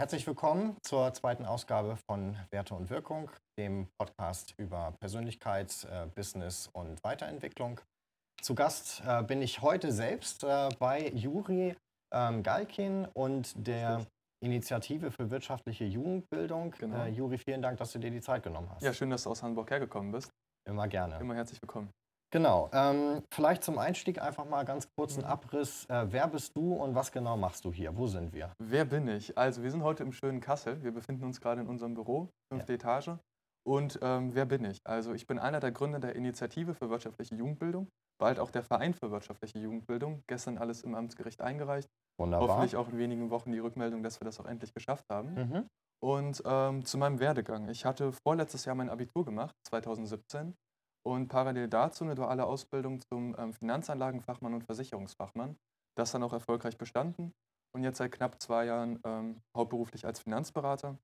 Herzlich willkommen zur zweiten Ausgabe von Werte und Wirkung, dem Podcast über Persönlichkeit, äh, Business und Weiterentwicklung. Zu Gast äh, bin ich heute selbst äh, bei Juri ähm, Galkin und der Initiative für wirtschaftliche Jugendbildung. Genau. Juri, vielen Dank, dass du dir die Zeit genommen hast. Ja, schön, dass du aus Hamburg hergekommen bist. Immer gerne. Immer herzlich willkommen. Genau. Ähm, vielleicht zum Einstieg einfach mal ganz kurz einen. Abriss. Äh, wer bist du und was genau machst du hier? Wo sind wir? Wer bin ich? Also, wir sind heute im schönen Kassel. Wir befinden uns gerade in unserem Büro, fünfte Etage. Und ähm, wer bin ich? Also, ich bin einer der Gründer der Initiative für wirtschaftliche Jugendbildung, bald auch der Verein für wirtschaftliche Jugendbildung. Gestern alles im Amtsgericht eingereicht. Wunderbar. Hoffentlich auch in wenigen Wochen die Rückmeldung, dass wir das auch endlich geschafft haben. Mhm. Und ähm, zu meinem Werdegang. Ich hatte vorletztes Jahr mein Abitur gemacht, 2017. Und parallel dazu eine duale Ausbildung zum ähm, Finanzanlagenfachmann und Versicherungsfachmann. Das dann auch erfolgreich bestanden. Und jetzt seit knapp zwei Jahren ähm, hauptberuflich als Finanzberater.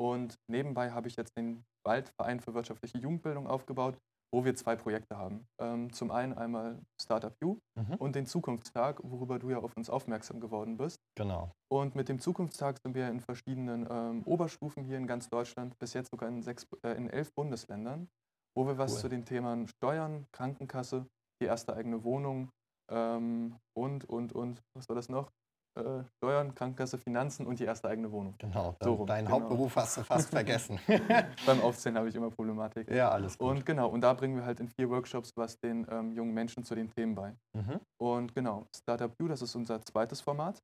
Und nebenbei habe ich jetzt den Waldverein für wirtschaftliche Jugendbildung aufgebaut, wo wir zwei Projekte haben. Ähm, zum einen einmal Startup U Mhm. und den Zukunftstag, worüber du ja auf uns aufmerksam geworden bist. Genau. Und mit dem Zukunftstag sind wir in verschiedenen ähm, Oberstufen hier in ganz Deutschland, bis jetzt sogar in, sechs, äh, in elf Bundesländern, wo wir was Cool. zu den Themen Steuern, Krankenkasse, die erste eigene Wohnung ähm, und, und, und, was war das noch? Äh, Steuern, Krankenkasse, Finanzen und die erste eigene Wohnung. Genau. So rum, Deinen genau. Hauptberuf hast du fast vergessen. Beim Aufzählen habe ich immer Problematik. ja, alles gut. Und genau, und da bringen wir halt in vier Workshops was den ähm, jungen Menschen zu den Themen bei. Mhm. Und genau, Startup U, das ist unser zweites Format.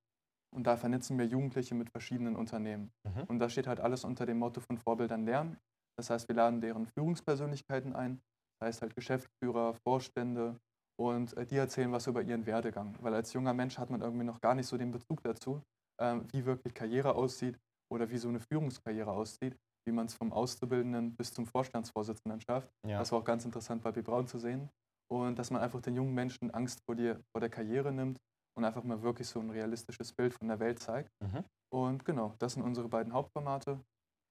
Und da vernetzen wir Jugendliche mit verschiedenen Unternehmen. Mhm. Und da steht halt alles unter dem Motto von Vorbildern lernen. Das heißt, wir laden deren Führungspersönlichkeiten ein. Das heißt halt Geschäftsführer, Vorstände und äh, die erzählen was über ihren Werdegang. Weil als junger Mensch hat man irgendwie noch gar nicht so den Bezug dazu, ähm, wie wirklich Karriere aussieht oder wie so eine Führungskarriere aussieht, wie man es vom Auszubildenden bis zum Vorstandsvorsitzenden schafft. Ja. Das war auch ganz interessant bei B. Braun zu sehen. Und dass man einfach den jungen Menschen Angst vor, dir, vor der Karriere nimmt und einfach mal wirklich so ein realistisches Bild von der Welt zeigt. Mhm. Und genau, das sind unsere beiden Hauptformate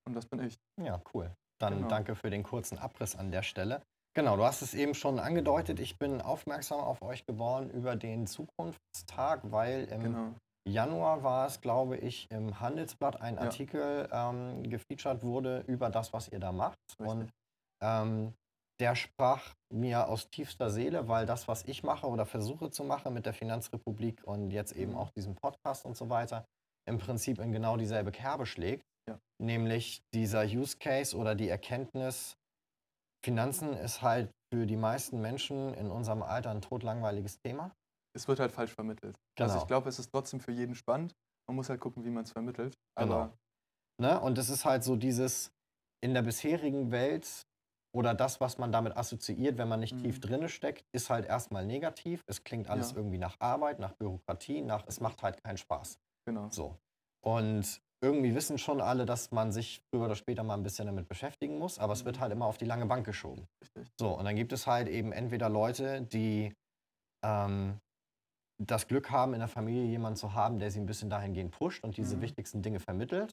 und das bin ich. Ja, cool. Dann Genau. danke für den kurzen Abriss an der Stelle. Genau, du hast es eben schon angedeutet. Ich bin aufmerksam auf euch geworden über den Zukunftstag, weil im Genau. Januar war es, glaube ich, im Handelsblatt ein Ja. Artikel ähm, gefeatured wurde über das, was ihr da macht. Richtig. Und ähm, der sprach mir aus tiefster Seele, weil das, was ich mache oder versuche zu machen mit der Finanzrepublik und jetzt eben Mhm. auch diesem Podcast und so weiter, im Prinzip in genau dieselbe Kerbe schlägt. Ja. Nämlich dieser Use Case oder die Erkenntnis, Finanzen ist halt für die meisten Menschen in unserem Alter ein totlangweiliges Thema. Es wird halt falsch vermittelt. Also Genau. ich glaube, es ist trotzdem für jeden spannend. Man muss halt gucken, wie man es vermittelt. Genau. Ne? Und es ist halt so dieses in der bisherigen Welt oder das, was man damit assoziiert, wenn man nicht Mhm. tief drinne steckt, ist halt erstmal negativ. Es klingt alles Ja. irgendwie nach Arbeit, nach Bürokratie, nach es macht halt keinen Spaß. genau. So. Und irgendwie wissen schon alle, dass man sich früher oder später mal ein bisschen damit beschäftigen muss, aber es wird Mhm. halt immer auf die lange Bank geschoben. Richtig. So, und dann gibt es halt eben entweder Leute, die ähm, das Glück haben, in der Familie jemanden zu haben, der sie ein bisschen dahingehend pusht und diese Mhm. wichtigsten Dinge vermittelt.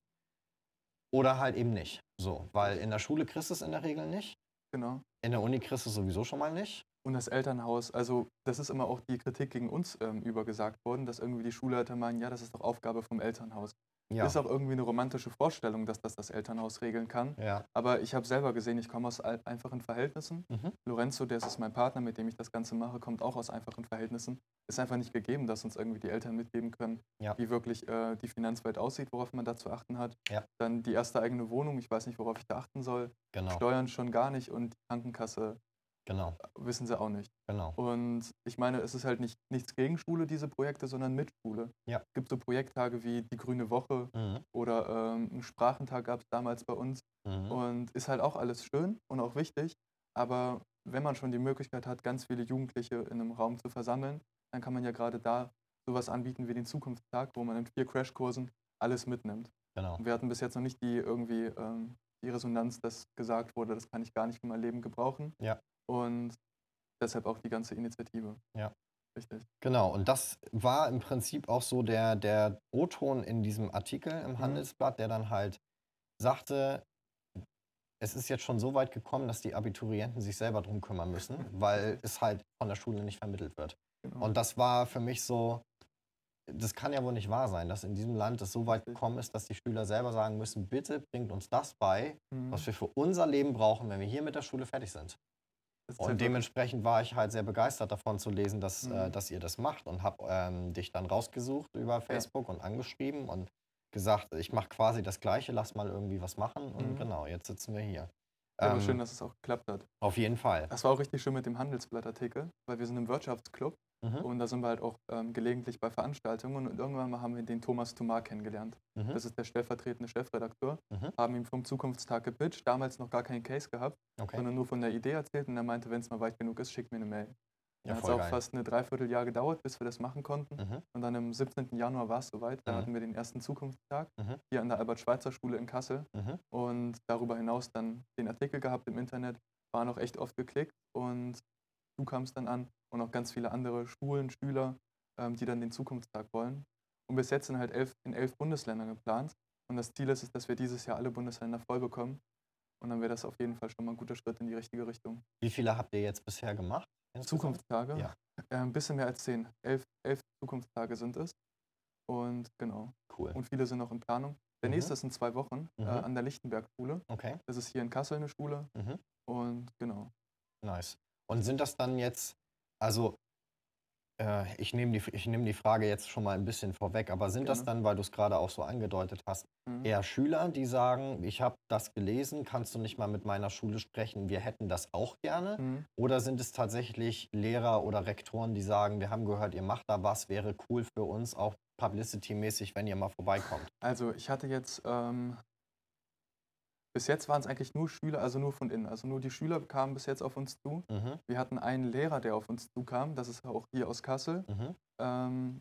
Oder halt eben nicht. So, weil in der Schule kriegst du es in der Regel nicht. Genau. In der Uni kriegst du es sowieso schon mal nicht. Und das Elternhaus, also das ist immer auch die Kritik gegen uns ähm, übergesagt worden, dass irgendwie die Schulleiter meinen, ja, das ist doch Aufgabe vom Elternhaus. Ja. Ist auch irgendwie eine romantische Vorstellung, dass das das Elternhaus regeln kann. ja. Aber ich habe selber gesehen, ich komme aus einfachen Verhältnissen. Mhm. Lorenzo, der ist mein Partner, mit dem ich das Ganze mache, kommt auch aus einfachen Verhältnissen. Ist einfach nicht gegeben, dass uns irgendwie die Eltern mitgeben können, Ja. wie wirklich äh, die Finanzwelt aussieht, worauf man da zu achten hat. Dann die erste eigene Wohnung, ich weiß nicht, worauf ich da achten soll. Genau. Steuern schon gar nicht und die Krankenkasse Genau. wissen sie auch nicht. Genau. Und ich meine, es ist halt nicht, nichts gegen Schule, diese Projekte, sondern mit Schule. Ja. Es gibt so Projekttage wie die Grüne Woche Mhm. oder ähm, einen Sprachentag gab es damals bei uns. Mhm. Und ist halt auch alles schön und auch wichtig. Aber wenn man schon die Möglichkeit hat, ganz viele Jugendliche in einem Raum zu versammeln, dann kann man ja gerade da sowas anbieten wie den Zukunftstag, wo man in vier Crashkursen alles mitnimmt. Genau. Und wir hatten bis jetzt noch nicht die irgendwie ähm, die Resonanz, dass gesagt wurde, das kann ich gar nicht für mein Leben gebrauchen. Ja. Und deshalb auch die ganze Initiative. Ja. Richtig. Genau, und das war im Prinzip auch so der, der O-Ton in diesem Artikel im Mhm. Handelsblatt, der dann halt sagte, es ist jetzt schon so weit gekommen, dass die Abiturienten sich selber drum kümmern müssen, weil es halt von der Schule nicht vermittelt wird. Genau. Und das war für mich so, das kann ja wohl nicht wahr sein, dass in diesem Land es so weit gekommen ist, dass die Schüler selber sagen müssen, bitte bringt uns das bei, Mhm. was wir für unser Leben brauchen, wenn wir hier mit der Schule fertig sind. Und dementsprechend war ich halt sehr begeistert davon zu lesen, dass, Mhm. äh, dass ihr das macht und habe ähm, dich dann rausgesucht über Facebook und angeschrieben und gesagt, ich mache quasi das Gleiche, lass mal irgendwie was machen. Und Mhm. genau, jetzt sitzen wir hier. Ja, aber Ähm, schön, dass es auch geklappt hat. Auf jeden Fall. Das war auch richtig schön mit dem Handelsblattartikel, weil wir sind im Wirtschaftsclub Mhm. und da sind wir halt auch ähm, gelegentlich bei Veranstaltungen und irgendwann mal haben wir den Thomas Thumar kennengelernt. Mhm. Das ist der stellvertretende Chefredakteur. Mhm. Haben ihm vom Zukunftstag gepitcht, damals noch gar keinen Case gehabt, Okay. sondern nur von der Idee erzählt und er meinte, wenn es mal weit genug ist, schick mir eine Mail. Ja, Dann hat es auch geil. fast eine Dreivierteljahr gedauert, bis wir das machen konnten. Mhm. Und dann am 17. Januar war es soweit. Da Mhm. hatten wir den ersten Zukunftstag Mhm. hier an der Albert-Schweitzer-Schule in Kassel. Mhm. Und darüber hinaus dann den Artikel gehabt im Internet, waren auch echt oft geklickt. Und du kamst dann an und auch ganz viele andere Schulen, Schüler, ähm, die dann den Zukunftstag wollen. Und bis jetzt sind halt elf, in elf Bundesländern geplant. Und das Ziel ist, es, dass wir dieses Jahr alle Bundesländer voll bekommen. Und dann wäre das auf jeden Fall schon mal ein guter Schritt in die richtige Richtung. Wie viele habt ihr jetzt bisher gemacht? insgesamt? Zukunftstage? Ja. Äh, ein bisschen mehr als zehn. Elf, elf Zukunftstage sind es. Und genau. Cool. Und viele sind noch in Planung. Der Mhm. nächste ist in zwei Wochen äh, Mhm. an der Lichtenberg-Schule. Okay. Das ist hier in Kassel eine Schule. Mhm. Und genau. Nice. Und sind das dann jetzt, also äh, ich nehme die, ich nehm die Frage jetzt schon mal ein bisschen vorweg, aber sind das Gerne. dann, weil du es gerade auch so angedeutet hast, Mhm. eher Schüler, die sagen, ich habe das gelesen, kannst du nicht mal mit meiner Schule sprechen, wir hätten das auch gerne? Mhm. Oder sind es tatsächlich Lehrer oder Rektoren, die sagen, wir haben gehört, ihr macht da was, wäre cool für uns, auch publicity-mäßig, wenn ihr mal vorbeikommt? Also ich hatte jetzt, ähm, bis jetzt waren es eigentlich nur Schüler, also nur von innen. Also nur die Schüler kamen bis jetzt auf uns zu. Mhm. Wir hatten einen Lehrer, der auf uns zukam. Das ist auch hier aus Kassel. Mhm. Ähm,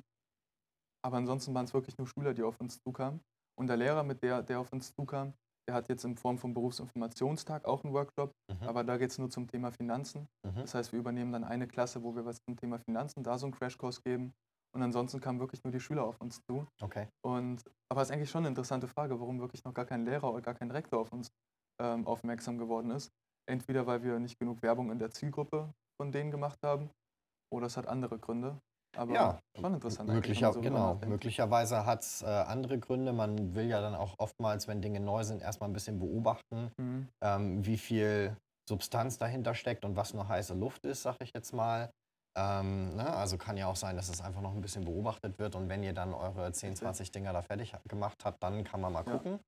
aber ansonsten waren es wirklich nur Schüler, die auf uns zukamen. Und der Lehrer, mit der, der auf uns zukam, der hat jetzt in Form vom Berufsinformationstag auch einen Workshop, Mhm. aber da geht es nur zum Thema Finanzen. Mhm. Das heißt, wir übernehmen dann eine Klasse, wo wir was zum Thema Finanzen, da so einen Crashkurs geben. Und ansonsten kamen wirklich nur die Schüler auf uns zu. Okay. Und, aber es ist eigentlich schon eine interessante Frage, warum wirklich noch gar kein Lehrer oder gar kein Rektor auf uns ähm, aufmerksam geworden ist. Entweder weil wir nicht genug Werbung in der Zielgruppe von denen gemacht haben, oder es hat andere Gründe. Aber Ja, schon interessant. Möglicher, so genau. Möglicherweise hat es äh, andere Gründe. Man will ja dann auch oftmals, wenn Dinge neu sind, erstmal ein bisschen beobachten, Mhm. ähm, wie viel Substanz dahinter steckt und was nur heiße Luft ist, sag ich jetzt mal. Ähm, ne? Also kann ja auch sein, dass es einfach noch ein bisschen beobachtet wird und wenn ihr dann eure 10, Richtig. 20 Dinger da fertig gemacht habt, dann kann man mal Ja. gucken.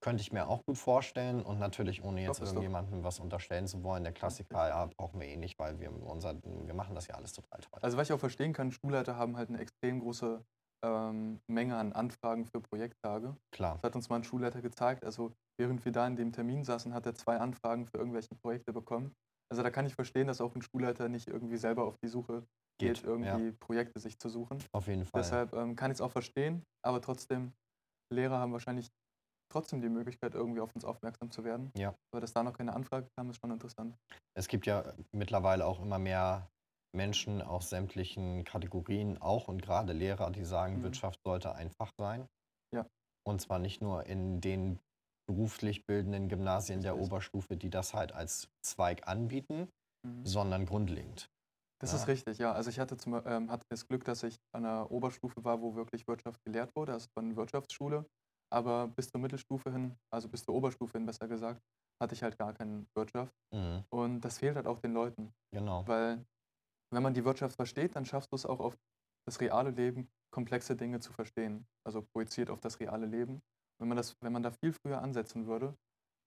Könnte ich mir auch gut vorstellen und natürlich ohne jetzt doch. irgendjemandem was unterstellen zu wollen. Der Klassiker ja, brauchen wir eh nicht, weil wir, unser, wir machen das ja alles total toll. Also was ich auch verstehen kann, Schulleiter haben halt eine extrem große ähm, Menge an Anfragen für Projekttage. Klar. Das hat uns mal ein Schulleiter gezeigt. Also während wir da in dem Termin saßen, hat er zwei Anfragen für irgendwelche Projekte bekommen. Also da kann ich verstehen, dass auch ein Schulleiter nicht irgendwie selber auf die Suche geht, Geht, irgendwie Projekte sich zu suchen. Auf jeden Fall. Deshalb ähm, kann ich es auch verstehen, aber trotzdem, Lehrer haben wahrscheinlich trotzdem die Möglichkeit, irgendwie auf uns aufmerksam zu werden. Ja. Aber dass da noch keine Anfrage kam, ist schon interessant. Es gibt ja mittlerweile auch immer mehr Menschen aus sämtlichen Kategorien, auch und gerade Lehrer, die sagen, Mhm. Wirtschaft sollte ein Fach sein. Ja. Und zwar nicht nur in den beruflich bildenden Gymnasien der. Oberstufe, die das halt als Zweig anbieten, Mhm. sondern grundlegend. Das Ja. ist richtig, ja. Also ich hatte, zum, ähm, hatte das Glück, dass ich an einer Oberstufe war, wo wirklich Wirtschaft gelehrt wurde. War eine Wirtschaftsschule. Aber bis zur Mittelstufe hin, also bis zur Oberstufe hin besser gesagt, hatte ich halt gar keine Wirtschaft. Mhm. Und das fehlt halt auch den Leuten. Genau. Weil wenn man die Wirtschaft versteht, dann schaffst du es auch auf das reale Leben, komplexe Dinge zu verstehen. Also projiziert auf das reale Leben. Wenn man, das, wenn man da viel früher ansetzen würde,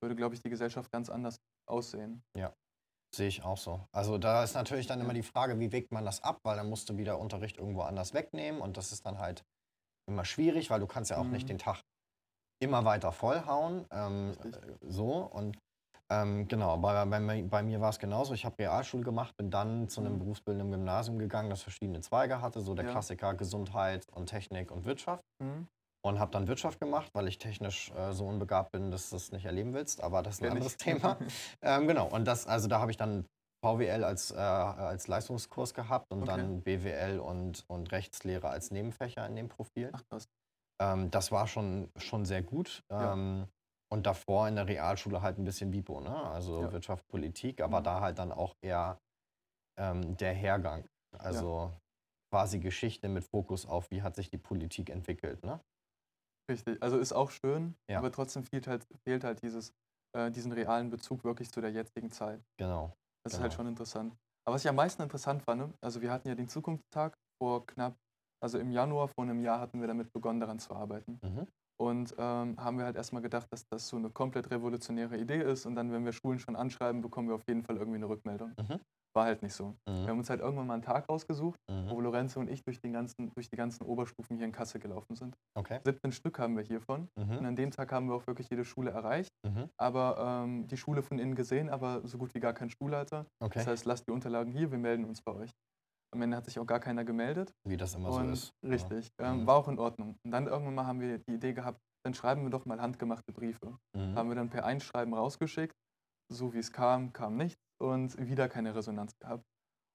würde, glaube ich, die Gesellschaft ganz anders aussehen. Sehe ich auch so. Also da ist natürlich dann immer die Frage, wie wägt man das ab, weil dann musst du wieder Unterricht irgendwo anders wegnehmen und das ist dann halt immer schwierig, weil du kannst ja auch nicht Mhm. den Tag immer weiter vollhauen. Ähm, äh, so und ähm, genau, bei, bei, mir- bei mir war es genauso. Ich habe Realschule gemacht, bin dann zu einem Mhm. berufsbildenden Gymnasium gegangen, das verschiedene Zweige hatte, so der Ja. Klassiker Gesundheit und Technik und Wirtschaft. Mhm. Und habe dann Wirtschaft gemacht, weil ich technisch äh, so unbegabt bin, dass du es nicht erleben willst. Aber das ist ein Kenn anderes. Thema. ähm, genau, und das, also da habe ich dann VWL als, äh, als Leistungskurs gehabt und Okay. dann BWL und, und Rechtslehre als Nebenfächer in dem Profil. Ach krass. Ähm, das war schon, schon sehr gut. Ja. Ähm, und davor in der Realschule halt ein bisschen Bipo, ne? also Ja. Wirtschaft, Politik, aber Mhm. da halt dann auch eher ähm, der Hergang. Also quasi Geschichte mit Fokus auf, wie hat sich die Politik entwickelt, ne? Richtig, also ist auch schön, Ja. aber trotzdem fehlt halt, fehlt halt dieses, äh, diesen realen Bezug wirklich zu der jetzigen Zeit. Genau. Das ist halt Genau. schon interessant. Aber was ich am meisten interessant fand, ne, also wir hatten ja den Zukunftstag vor knapp, also im Januar vor einem Jahr hatten wir damit begonnen, daran zu arbeiten. Mhm. Und ähm, haben wir halt erstmal gedacht, dass das so eine komplett revolutionäre Idee ist und dann, wenn wir Schulen schon anschreiben, bekommen wir auf jeden Fall irgendwie eine Rückmeldung. Mhm. War halt nicht so. Wir Mhm. haben uns halt irgendwann mal einen Tag rausgesucht, wo Mhm. Lorenzo und ich durch, den ganzen, durch die ganzen Oberstufen hier in Kassel gelaufen sind. Okay. 17 Stück haben wir hiervon. Und Mhm. an dem Tag haben wir auch wirklich jede Schule erreicht, Mhm. aber ähm, die Schule von innen gesehen, aber so gut wie gar kein Schulleiter. Okay. Das heißt, lasst die Unterlagen hier, wir melden uns bei euch. Am Ende hat sich auch gar keiner gemeldet. Wie das immer so und ist. ja. richtig, ähm, Mhm. war auch in Ordnung. Und dann irgendwann mal haben wir die Idee gehabt, dann schreiben wir doch mal handgemachte Briefe. Mhm. Haben wir dann per Einschreiben rausgeschickt. So wie es kam, kam nichts und wieder keine Resonanz gehabt.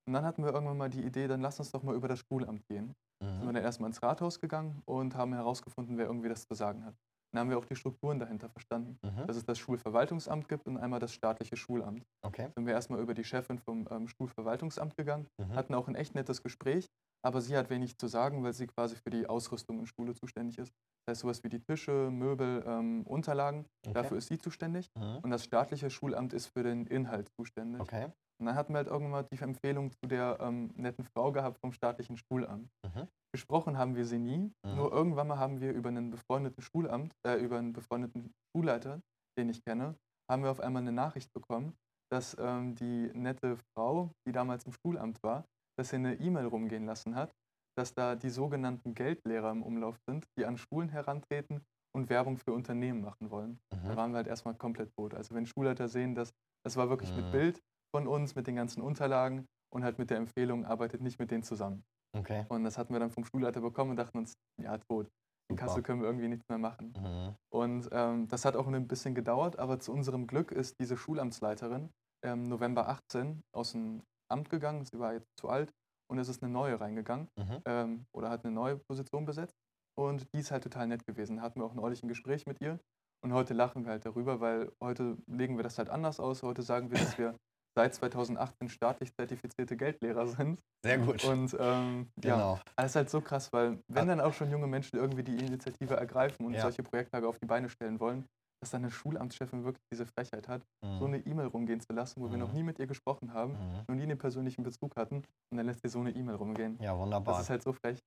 Und dann hatten wir irgendwann mal die Idee, dann lass uns doch mal über das Schulamt gehen. Sind wir Mhm. dann erstmal ins Rathaus gegangen und haben herausgefunden, wer irgendwie das zu sagen hat. Dann haben wir auch die Strukturen dahinter verstanden, Mhm. dass es das Schulverwaltungsamt gibt und einmal das staatliche Schulamt. Okay. Sind wir erstmal über die Chefin vom ähm, Schulverwaltungsamt gegangen, Mhm. hatten auch ein echt nettes Gespräch, aber sie hat wenig zu sagen, weil sie quasi für die Ausrüstung in Schule zuständig ist. Das heißt, sowas wie die Tische, Möbel, ähm, Unterlagen, Okay. dafür ist sie zuständig. Mhm. Und das staatliche Schulamt ist für den Inhalt zuständig. Okay. Und dann hatten wir halt irgendwann mal die Empfehlung zu der ähm, netten Frau gehabt vom staatlichen Schulamt. Mhm. Gesprochen haben wir sie nie, Mhm. nur irgendwann mal haben wir über einen befreundeten Schulamt, äh, über einen befreundeten Schulleiter, den ich kenne, haben wir auf einmal eine Nachricht bekommen, dass ähm, die nette Frau, die damals im Schulamt war, dass sie eine E-Mail rumgehen lassen hat, dass da die sogenannten Geldlehrer im Umlauf sind, die an Schulen herantreten und Werbung für Unternehmen machen wollen. Da Mhm. waren wir halt erstmal komplett tot. Also wenn Schulleiter sehen, dass das war wirklich mit Mhm. Bild von uns, mit den ganzen Unterlagen und halt mit der Empfehlung, arbeitet nicht mit denen zusammen. Okay. Und das hatten wir dann vom Schulleiter bekommen und dachten uns, ja, tot. In Super. Kassel können wir irgendwie nichts mehr machen. Mhm. Und ähm, das hat auch ein bisschen gedauert, aber zu unserem Glück ist diese Schulamtsleiterin im November 18 aus dem Amt gegangen. Sie war jetzt zu alt und es ist eine neue reingegangen Mhm. ähm, oder hat eine neue Position besetzt. Und die ist halt total nett gewesen. Da hatten wir auch neulich ein Gespräch mit ihr. Und heute lachen wir halt darüber, weil heute legen wir das halt anders aus. Heute sagen wir, dass wir seit 2018 staatlich zertifizierte Geldlehrer sind. Sehr gut. Und ähm, ja, genau. das ist halt so krass, weil wenn dann auch schon junge Menschen irgendwie die Initiative ergreifen und Ja. solche Projekttage auf die Beine stellen wollen, dass dann eine Schulamtschefin wirklich diese Frechheit hat, so Mhm. eine E-Mail rumgehen zu lassen, wo wir noch Mhm. nie mit ihr gesprochen haben, Mhm. noch nie einen persönlichen Bezug hatten und dann lässt sie so eine E-Mail rumgehen. Ja, Das wunderbar. ist halt so frech.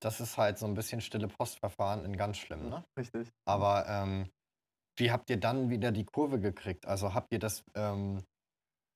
Das ist halt so ein bisschen stille Postverfahren in ganz schlimm, ne? Richtig. Aber ähm, wie habt ihr dann wieder die Kurve gekriegt? Also habt ihr das ähm,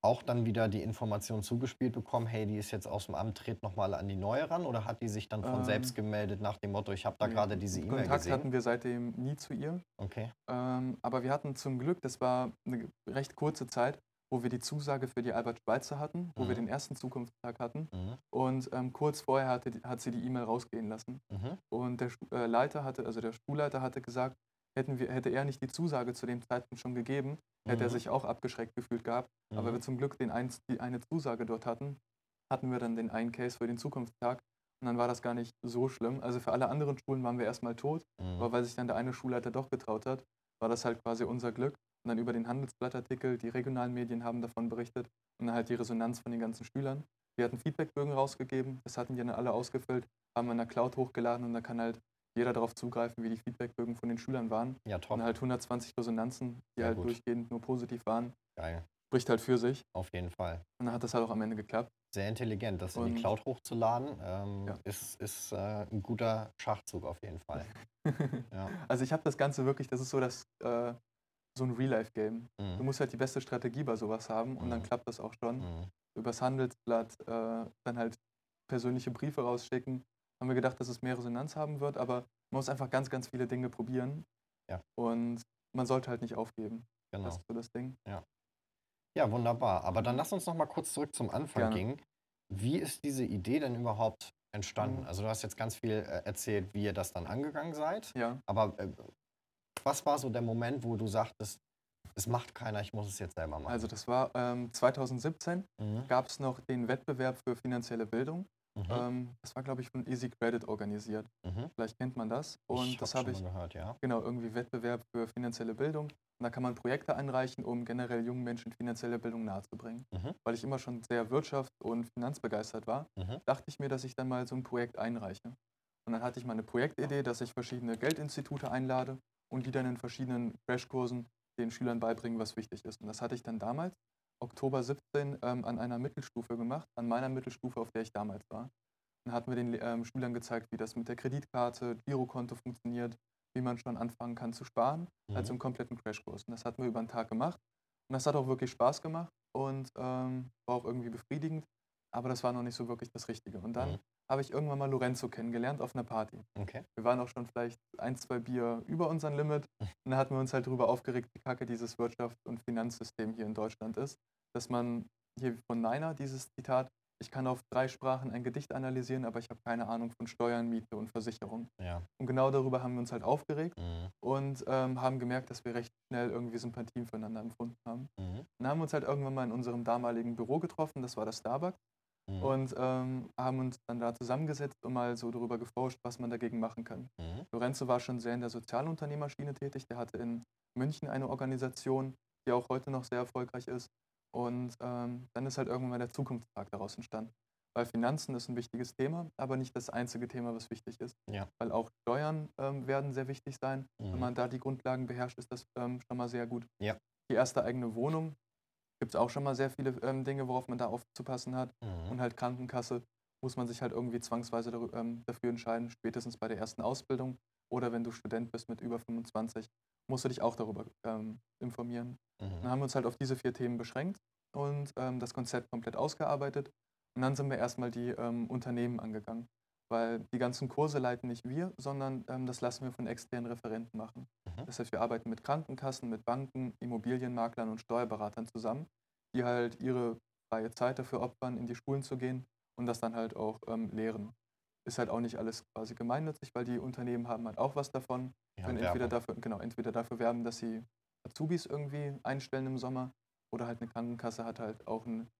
auch dann wieder die Information zugespielt bekommen, hey, die ist jetzt aus dem Amt, tritt nochmal an die neue ran? Oder hat die sich dann von Ähm, selbst gemeldet nach dem Motto, ich habe da Nee, gerade diese E-Mail Kontakt gesehen? hatten wir seitdem nie zu ihr. Okay. Ähm, aber wir hatten zum Glück, das war eine recht kurze Zeit, wo wir die Zusage für die Albert Schweitzer hatten, wo wir Mhm. den ersten Zukunftstag hatten. Mhm. Und ähm, kurz vorher hatte, hat sie die E-Mail rausgehen lassen. Mhm. Und der äh, Leiter hatte, also der Schulleiter hatte gesagt, wir, hätte er nicht die Zusage zu dem Zeitpunkt schon gegeben, hätte er Mhm. sich auch abgeschreckt gefühlt gehabt. Aber Mhm. wir zum Glück den eins, die eine Zusage dort hatten, hatten wir dann den einen Case für den Zukunftstag. Und dann war das gar nicht so schlimm. Also für alle anderen Schulen waren wir erstmal tot. Aber Mhm. weil sich dann der eine Schulleiter doch getraut hat, war das halt quasi unser Glück. Und dann über den Handelsblattartikel, die regionalen Medien haben davon berichtet und dann halt die Resonanz von den ganzen Schülern. Wir hatten Feedbackbögen rausgegeben, das hatten die dann alle ausgefüllt, haben wir in der Cloud hochgeladen und da kann halt jeder darauf zugreifen, wie die Feedbackbögen von den Schülern waren. Ja, top. Und halt 120 Resonanzen, die Ja, halt gut. durchgehend nur positiv waren. Geil. Spricht halt für sich. Auf jeden Fall. Und dann hat das halt auch am Ende geklappt. Sehr intelligent, das in die Cloud hochzuladen, ähm, Ja. ist, ist äh, ein guter Schachzug auf jeden Fall. Ja. Also ich habe das Ganze wirklich, das ist so das, äh, so ein Real-Life-Game. Du Mhm. musst halt die beste Strategie bei sowas haben und dann Mhm. klappt das auch schon. Mhm. Übers Handelsblatt äh, dann halt persönliche Briefe rausschicken. Haben wir gedacht, dass es mehr Resonanz haben wird, aber man muss einfach ganz, ganz viele Dinge probieren. Ja. Und man sollte halt nicht aufgeben. Genau. Das ist so das Ding. Ja, wunderbar. Aber dann lass uns noch mal kurz zurück zum Anfang Gerne. gehen. Wie ist diese Idee denn überhaupt entstanden? Mhm. Also du hast jetzt ganz viel äh, erzählt, wie ihr das dann angegangen seid. Ja. Aber äh, was war so der Moment, wo du sagtest, es macht keiner, ich muss es jetzt selber machen? Also das war ähm, 2017, mhm. gab es noch den Wettbewerb für finanzielle Bildung. Mhm. Ähm, das war, glaube ich, von Easy Credit organisiert. Mhm. Vielleicht kennt man das. Und ich das habe ich, gehört, ja. genau, irgendwie Wettbewerb für finanzielle Bildung. Und da kann man Projekte einreichen, um generell jungen Menschen finanzielle Bildung nahezubringen. Mhm. Weil ich immer schon sehr wirtschafts- und finanzbegeistert war, Mhm. dachte ich mir, dass ich dann mal so ein Projekt einreiche. Und dann hatte ich mal eine Projektidee, dass ich verschiedene Geldinstitute einlade und die dann in verschiedenen Crashkursen den Schülern beibringen, was wichtig ist. Und das hatte ich dann damals, Oktober 17, ähm, an einer Mittelstufe gemacht, an meiner Mittelstufe, auf der ich damals war. Dann hatten wir den ähm, Schülern gezeigt, wie das mit der Kreditkarte, Girokonto funktioniert, wie man schon anfangen kann zu sparen, Mhm. also im kompletten Crashkurs. Und das hatten wir über einen Tag gemacht. Und das hat auch wirklich Spaß gemacht und ähm, war auch irgendwie befriedigend, aber das war noch nicht so wirklich das Richtige. Und dann Mhm. Habe ich irgendwann mal Lorenzo kennengelernt auf einer Party. Okay. Wir waren auch schon vielleicht ein, zwei Bier über unseren Limit. Und da hatten wir uns halt darüber aufgeregt, wie kacke dieses Wirtschafts- und Finanzsystem hier in Deutschland ist. Dass man hier von Niner, dieses Zitat, ich kann auf drei Sprachen ein Gedicht analysieren, aber ich habe keine Ahnung von Steuern, Miete und Versicherung. Ja. Und genau darüber haben wir uns halt aufgeregt Mhm. und ähm, haben gemerkt, dass wir recht schnell irgendwie Sympathien füreinander empfunden haben. Mhm. Dann haben wir uns halt irgendwann mal in unserem damaligen Büro getroffen, das war das Starbucks, Mhm. und ähm, haben uns dann da zusammengesetzt und mal so darüber geforscht, was man dagegen machen kann. Mhm. Lorenzo war schon sehr in der Sozialunternehmerschiene tätig. Der hatte in München eine Organisation, die auch heute noch sehr erfolgreich ist. Und ähm, dann ist halt irgendwann mal der Zukunftstag daraus entstanden. Weil Finanzen ist ein wichtiges Thema, aber nicht das einzige Thema, was wichtig ist. Ja. Weil auch Steuern ähm, werden sehr wichtig sein. Wenn Mhm. man da die Grundlagen beherrscht, ist das ähm, schon mal sehr gut. Ja. Die erste eigene Wohnung gibt es auch schon mal sehr viele ähm, Dinge, worauf man da aufzupassen hat. Mhm. Und halt Krankenkasse muss man sich halt irgendwie zwangsweise ähm, dafür entscheiden, spätestens bei der ersten Ausbildung oder wenn du Student bist mit über 25, musst du dich auch darüber ähm, informieren. Dann Mhm. haben wir uns halt auf diese vier Themen beschränkt und ähm, das Konzept komplett ausgearbeitet. Und dann sind wir erstmal die ähm, Unternehmen angegangen, weil die ganzen Kurse leiten nicht wir, sondern ähm, das lassen wir von externen Referenten machen. Mhm. Das heißt, wir arbeiten mit Krankenkassen, mit Banken, Immobilienmaklern und Steuerberatern zusammen, die halt ihre freie Zeit dafür opfern, in die Schulen zu gehen und das dann halt auch ähm, lehren. Ist halt auch nicht alles quasi gemeinnützig, weil die Unternehmen haben halt auch was davon. Die können entweder dafür, genau, entweder dafür werben, dass sie Azubis irgendwie einstellen im Sommer oder halt eine Krankenkasse hat halt auch einen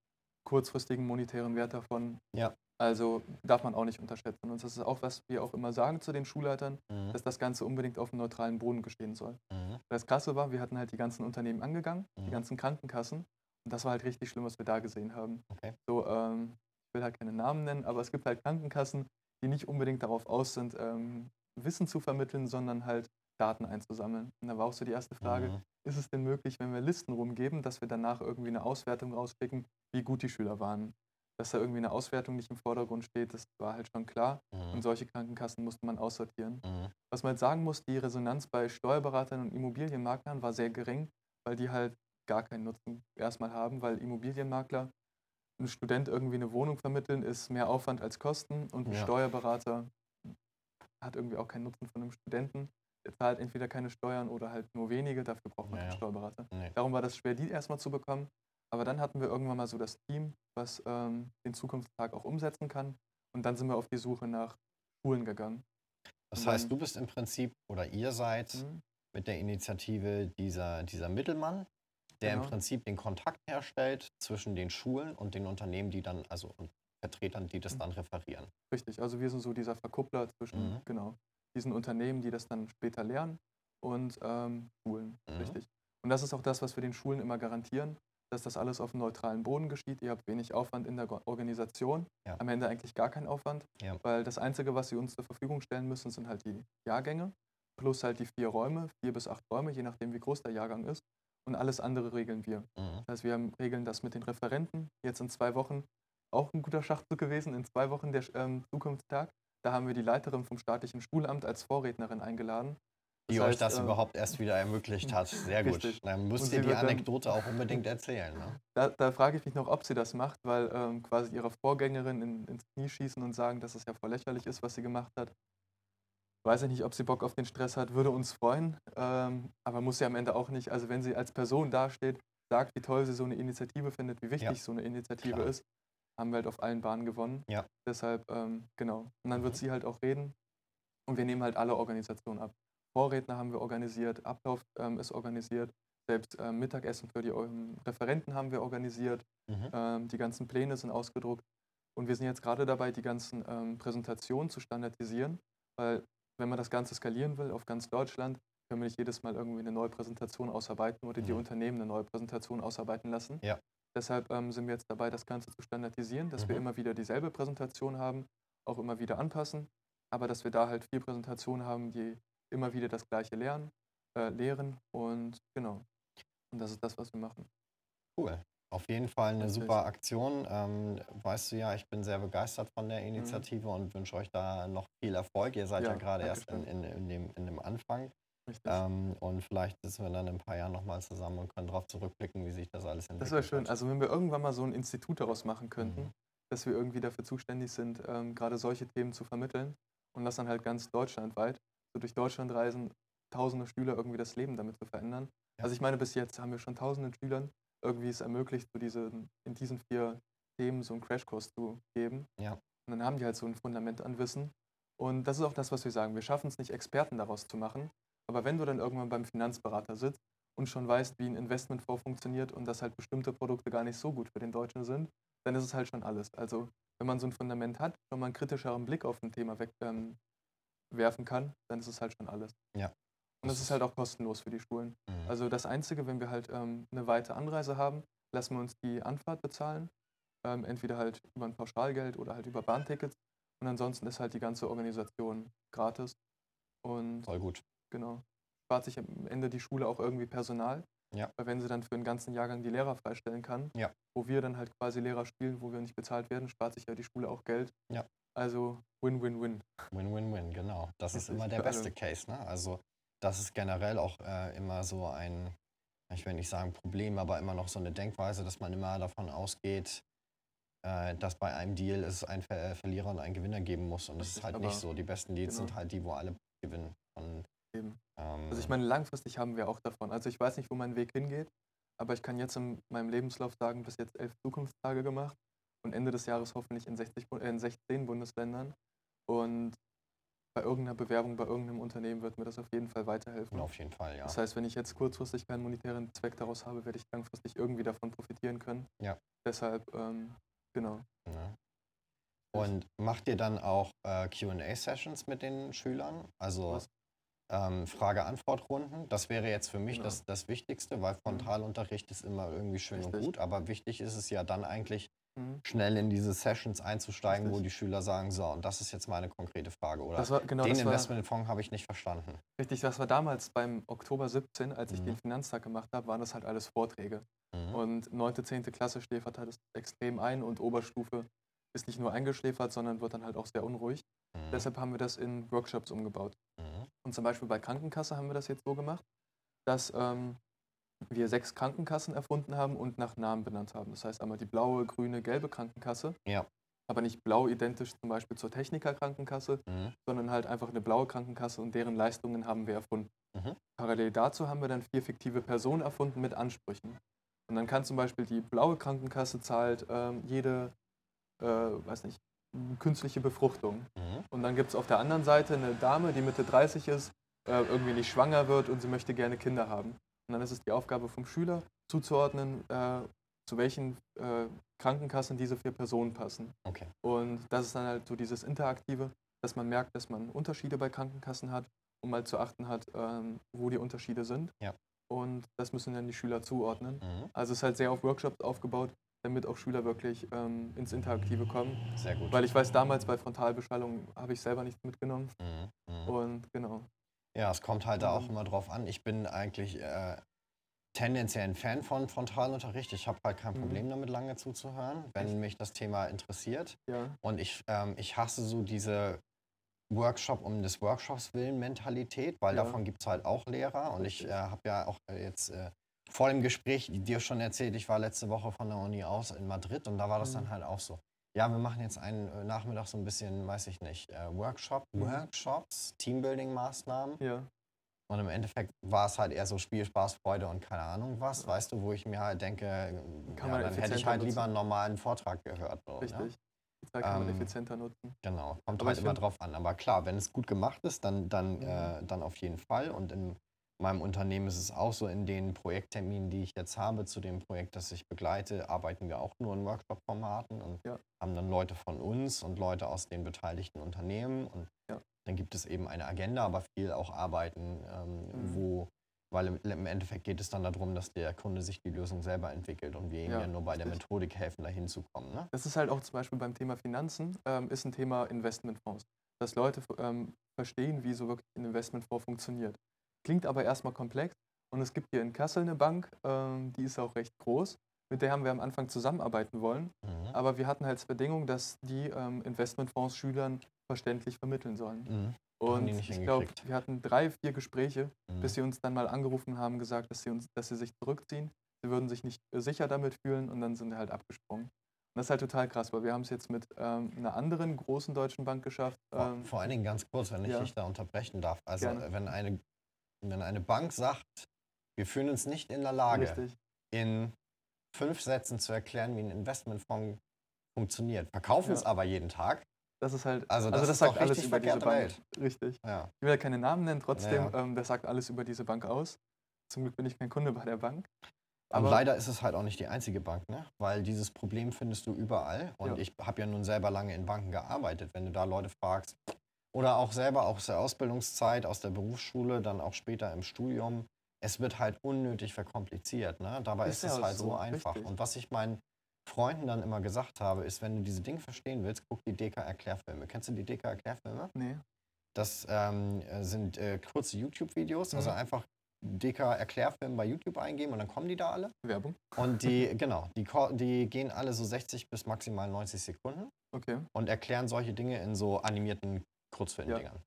kurzfristigen monetären Wert davon. Ja. Also darf man auch nicht unterschätzen. Und das ist auch, was wir auch immer sagen zu den Schulleitern, Mhm. dass das Ganze unbedingt auf einem neutralen Boden geschehen soll. Mhm. Das Krasse war, wir hatten halt die ganzen Unternehmen angegangen, Mhm. die ganzen Krankenkassen. Und das war halt richtig schlimm, was wir da gesehen haben. Okay. So, ähm, ich will halt keine Namen nennen, aber es gibt halt Krankenkassen, die nicht unbedingt darauf aus sind, ähm, Wissen zu vermitteln, sondern halt Daten einzusammeln. Und da war auch so die erste Frage, Mhm. ist es denn möglich, wenn wir Listen rumgeben, dass wir danach irgendwie eine Auswertung rausschicken, wie gut die Schüler waren? Dass da irgendwie eine Auswertung nicht im Vordergrund steht, das war halt schon klar. Und Mhm. solche Krankenkassen musste man aussortieren. Mhm. Was man halt sagen muss, die Resonanz bei Steuerberatern und Immobilienmaklern war sehr gering, weil die halt gar keinen Nutzen erstmal haben, weil Immobilienmakler ein Student irgendwie eine Wohnung vermitteln, ist mehr Aufwand als Kosten und ein Ja. Steuerberater hat irgendwie auch keinen Nutzen von einem Studenten. Der zahlt entweder keine Steuern oder halt nur wenige, dafür braucht man Ja, keinen. Steuerberater. Nee. Darum war das schwer, die erstmal zu bekommen. Aber dann hatten wir irgendwann mal so das Team, was ähm, den Zukunftstag auch umsetzen kann. Und dann sind wir auf die Suche nach Schulen gegangen. Das Und heißt, du bist im Prinzip oder ihr seid Mhm. mit der Initiative dieser, dieser Mittelmann, der im Genau. Prinzip den Kontakt herstellt zwischen den Schulen und den Unternehmen, die dann, also und Vertretern, die das Mhm. dann referieren. Richtig, also wir sind so dieser Verkuppler zwischen, Mhm. genau, diesen Unternehmen, die das dann später lernen und ähm, Schulen, Mhm. richtig. Und das ist auch das, was wir den Schulen immer garantieren, dass das alles auf einem neutralen Boden geschieht. Ihr habt wenig Aufwand in der Organisation, Ja. am Ende eigentlich gar keinen Aufwand, Ja. weil das Einzige, was sie uns zur Verfügung stellen müssen, sind halt die Jahrgänge plus halt die vier Räume, vier bis acht Räume, je nachdem, wie groß der Jahrgang ist. Und alles andere regeln wir. Mhm. Das heißt, wir regeln das mit den Referenten. Jetzt in zwei Wochen auch ein guter Schachzug gewesen. In zwei Wochen der ähm, Zukunftstag. Da haben wir die Leiterin vom staatlichen Schulamt als Vorrednerin eingeladen. Die Das euch heißt, das ähm, überhaupt erst wieder ermöglicht hat. Sehr gut. Richtig. Dann Und müsst ihr die wird dann- Anekdote auch unbedingt erzählen. Ne? Da, da frage ich mich noch, ob sie das macht, weil ähm, quasi ihrer Vorgängerin in, ins Knie schießen und sagen, dass es ja voll lächerlich ist, was sie gemacht hat. Weiß ich nicht, ob sie Bock auf den Stress hat, würde uns freuen, ähm, aber muss sie am Ende auch nicht. Also wenn sie als Person dasteht, sagt, wie toll sie so eine Initiative findet, wie wichtig Ja. so eine Initiative Klar. ist, haben wir halt auf allen Bahnen gewonnen. Ja. Deshalb, ähm, genau. Und dann wird Mhm. sie halt auch reden und wir nehmen halt alle Organisationen ab. Vorredner haben wir organisiert, Ablauf ähm, ist organisiert, selbst ähm, Mittagessen für die ähm, Referenten haben wir organisiert. Mhm. Ähm, die ganzen Pläne sind ausgedruckt. Und wir sind jetzt gerade dabei, die ganzen ähm, Präsentationen zu standardisieren, weil wenn man das Ganze skalieren will auf ganz Deutschland, können wir nicht jedes Mal irgendwie eine neue Präsentation ausarbeiten oder die Mhm. Unternehmen eine neue Präsentation ausarbeiten lassen. Ja. Deshalb sind wir jetzt dabei, das Ganze zu standardisieren, dass wir Mhm. immer wieder dieselbe Präsentation haben, auch immer wieder anpassen, aber dass wir da halt vier Präsentationen haben, die immer wieder das gleiche lernen, äh, lehren und genau. Und das ist das, was wir machen. Cool. Auf jeden Fall eine Richtig. super Aktion. Ähm, weißt du ja, ich bin sehr begeistert von Mhm. der Initiative und wünsche euch da noch viel Erfolg. Ihr seid ja, Ja, gerade erst in, in, in, dem, in dem Anfang. Ähm, und vielleicht sitzen wir dann in ein paar Jahren nochmal zusammen und können darauf zurückblicken, wie sich das alles entwickelt Das wäre schön. hat. Also wenn wir irgendwann mal so ein Institut daraus machen könnten, Mhm. dass wir irgendwie dafür zuständig sind, ähm, gerade solche Themen zu vermitteln und das dann halt ganz deutschlandweit, so durch Deutschland reisen, tausende Schüler irgendwie das Leben damit zu verändern. Ja. Also ich meine, bis jetzt haben wir schon tausenden Schülern irgendwie es ermöglicht, so diese, in diesen vier Themen so einen Crashkurs zu geben. Ja. Und dann haben die halt so ein Fundament an Wissen. Und das ist auch das, was wir sagen. Wir schaffen es nicht, Experten daraus zu machen. Aber wenn du dann irgendwann beim Finanzberater sitzt und schon weißt, wie ein Investmentfonds funktioniert und dass halt bestimmte Produkte gar nicht so gut für den Deutschen sind, dann ist es halt schon alles. Also wenn man so ein Fundament hat, schon mal einen kritischeren Blick auf ein Thema weg, ähm, werfen kann, dann ist es halt schon alles. Ja. Und das ist halt auch kostenlos für die Schulen. Mhm. Also das Einzige, wenn wir halt ähm, eine weite Anreise haben, lassen wir uns die Anfahrt bezahlen. Ähm, entweder halt über ein Pauschalgeld oder halt über Bahntickets. Und ansonsten ist halt die ganze Organisation gratis. Und Voll gut. genau, spart sich am Ende die Schule auch irgendwie Personal. Ja. Weil wenn sie dann für den ganzen Jahrgang die Lehrer freistellen kann, Ja. wo wir dann halt quasi Lehrer spielen, wo wir nicht bezahlt werden, spart sich ja die Schule auch Geld. Ja. Also Win-Win-Win. Win-win-win, genau. Das ist Richtig, immer der alle. beste Case. Ne? Also das ist generell auch äh, immer so ein, ich will nicht sagen Problem, aber immer noch so eine Denkweise, dass man immer davon ausgeht, äh, dass bei einem Deal es einen Ver Verlierer und einen Gewinner geben muss. Und das ist Richtig, halt nicht so. Die besten Deals genau. sind halt die, wo alle gewinnen. Und, ähm, Also ich meine, langfristig haben wir auch davon. Also ich weiß nicht, wo mein Weg hingeht, aber ich kann jetzt in meinem Lebenslauf sagen, bis jetzt elf Zukunftstage gemacht und Ende des Jahres hoffentlich in, 60, Bu- äh, in 16 Bundesländern. Und bei irgendeiner Bewerbung, bei irgendeinem Unternehmen wird mir das auf jeden Fall weiterhelfen. auf jeden Fall, ja. Das heißt, wenn ich jetzt kurzfristig keinen monetären Zweck daraus habe, werde ich langfristig irgendwie davon profitieren können. Ja. Deshalb, ähm, genau. Ne? Und macht ihr dann auch äh, QA-Sessions mit den Schülern? Also ähm, Frage-Antwort-Runden? Das wäre jetzt für mich Genau. das, das Wichtigste, weil Frontalunterricht ist immer irgendwie schön und Richtig. gut, aber wichtig ist es ja dann eigentlich, Mhm. schnell in diese Sessions einzusteigen, wo Richtig. die Schüler sagen, so, und das ist jetzt meine konkrete Frage. Oder Das war, genau, den Investmentfonds habe ich nicht verstanden. richtig, das war damals beim Oktober 17, als ich Mhm. den Finanztag gemacht habe, waren das halt alles Vorträge. Mhm. Und 9., 10. Klasse schläfert halt extrem ein und Oberstufe ist nicht nur eingeschläfert, sondern wird dann halt auch sehr unruhig. Mhm. Deshalb haben wir das in Workshops umgebaut. Mhm. Und zum Beispiel bei Krankenkasse haben wir das jetzt so gemacht, dass ähm, wir sechs Krankenkassen erfunden haben und nach Namen benannt haben. Das heißt einmal die blaue, grüne, gelbe Krankenkasse. Ja. Aber nicht blau identisch zum Beispiel zur Technikerkrankenkasse, Mhm. sondern halt einfach eine blaue Krankenkasse und deren Leistungen haben wir erfunden. Mhm. Parallel dazu haben wir dann vier fiktive Personen erfunden mit Ansprüchen. Und dann kann zum Beispiel die blaue Krankenkasse zahlt ähm, jede, äh, weiß nicht, künstliche Befruchtung. Mhm. Und dann gibt es auf der anderen Seite eine Dame, die Mitte 30 ist, äh, irgendwie nicht schwanger wird und sie möchte gerne Kinder haben. Und dann ist es die Aufgabe vom Schüler zuzuordnen, äh, zu welchen äh, Krankenkassen diese vier Personen passen. Okay. Und das ist dann halt so dieses Interaktive, dass man merkt, dass man Unterschiede bei Krankenkassen hat und mal zu achten hat, ähm, wo die Unterschiede sind. Ja. Und das müssen dann die Schüler zuordnen. Mhm. Also es ist halt sehr auf Workshops aufgebaut, damit auch Schüler wirklich ähm, ins Interaktive kommen. Sehr gut. Weil ich weiß, damals bei Frontalbeschallung habe ich selber nichts mitgenommen. Mhm. Mhm. Und genau. Ja, es kommt halt da auch Mhm. immer drauf an. Ich bin eigentlich äh, tendenziell ein Fan von Frontalunterricht. Ich habe halt kein Mhm. Problem damit, lange zuzuhören, wenn Echt? mich das Thema interessiert. Ja, Und ich, ähm, ich hasse so diese Workshop um des Workshops willen Mentalität, weil Ja. davon gibt es halt auch Lehrer. Und ich äh, habe ja auch äh, jetzt äh, vor dem Gespräch dir schon erzählt, ich war letzte Woche von der Uni aus in Madrid und da war das Mhm. dann halt auch so. Ja, wir machen jetzt einen äh, Nachmittag so ein bisschen, weiß ich nicht, äh, Workshop, Mhm. Workshops, Teambuilding-Maßnahmen. ja, Und im Endeffekt war es halt eher so Spiel, Spaß, Freude und keine Ahnung was, weißt du, wo ich mir halt denke, Kann ja, man dann hätte ich halt lieber nutzen. einen normalen Vortrag gehört. So, richtig. Ne? Zeit kann man Ähm, effizienter nutzen. Genau, kommt Aber halt immer drauf an. Aber klar, wenn es gut gemacht ist, dann, dann, Mhm. äh, dann auf jeden Fall. Und in meinem Unternehmen ist es auch so, in den Projektterminen, die ich jetzt habe, zu dem Projekt, das ich begleite, arbeiten wir auch nur in Workshop-Formaten und Ja. haben dann Leute von uns und Leute aus den beteiligten Unternehmen. Und Ja. dann gibt es eben eine Agenda, aber viel auch Arbeiten, ähm, Mhm. wo, weil im, im Endeffekt geht es dann darum, dass der Kunde sich die Lösung selber entwickelt und wir ihm Ja, ja, nur bei der. Methodik helfen, da hinzukommen. Ne? Das ist halt auch zum Beispiel beim Thema Finanzen, ähm, ist ein Thema Investmentfonds. Dass Leute ähm, verstehen, wie so wirklich ein Investmentfonds funktioniert. Klingt aber erstmal komplex. Und es gibt hier in Kassel eine Bank, ähm, die ist auch recht groß. Mit der haben wir am Anfang zusammenarbeiten wollen. Mhm. Aber wir hatten halt als Bedingung, dass die ähm, Investmentfonds Schülern verständlich vermitteln sollen. Mhm. Und ich glaube, wir hatten drei, vier Gespräche, Mhm. bis sie uns dann mal angerufen haben, gesagt, dass sie, uns, dass sie sich zurückziehen. Sie würden sich nicht äh, sicher damit fühlen und dann sind sie halt abgesprungen. Und das ist halt total krass, weil wir haben es jetzt mit ähm, einer anderen großen deutschen Bank geschafft. Vor, Ähm, vor allen Dingen ganz kurz, wenn ich ja. dich da unterbrechen darf. Also Gerne. wenn eine, wenn eine Bank sagt, wir fühlen uns nicht in der Lage, richtig. in fünf Sätzen zu erklären, wie ein Investmentfonds funktioniert, verkaufen Ja. es aber jeden Tag. Das ist halt, Also das also das ist sagt doch alles richtig über diese Bank. Richtig. Ja. Ich will ja keine Namen nennen, trotzdem, Ja, Ähm, das sagt alles über diese Bank aus. Zum Glück bin ich kein Kunde bei der Bank. Und Aber leider ist es halt auch nicht die einzige Bank, ne? weil dieses Problem findest du überall. Und Ja. ich habe ja nun selber lange in Banken gearbeitet. Wenn du da Leute fragst, oder auch selber aus der Ausbildungszeit, aus der Berufsschule, dann auch später im Studium, es wird halt unnötig verkompliziert. Ne? Dabei Ist ist, ja es halt so, so einfach. richtig. Und was ich meinen Freunden dann immer gesagt habe, ist, wenn du diese Dinge verstehen willst, guck die DK-Erklärfilme. Kennst du die DK-Erklärfilme? nee, Das ähm, äh, sind äh, kurze YouTube-Videos, also Mhm. einfach DK-Erklärfilm bei YouTube eingeben und dann kommen die da alle. Werbung. Und die, genau, die, die gehen alle so 60 bis maximal 90 Sekunden Okay. und erklären solche Dinge in so animierten Kurzfilmdingern.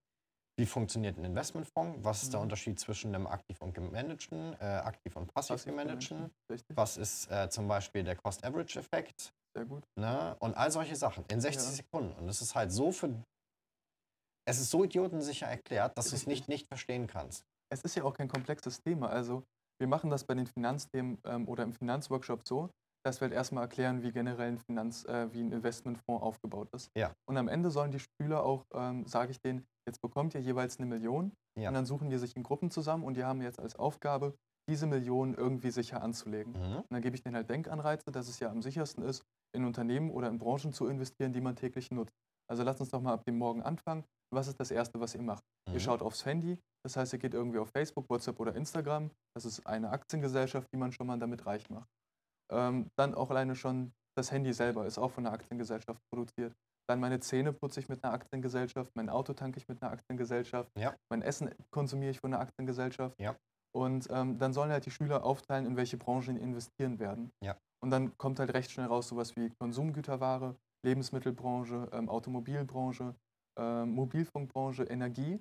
Wie funktioniert ein Investmentfonds? Was ist der Mhm. Unterschied zwischen einem aktiv und gemanagten, äh, aktiv und passiv Passiv gemanagten? Was ist äh, zum Beispiel der Cost-Average-Effekt? Sehr gut. Ne? Und all solche Sachen in 60 Ja. Sekunden. Und es ist halt so für. Es ist so idiotensicher erklärt, dass du es nicht nicht verstehen kannst. es ist ja auch kein komplexes Thema. Also wir machen das bei den Finanzthemen ähm, oder im Finanzworkshop so, dass wir halt erstmal erklären, wie generell ein Finanz, äh, wie ein Investmentfonds aufgebaut ist. Ja. Und am Ende sollen die Schüler auch, ähm, sage ich denen, jetzt bekommt ihr jeweils eine Million Ja. und dann suchen die sich in Gruppen zusammen und die haben jetzt als Aufgabe, diese Million irgendwie sicher anzulegen. Mhm. Und dann gebe ich denen halt Denkanreize, dass es ja am sichersten ist, in Unternehmen oder in Branchen zu investieren, die man täglich nutzt. Also lasst uns doch mal ab dem Morgen anfangen. Was ist das Erste, was ihr macht? Mhm. Ihr schaut aufs Handy, das heißt, ihr geht irgendwie auf Facebook, WhatsApp oder Instagram. Das ist eine Aktiengesellschaft, die man schon mal damit reich macht. Ähm, dann auch alleine schon das Handy selber ist auch von einer Aktiengesellschaft produziert. Dann meine Zähne putze ich mit einer Aktiengesellschaft, mein Auto tanke ich mit einer Aktiengesellschaft, Ja. mein Essen konsumiere ich von einer Aktiengesellschaft. Ja. Und ähm, dann sollen halt die Schüler aufteilen, in welche Branchen sie investieren werden. Ja. Und dann kommt halt recht schnell raus sowas wie Konsumgüterware, Lebensmittelbranche, ähm, Automobilbranche, ähm, Mobilfunkbranche, Energie.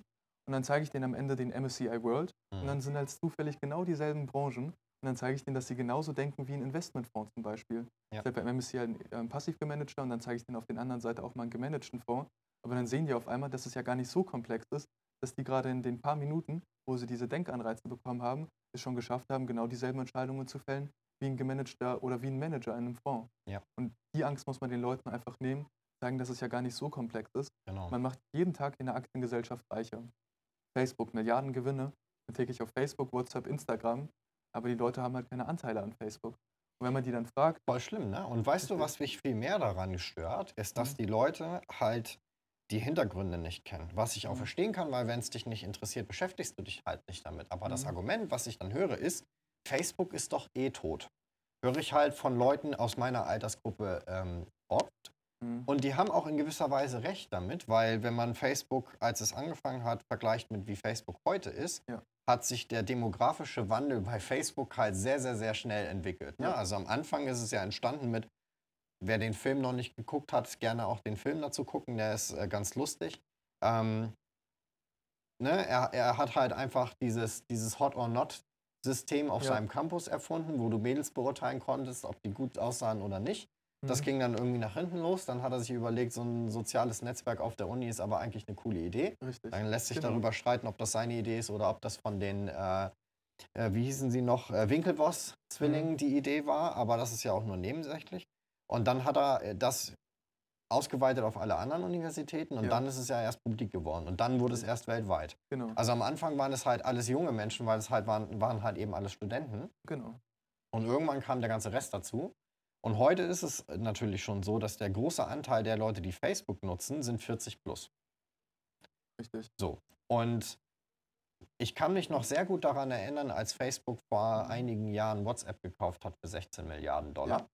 Und dann zeige ich denen am Ende den MSCI World. Und Mhm. dann sind halt zufällig genau dieselben Branchen. Und dann zeige ich denen, dass sie genauso denken wie ein Investmentfonds zum Beispiel. Ja. Ich habe beim MSCI einen ähm, passiv gemanagter und dann zeige ich denen auf der anderen Seite auch mal einen gemanagten Fonds. Aber dann sehen die auf einmal, dass es ja gar nicht so komplex ist, dass die gerade in den paar Minuten, wo sie diese Denkanreize bekommen haben, es schon geschafft haben, genau dieselben Entscheidungen zu fällen wie ein gemanagter oder wie ein Manager in einem Fonds. Ja. Und die Angst muss man den Leuten einfach nehmen, sagen, dass es ja gar nicht so komplex ist. Genau. Man macht jeden Tag in der Aktiengesellschaft reicher. Facebook, Milliarden Gewinne, täglich auf Facebook, WhatsApp, Instagram, aber die Leute haben halt keine Anteile an Facebook. Und wenn man die dann fragt, Voll schlimm, ne? Und weißt du, was mich viel mehr daran stört, ist, dass Mhm. die Leute halt die Hintergründe nicht kennen. Was ich auch Mhm. verstehen kann, weil wenn es dich nicht interessiert, beschäftigst du dich halt nicht damit. Aber das Mhm. Argument, was ich dann höre, ist, Facebook ist doch eh tot. Höre ich halt von Leuten aus meiner Altersgruppe ähm, oft. Hm, Und die haben auch in gewisser Weise recht damit, weil wenn man Facebook, als es angefangen hat, vergleicht mit wie Facebook heute ist, Ja. hat sich der demografische Wandel bei Facebook halt sehr, sehr, sehr schnell entwickelt. Ne? Ja. Also am Anfang ist es ja entstanden mit, wer den Film noch nicht geguckt hat, gerne auch den Film dazu gucken, der ist äh, ganz lustig. Ähm, ne? er, er hat halt einfach dieses, dieses Hot or Not System auf Ja. seinem Campus erfunden, wo du Mädels beurteilen konntest, ob die gut aussahen oder nicht. Das hm, ging dann irgendwie nach hinten los. Dann hat er sich überlegt, so ein soziales Netzwerk auf der Uni ist aber eigentlich eine coole Idee. richtig. Dann lässt sich Genau. darüber streiten, ob das seine Idee ist oder ob das von den, äh, äh, wie hießen sie noch, äh, Winkelboss-Zwillingen Mhm. die Idee war. Aber das ist ja auch nur nebensächlich. Und dann hat er äh, das ausgeweitet auf alle anderen Universitäten und Ja. dann ist es ja erst publik geworden und dann wurde es erst weltweit. Genau, Also am Anfang waren es halt alles junge Menschen, weil es halt waren, waren halt eben alles Studenten. genau. Und irgendwann kam der ganze Rest dazu. Und heute ist es natürlich schon so, dass der große Anteil der Leute, die Facebook nutzen, sind 40 plus. Richtig. So. Und ich kann mich noch sehr gut daran erinnern, als Facebook vor einigen Jahren WhatsApp gekauft hat für 16 Milliarden Dollar. Ja.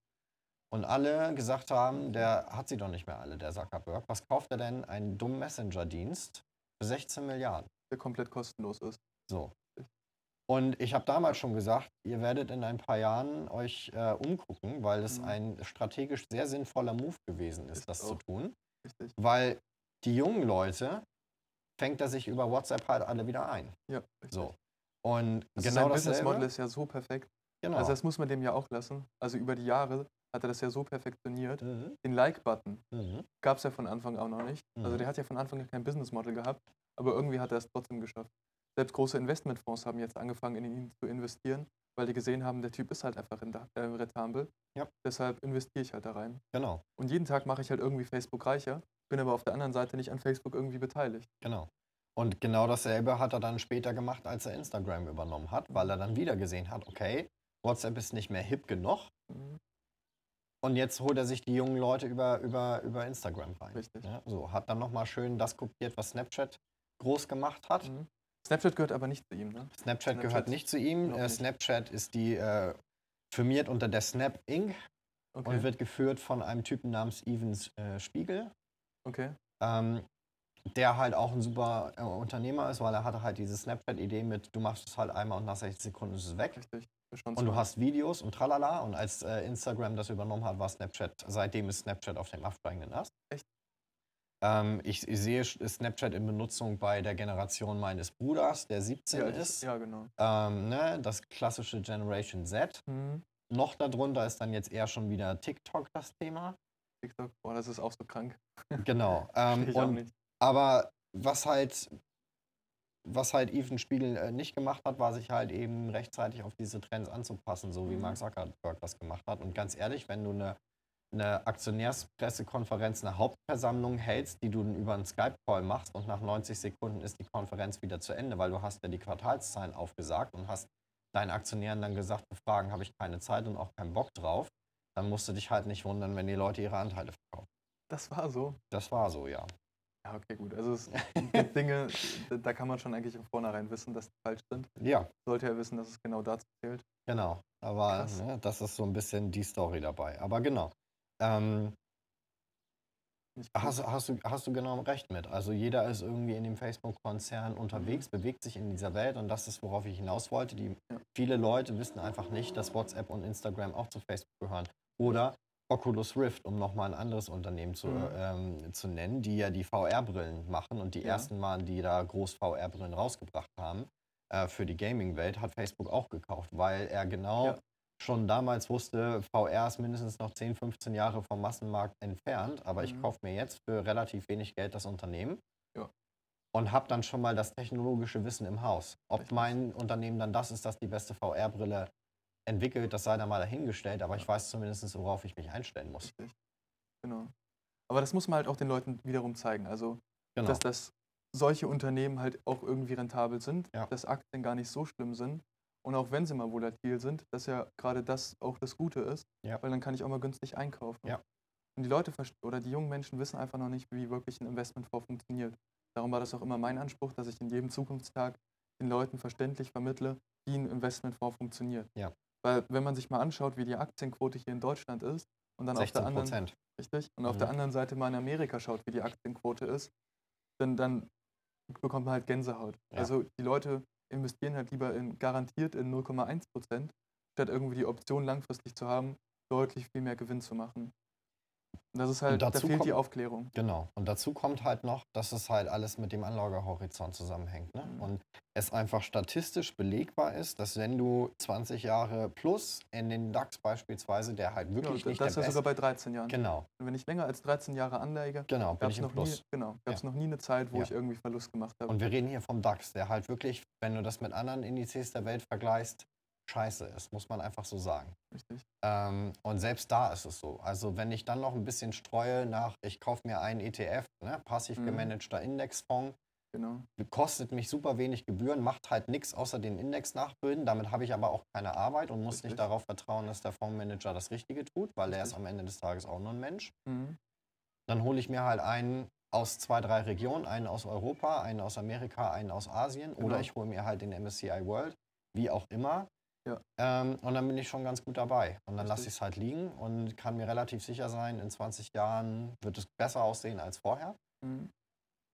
Und alle gesagt haben, der hat sie doch nicht mehr alle, der Zuckerberg. Was kauft er denn? Einen dummen Messenger-Dienst für 16 Milliarden. Der komplett kostenlos ist. So. Und ich habe damals schon gesagt, ihr werdet in ein paar Jahren euch äh, umgucken, weil es Mhm. ein strategisch sehr sinnvoller Move gewesen ist, Ist das zu tun. Richtig. Weil die jungen Leute fängt er sich über WhatsApp halt alle wieder ein. Ja, richtig. So. Und Also genau sein Business Model dasselbe. ist ja so perfekt. Genau. Also das muss man dem ja auch lassen. Also über die Jahre hat er das ja so perfektioniert. mhm. Den Like-Button Mhm. gab es ja von Anfang auch noch nicht. Also Mhm. der hat ja von Anfang an kein Business Model gehabt, aber irgendwie hat er es trotzdem geschafft. Selbst große Investmentfonds haben jetzt angefangen, in ihn zu investieren, weil die gesehen haben, der Typ ist halt einfach äh, rentabel. Ja. Deshalb investiere ich halt da rein. Genau. Und jeden Tag mache ich halt irgendwie Facebook reicher, bin aber auf der anderen Seite nicht an Facebook irgendwie beteiligt. Genau. Und genau dasselbe hat er dann später gemacht, als er Instagram übernommen hat, weil er dann wieder gesehen hat, okay, WhatsApp ist nicht mehr hip genug. Mhm. Und jetzt holt er sich die jungen Leute über, über, über Instagram rein. Richtig. Ja, so, hat dann nochmal schön das kopiert, was Snapchat groß gemacht hat. Mhm. Snapchat gehört aber nicht zu ihm, ne? Snapchat, Snapchat gehört nicht zu ihm. Äh. Snapchat ist die äh, firmiert unter der Snap Inc. Okay. und wird geführt von einem Typen namens Evans äh, Spiegel. okay. Ähm, der halt auch ein super äh, Unternehmer ist, weil er hatte halt diese Snapchat-Idee mit, du machst es halt einmal und nach 60 Sekunden ist es weg. Richtig. Und du hast Videos und tralala. Und als äh, Instagram das übernommen hat, war Snapchat, seitdem ist Snapchat auf dem absteigenden Ast. Echt? Ähm, ich, ich sehe Snapchat in Benutzung bei der Generation meines Bruders, der 17 ja, ist. Ja, genau. Ähm, ne, das klassische Generation Z. Mhm. Noch darunter ist dann jetzt eher schon wieder TikTok das Thema. TikTok, boah, das ist auch so krank. Genau. Ähm, ich auch und nicht. Aber was halt, was halt Ethan Spiegel äh, nicht gemacht hat, war sich halt eben rechtzeitig auf diese Trends anzupassen, so wie Mhm. Mark Zuckerberg das gemacht hat. Und ganz ehrlich, wenn du eine, eine Aktionärspressekonferenz, eine Hauptversammlung hältst, die du dann über einen Skype-Call machst und nach 90 Sekunden ist die Konferenz wieder zu Ende, weil du hast ja die Quartalszahlen aufgesagt und hast deinen Aktionären dann gesagt, für Fragen habe ich keine Zeit und auch keinen Bock drauf, dann musst du dich halt nicht wundern, wenn die Leute ihre Anteile verkaufen. Das war so. Das war so, ja. Ja, okay, gut. Also es gibt Dinge, da- kann man schon eigentlich im Vornherein wissen, dass die falsch sind. Ja, Sollte er wissen, dass es genau dazu zählt. Genau, aber ne, das ist so ein bisschen die Story dabei. Aber genau. Ähm, hast, hast, du, hast du genau recht mit. Also jeder ist irgendwie in dem Facebook-Konzern Mhm. unterwegs, bewegt sich in dieser Welt und das ist, worauf ich hinaus wollte. Die. Viele Leute wissen einfach nicht, dass WhatsApp und Instagram auch zu Facebook gehören. Oder Oculus Rift, um nochmal ein anderes Unternehmen zu, Mhm. ähm, zu nennen, die ja die VR-Brillen machen und die Ja. ersten Mal, die da groß VR-Brillen rausgebracht haben äh, für die Gaming-Welt, hat Facebook auch gekauft, weil er genau Ja. Schon damals wusste, VR ist mindestens noch 10, 15 Jahre vom Massenmarkt entfernt, aber ich Mhm. kaufe mir jetzt für relativ wenig Geld das Unternehmen Ja. und habe dann schon mal das technologische Wissen im Haus. Ob Richtig. mein Unternehmen dann das ist, das die beste VR-Brille entwickelt, das sei dann mal dahingestellt, aber ich weiß zumindest, worauf ich mich einstellen muss. Richtig. Genau. Aber das muss man halt auch den Leuten wiederum zeigen. Also, Genau. dass, dass solche Unternehmen halt auch irgendwie rentabel sind, Ja. dass Aktien gar nicht so schlimm sind. Und auch wenn sie mal volatil sind, dass ja gerade das auch das Gute ist, Ja. weil dann kann ich auch mal günstig einkaufen. Ja. Und die Leute oder die jungen Menschen wissen einfach noch nicht, wie wirklich ein Investmentfonds funktioniert. Darum war das auch immer mein Anspruch, dass ich in jedem Zukunftstag den Leuten verständlich vermittle, wie ein Investmentfonds funktioniert. Ja. Weil wenn man sich mal anschaut, wie die Aktienquote hier in Deutschland ist und dann auf der 16 anderen. Richtig. Und auf Mhm. der anderen Seite mal in Amerika schaut, wie die Aktienquote ist, dann, dann bekommt man halt Gänsehaut. Ja. Also die Leute investieren halt lieber in garantiert in 0,1 Prozent, statt irgendwie die Option langfristig zu haben, deutlich viel mehr Gewinn zu machen. Und das ist halt, da dazu fehlt die kommt- Aufklärung. Genau. Und dazu kommt halt noch, dass es halt alles mit dem Anlagehorizont zusammenhängt. Ne? Mhm. Und es einfach statistisch belegbar ist, dass wenn du 20 Jahre plus in den DAX beispielsweise, der halt Ja, wirklich und nicht das ist ja sogar bei 13 Jahren. Genau, Und wenn ich länger als 13 Jahre anlege, genau, gab ich es noch, nie, genau, Ja. noch nie eine Zeit, wo Ja. ich irgendwie Verlust gemacht habe. Und wir reden hier vom DAX, der halt wirklich, wenn du das mit anderen Indizes der Welt vergleichst, scheiße ist, muss man einfach so sagen. Richtig. Ähm, und selbst da ist es so. Also wenn ich dann noch ein bisschen streue nach, ich kaufe mir einen ETF, ne, passiv Mhm. gemanagter Indexfonds, Genau. kostet mich super wenig Gebühren, macht halt nichts außer den Index nachbilden. Damit habe ich aber auch keine Arbeit und muss Richtig. nicht darauf vertrauen, dass der Fondsmanager das Richtige tut, weil der ist Richtig. am Ende des Tages auch nur ein Mensch. Mhm. Dann hole ich mir halt einen aus zwei, drei Regionen, einen aus Europa, einen aus Amerika, einen aus Asien. Genau. Oder ich hole mir halt den MSCI World, wie auch immer. Ja. Ähm, und dann bin ich schon ganz gut dabei. Und dann lasse ich es halt liegen und kann mir relativ sicher sein, in 20 Jahren wird es besser aussehen als vorher. Mhm.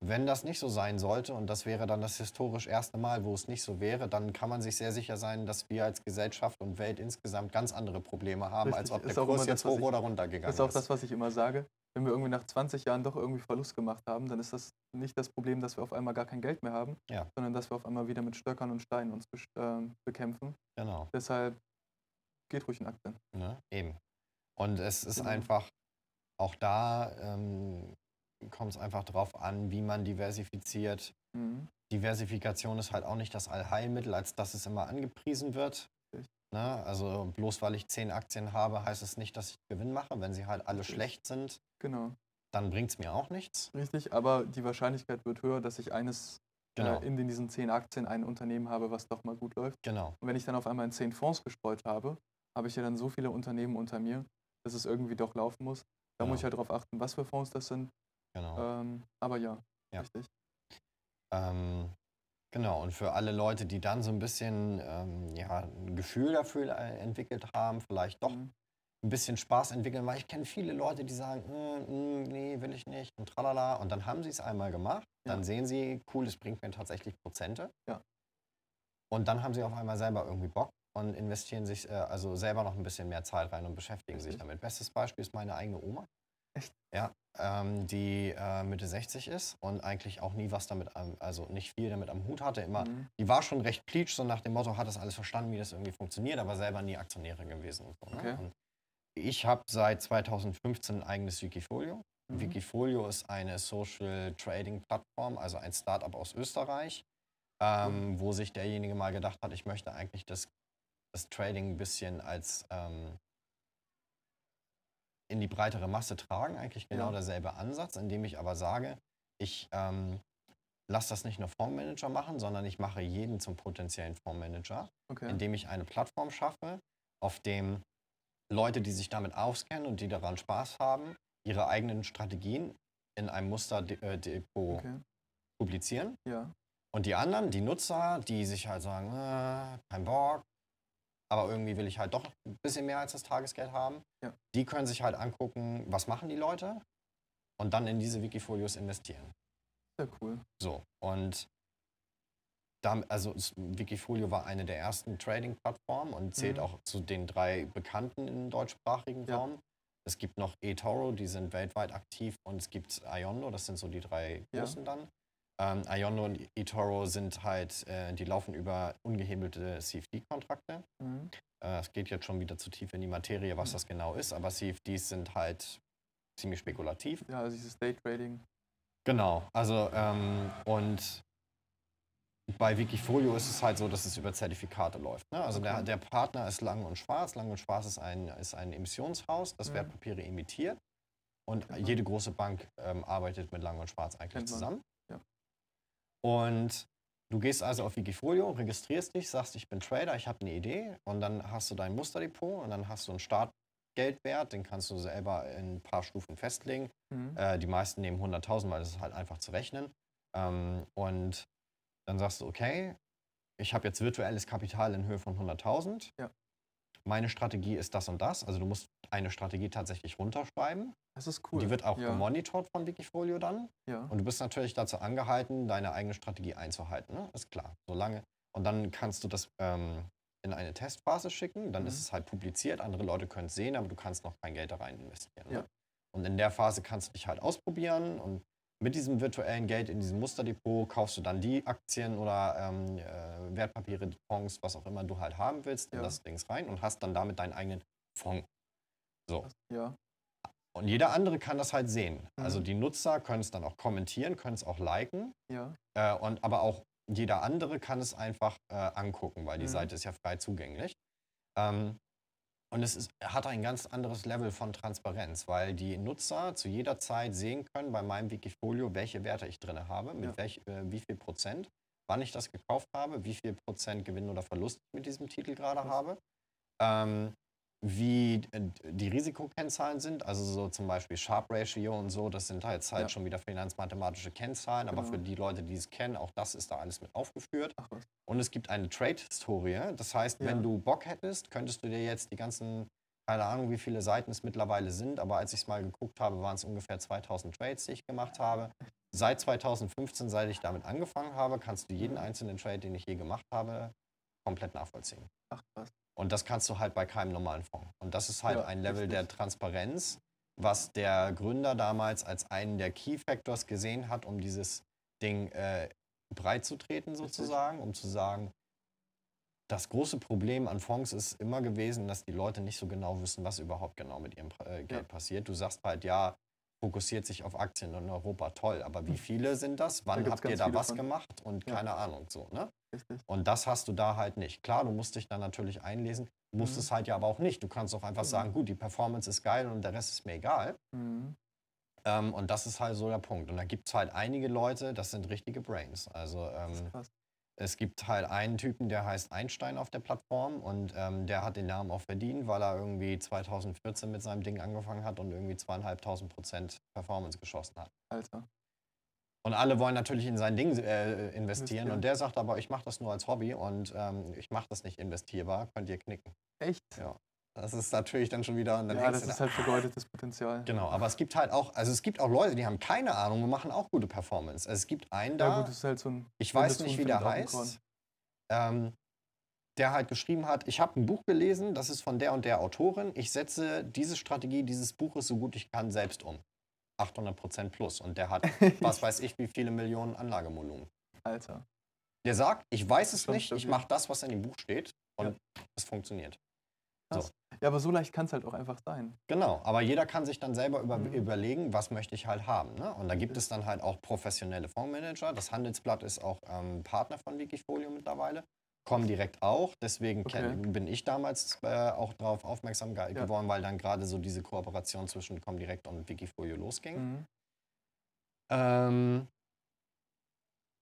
Wenn das nicht so sein sollte, und das wäre dann das historisch erste Mal, wo es nicht so wäre, dann kann man sich sehr sicher sein, dass wir als Gesellschaft und Welt insgesamt ganz andere Probleme haben, als Richtig. ob der Ist Kurs das, jetzt hoch ich- oder runter gegangen Das ist auch das, was ich immer sage. Wenn wir irgendwie nach 20 Jahren doch irgendwie Verlust gemacht haben, dann ist das nicht das Problem, dass wir auf einmal gar kein Geld mehr haben, Ja. sondern dass wir auf einmal wieder mit Stöckern und Steinen uns ähm, bekämpfen. Genau. Deshalb geht ruhig in Aktien. Ne? Eben. Und es ist Genau. einfach, auch da ähm, kommt es einfach drauf an, wie man diversifiziert. Mhm. Diversifikation ist halt auch nicht das Allheilmittel, als dass es immer angepriesen wird. Ne? Also bloß weil ich zehn Aktien habe, heißt es nicht, dass ich Gewinn mache. Wenn sie halt alle Richtig. schlecht sind, Genau. dann bringt es mir auch nichts. Richtig, aber die Wahrscheinlichkeit wird höher, dass ich eines Genau. äh, in diesen 10 Aktien ein Unternehmen habe, was doch mal gut läuft. Genau. Und wenn ich dann auf einmal in 10 Fonds gestreut habe, habe ich ja dann so viele Unternehmen unter mir, dass es irgendwie doch laufen muss. Da muss ich Genau. halt darauf achten, was für Fonds das sind. Genau. Ähm, aber ja, Ja. richtig. Ähm, genau, und für alle Leute, die dann so ein bisschen ähm, ja, ein Gefühl dafür äh, entwickelt haben, vielleicht doch Mhm. ein bisschen Spaß entwickeln, weil ich kenne viele Leute, die sagen, "Mm, mm, nee, will ich nicht und tralala. Und dann haben sie es einmal gemacht, Ja. dann sehen sie, cool, es bringt mir tatsächlich Prozente. Ja. Und dann haben sie auf einmal selber irgendwie Bock und investieren sich äh, also selber noch ein bisschen mehr Zeit rein und beschäftigen sich Richtig. damit. Bestes Beispiel ist meine eigene Oma. Echt? Ja, ähm, die äh, Mitte 60 ist und eigentlich auch nie was damit, am, also nicht viel damit am Hut hatte. Immer, Mhm. die war schon recht pleatsch, so nach dem Motto, hat das alles verstanden, wie das irgendwie funktioniert, aber selber nie Aktionäre gewesen. Und so, ne? Okay. und ich habe seit 2015 ein eigenes Wikifolio. Mhm. Wikifolio ist eine Social Trading Plattform, also ein Startup aus Österreich, ähm, wo sich derjenige mal gedacht hat, ich möchte eigentlich das, das Trading ein bisschen als ähm, in die breitere Masse tragen. Eigentlich genau Ja. derselbe Ansatz, indem ich aber sage, ich ähm, lasse das nicht nur Fondsmanager machen, sondern ich mache jeden zum potenziellen Fondsmanager Okay. indem ich eine Plattform schaffe, auf dem Leute, die sich damit auskennen und die daran Spaß haben, ihre eigenen Strategien in einem Musterdepot okay. publizieren. Ja. Und die anderen, die Nutzer, die sich halt sagen, äh, kein Bock, aber irgendwie will ich halt doch ein bisschen mehr als das Tagesgeld haben, Ja. die können sich halt angucken, was machen die Leute und dann in diese Wikifolios investieren. Sehr cool. So, und dam- also Wikifolio war eine der ersten Trading-Plattformen und zählt Mhm. auch zu den drei bekannten in deutschsprachigen Ja. Raum. Es gibt noch eToro, die sind weltweit aktiv und es gibt Iondo, das sind so die drei Ja. großen dann. Ähm, Iondo und eToro sind halt, äh, die laufen über ungehebelte CFD-Kontrakte. Mhm. Äh, es geht jetzt schon wieder zu tief in die Materie, was Mhm. das genau ist, aber CFDs sind halt ziemlich spekulativ. Ja, also dieses Daytrading. Genau, also ähm, und bei Wikifolio ist es halt so, dass es über Zertifikate läuft. Ne? Also der, Okay. der Partner ist Lang und Schwarz. Lang und Schwarz ist ein, ist ein Emissionshaus, das Mhm. Wertpapiere emittiert. Und man. jede große Bank ähm, arbeitet mit Lang und Schwarz eigentlich zusammen. Und du gehst also auf Wikifolio, registrierst dich, sagst, ich bin Trader, ich habe eine Idee. Und dann hast du dein Musterdepot und dann hast du einen Startgeldwert, den kannst du selber in ein paar Stufen festlegen. Mhm. Äh, die meisten nehmen 100.000, weil das ist halt einfach zu rechnen. Ähm, und dann sagst du, okay, ich habe jetzt virtuelles Kapital in Höhe von 100.000. Ja. Meine Strategie ist das und das. Also du musst eine Strategie tatsächlich runterschreiben. Das ist cool. Die wird auch ja. gemonitort von Wikifolio dann. Ja. Und du bist natürlich dazu angehalten, deine eigene Strategie einzuhalten. Ne? Ist klar. Solange. Und dann kannst du das ähm, in eine Testphase schicken. Dann Mhm. ist es halt publiziert. Andere Leute können es sehen, aber du kannst noch kein Geld da rein investieren. Ja. Ne? Und in der Phase kannst du dich halt ausprobieren. Und mit diesem virtuellen Geld in diesem Musterdepot kaufst du dann die Aktien oder ähm, äh, Wertpapiere, Fonds, was auch immer du halt haben willst, in Ja. das Dings rein und hast dann damit deinen eigenen Fonds. So. Ja. Und jeder andere kann das halt sehen. Mhm. Also die Nutzer können es dann auch kommentieren, können es auch liken. Ja. Äh, und, aber auch jeder andere kann es einfach äh, angucken, weil die Mhm. Seite ist ja frei zugänglich. Ähm, und es ist, hat ein ganz anderes Level von Transparenz, weil die Nutzer zu jeder Zeit sehen können bei meinem Wikifolio, welche Werte ich drin habe, mit Ja. welch, äh, wie viel Prozent, wann ich das gekauft habe, wie viel Prozent Gewinn oder Verlust ich mit diesem Titel gerade habe. Ähm, wie äh, die Risikokennzahlen sind, also so zum Beispiel Sharp Ratio und so, das sind halt, halt Ja. schon wieder finanzmathematische Kennzahlen, aber Genau. für die Leute, die es kennen, auch das ist da alles mit aufgeführt. Ach was. Und es gibt eine Trade-Historie, das heißt, Ja. wenn du Bock hättest, könntest du dir jetzt die ganzen, keine Ahnung, wie viele Seiten es mittlerweile sind, aber als ich es mal geguckt habe, waren es ungefähr 2000 Trades, die ich gemacht habe. Seit 2015, seit ich damit angefangen habe, kannst du jeden Mhm. einzelnen Trade, den ich je gemacht habe, komplett nachvollziehen. Ach was. Und das kannst du halt bei keinem normalen Fonds. Und das ist halt Ja, ein Level der. Transparenz, was der Gründer damals als einen der Key Factors gesehen hat, um dieses Ding äh, breit zu treten sozusagen, um zu sagen, das große Problem an Fonds ist immer gewesen, dass die Leute nicht so genau wissen, was überhaupt genau mit ihrem äh, Geld Ja. passiert. Du sagst halt, ja, fokussiert sich auf Aktien in Europa, toll, aber wie viele sind das? Wann gibt's habt ihr da was von. gemacht? Und Ja. keine Ahnung, so, ne? Richtig. Und das hast du da halt nicht. Klar, du musst dich dann natürlich einlesen, du musst Mhm. es halt ja aber auch nicht. Du kannst auch einfach Genau. sagen, gut, die Performance ist geil und der Rest ist mir egal. Mhm. Ähm, und das ist halt so der Punkt. Und da gibt es halt einige Leute, das sind richtige Brains. Also ähm, es gibt halt einen Typen, der heißt Einstein auf der Plattform und ähm, der hat den Namen auch verdient, weil er irgendwie 2014 mit seinem Ding angefangen hat und irgendwie zweieinhalbtausend Prozent Performance geschossen hat. Alter. Und alle wollen natürlich in sein Ding äh, investieren. Und der sagt aber, ich mache das nur als Hobby und ähm, ich mache das nicht investierbar, könnt ihr knicken. Echt? Das ist natürlich dann schon wieder. Dann Ja, das ist da, halt vergeudetes Potenzial. Genau, aber es gibt halt auch, also es gibt auch Leute, die haben keine Ahnung und machen auch gute Performance. Also es gibt einen Ja, da, gut, das ist halt so ein. ich weiß nicht, wie der heißt, ähm, der halt geschrieben hat, ich habe ein Buch gelesen, das ist von der und der Autorin, ich setze diese Strategie dieses Buches so gut ich kann selbst um. 800% plus. Und der hat, was weiß ich, wie viele Millionen Anlagevolumen. Alter. Der sagt, ich weiß es nicht, ich mache das, was in dem Buch steht und es funktioniert. Ja, aber so leicht kann es halt auch einfach sein. Genau, aber jeder kann sich dann selber über, Mhm. überlegen, was möchte ich halt haben. Ne? Und da gibt es dann halt auch professionelle Fondsmanager. Das Handelsblatt ist auch ähm, Partner von Wikifolio mittlerweile. Kommen direkt auch. Deswegen Okay. bin ich damals äh, auch darauf aufmerksam Ja. geworden, weil dann gerade so diese Kooperation zwischen Comdirect und Wikifolio losging. Mhm. Ähm,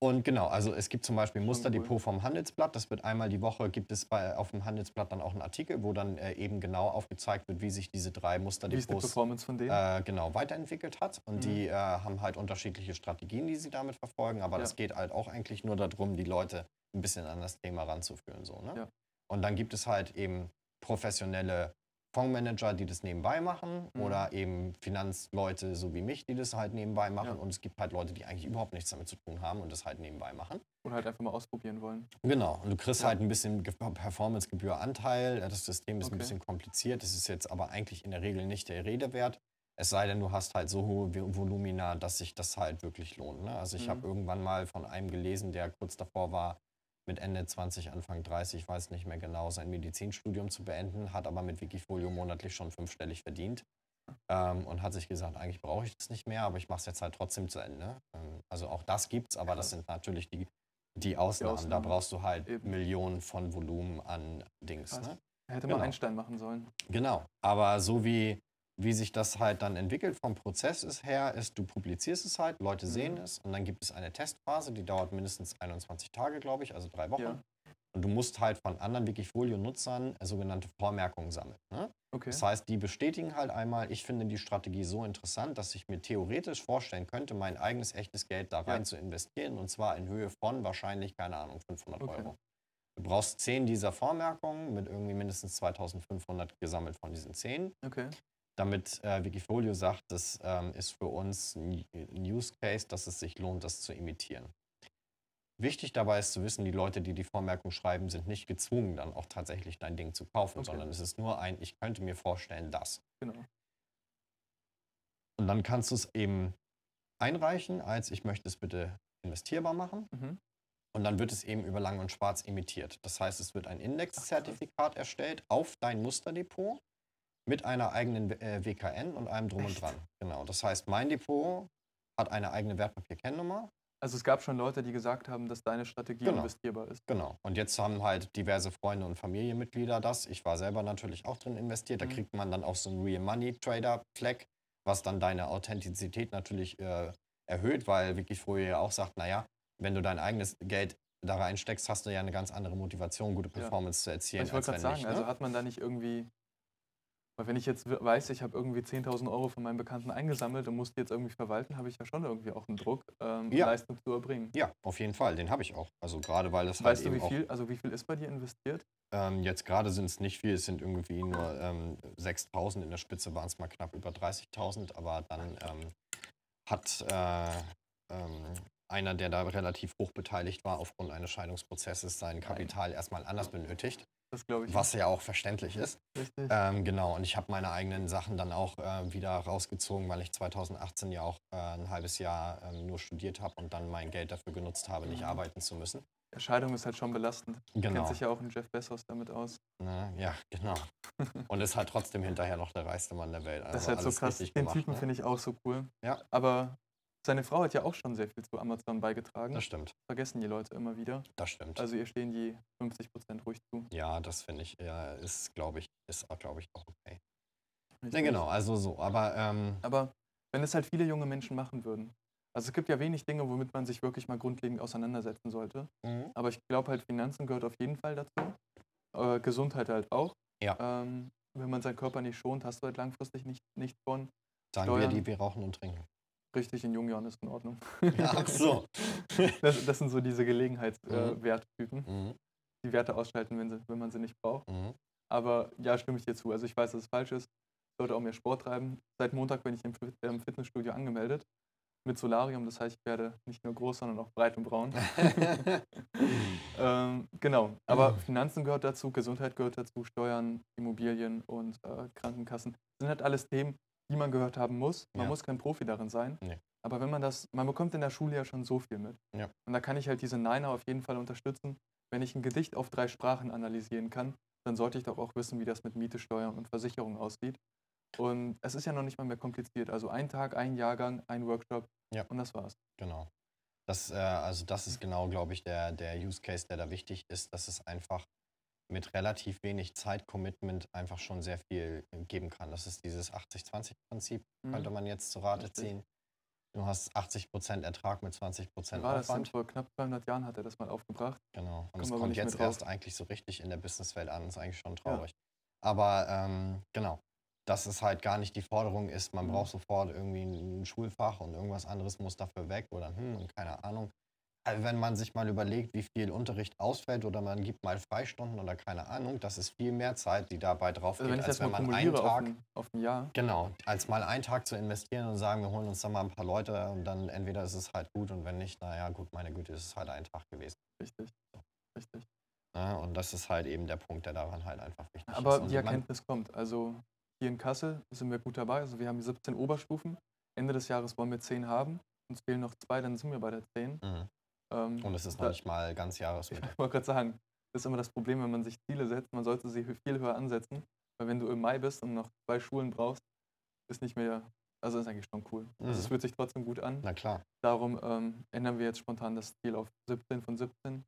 und genau, also es gibt zum Beispiel Musterdepot cool. vom Handelsblatt. Das wird einmal die Woche, gibt es bei, auf dem Handelsblatt dann auch einen Artikel, wo dann äh, eben genau aufgezeigt wird, wie sich diese drei Wie ist die Musterdepots Performance von denen? äh, genau weiterentwickelt hat. Und Mhm. die äh, haben halt unterschiedliche Strategien, die sie damit verfolgen. Aber Ja. das geht halt auch eigentlich nur darum, die Leute ein bisschen an das Thema ranzuführen. So, ne? Ja. Und dann gibt es halt eben professionelle Fondsmanager, die das nebenbei machen Mhm. oder eben Finanzleute so wie mich, die das halt nebenbei machen. Ja. Und es gibt halt Leute, die eigentlich überhaupt nichts damit zu tun haben und das halt nebenbei machen. Oder halt einfach mal ausprobieren wollen. Genau, und du kriegst Ja. halt ein bisschen Ge- Performance-Gebühr-Anteil. Das System ist ein Okay. bisschen kompliziert. Das ist jetzt aber eigentlich in der Regel nicht der Rede wert. Es sei denn, du hast halt so hohe Vo- Volumina, dass sich das halt wirklich lohnt. Ne? Also ich Mhm. habe irgendwann mal von einem gelesen, der kurz davor war, mit Ende 20, Anfang 30, ich weiß nicht mehr genau, sein Medizinstudium zu beenden, hat aber mit Wikifolio monatlich schon fünfstellig verdient. Ähm, und hat sich gesagt, eigentlich brauche ich das nicht mehr, aber ich mache es jetzt halt trotzdem zu Ende. Ähm, also auch das gibt's, aber das sind natürlich die, die Ausnahmen. Da Ausnahmen. brauchst du halt Eben. Millionen von Volumen an Dings. Ne? Hätte Genau. man Einstein machen sollen. Genau. Aber so wie, wie sich das halt dann entwickelt vom Prozess ist her, ist, du publizierst es halt, Leute sehen Mhm. es und dann gibt es eine Testphase, die dauert mindestens 21 Tage, glaube ich, also drei Wochen. Ja. Und du musst halt von anderen Wikifolio-Nutzern äh, sogenannte Vormerkungen sammeln. Ne? Okay. Das heißt, die bestätigen halt einmal, ich finde die Strategie so interessant, dass ich mir theoretisch vorstellen könnte, mein eigenes echtes Geld da Ja. rein zu investieren und zwar in Höhe von wahrscheinlich, keine Ahnung, 500 Okay. Euro. Du brauchst 10 dieser Vormerkungen mit irgendwie mindestens 2500 gesammelt von diesen 10, Okay. Damit äh, Wikifolio sagt, das ähm, ist für uns ein Use Case, dass es sich lohnt, das zu imitieren. Wichtig dabei ist zu wissen, die Leute, die die Vormerkung schreiben, sind nicht gezwungen, dann auch tatsächlich dein Ding zu kaufen, Okay. sondern es ist nur ein, ich könnte mir vorstellen, das. Genau. Und dann kannst du es eben einreichen, als ich möchte es bitte investierbar machen. Mhm. Und dann wird es eben über Lang und Schwarz imitiert. Das heißt, es wird ein Indexzertifikat erstellt auf dein Musterdepot mit einer eigenen äh, WKN und allem drum Echt? und dran. Genau. Das heißt, mein Depot hat eine eigene Wertpapierkennnummer. Also es gab schon Leute, die gesagt haben, dass deine Strategie Genau. investierbar ist. Genau. Und jetzt haben halt diverse Freunde und Familienmitglieder das. Ich war selber natürlich auch drin investiert. Da Mhm. kriegt man dann auch so einen Real Money Trader Flag, was dann deine Authentizität natürlich äh, erhöht, weil Wikifolio ja auch sagt, naja, wenn du dein eigenes Geld da reinsteckst, hast du ja eine ganz andere Motivation, gute Ja. Performance zu erzielen. Also ich wollte gerade sagen, ne? also hat man da nicht irgendwie Weil wenn ich jetzt weiß, ich habe irgendwie 10.000 Euro von meinem Bekannten eingesammelt und muss die jetzt irgendwie verwalten, habe ich ja schon irgendwie auch einen Druck, ähm, Ja. Leistung zu erbringen. Ja, auf jeden Fall, den habe ich auch. Also gerade weil das Weißt halt du, wie viel, also wie viel ist bei dir investiert? ähm, jetzt gerade sind es nicht viel, es sind irgendwie nur ähm, 6.000, in der Spitze waren es mal knapp über 30.000, aber dann ähm, hat äh, ähm, einer, der da relativ hoch beteiligt war, aufgrund eines Scheidungsprozesses sein Kapital erstmal anders benötigt, Das glaube ich. was ja auch verständlich ist. Richtig. Ähm, genau, und ich habe meine eigenen Sachen dann auch äh, wieder rausgezogen, weil ich 2018 ja auch äh, ein halbes Jahr ähm, nur studiert habe und dann mein Geld dafür genutzt habe, nicht Mhm. arbeiten zu müssen. Scheidung ist halt schon belastend. Genau. Kennt sich ja auch ein Jeff Bezos damit aus. Ne? Ja, genau. Und ist halt trotzdem hinterher noch der reichste Mann der Welt. Also das ist halt so krass. Den gemacht, Typen ne? finde ich auch so cool. Ja. Aber seine Frau hat ja auch schon sehr viel zu Amazon beigetragen. Das stimmt, Vergessen die Leute immer wieder. das stimmt. Also ihr stehen die 50% ruhig zu. ja, das finde ich, ja, ist, glaube ich, ist, glaube ich, auch okay. Richtig. genau, also so. Aber ähm, Aber wenn es halt viele junge Menschen machen würden. Also es gibt ja wenig Dinge, womit man sich wirklich mal grundlegend auseinandersetzen sollte. mhm. Aber ich glaube halt, Finanzen gehört auf jeden Fall dazu. Äh, Gesundheit halt auch. Ja. Ähm, wenn man seinen Körper nicht schont, hast du halt langfristig nicht, nicht von. sagen wir, Steuern. die wir rauchen und trinken. Richtig in jungen Jahren ist in Ordnung. Ja, ach so. Das, das sind so diese Mhm. Gelegenheitswerttypen, äh, Werttypen, mhm. die Werte ausschalten, wenn, sie, wenn man sie nicht braucht. Mhm. Aber ja, stimme ich dir zu. Also ich weiß, dass es falsch ist. Ich sollte auch mehr Sport treiben. Seit Montag bin ich im, Fit- im Fitnessstudio angemeldet. Mit Solarium, das heißt, ich werde nicht nur groß, sondern auch breit und braun. ähm, genau, aber Finanzen gehört dazu, Gesundheit gehört dazu, Steuern, Immobilien und äh, Krankenkassen. Das sind halt alles Themen, die man gehört haben muss. Man Ja. muss kein Profi darin sein. Nee. Aber wenn man das, man bekommt in der Schule ja schon so viel mit. Ja. Und da kann ich halt diese Niner auf jeden Fall unterstützen. Wenn ich ein Gedicht auf drei Sprachen analysieren kann, dann sollte ich doch auch wissen, wie das mit Miete, Steuern und Versicherung aussieht. Und es ist ja noch nicht mal mehr kompliziert. Also ein Tag, ein Jahrgang, ein Workshop Ja. und das war's. Genau. Das, äh, also das ist genau, glaube ich, der, der Use Case, der da wichtig ist, dass es einfach mit relativ wenig Zeitcommitment einfach schon sehr viel äh, geben kann. Das ist dieses 80-20-Prinzip, Mhm. könnte man jetzt zu Rate Richtig. ziehen. Du hast 80% Ertrag mit 20% Wie war das? Aufwand. Vor knapp 200 Jahren hat er das mal aufgebracht. Genau. Und Kommen aber kommt jetzt erst eigentlich so richtig in der Businesswelt an. ist eigentlich schon traurig. Aber ähm, genau, dass es halt gar nicht die Forderung ist, man Mhm. braucht sofort irgendwie ein Schulfach und irgendwas anderes muss dafür weg oder hm und keine Ahnung. Also wenn man sich mal überlegt, wie viel Unterricht ausfällt oder man gibt mal Freistunden oder keine Ahnung, das ist viel mehr Zeit, die dabei drauf Also geht, wenn ich als wenn man einen Tag, auf ein Jahr, genau, als mal einen Tag zu investieren und sagen, wir holen uns da mal ein paar Leute und dann entweder ist es halt gut und wenn nicht, naja gut, meine Güte, ist es halt ein Tag gewesen. richtig. Richtig. Ne? Und das ist halt eben der Punkt, der daran halt einfach wichtig ist. Aber die Erkenntnis kommt. Also hier in Kassel sind wir gut dabei. Also wir haben 17 Oberstufen. Ende des Jahres wollen wir 10 haben. Uns fehlen noch zwei, dann sind wir bei der 10. Mhm. Ähm, Und es ist noch nicht mal ganz Jahresmitte. Ich wollte gerade sagen, das ist immer das Problem, wenn man sich Ziele setzt. Man sollte sie viel höher ansetzen. Weil wenn du im Mai bist und noch zwei Schulen brauchst, ist nicht mehr, also ist eigentlich schon cool. Also es Mhm. fühlt sich trotzdem gut an. Na klar. Darum ähm, ändern wir jetzt spontan das Ziel auf 17 von 17.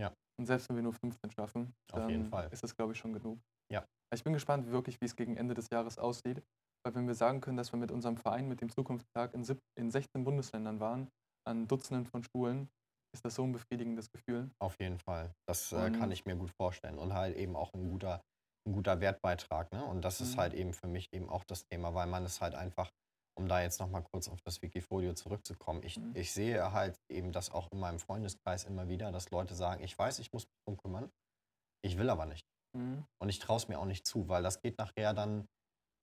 Ja. Und selbst wenn wir nur 15 schaffen, dann ist das, glaube ich, schon genug. Ja. Ich bin gespannt, wirklich, wie es gegen Ende des Jahres aussieht. Weil wenn wir sagen können, dass wir mit unserem Verein, mit dem Zukunftstag in, in 16 Bundesländern waren, an Dutzenden von Schulen, ist das so ein befriedigendes Gefühl. Auf jeden Fall. Das äh, kann ich mir gut vorstellen. Und halt eben auch ein guter, ein guter Wertbeitrag. Ne? Und das ist Mhm. halt eben für mich eben auch das Thema, weil man es halt einfach, um da jetzt nochmal kurz auf das Wikifolio zurückzukommen, ich, Mhm. ich sehe halt eben das auch in meinem Freundeskreis immer wieder, dass Leute sagen, ich weiß, ich muss mich drum kümmern, ich will aber nicht. Mhm. Und ich traue es mir auch nicht zu, weil das geht nachher dann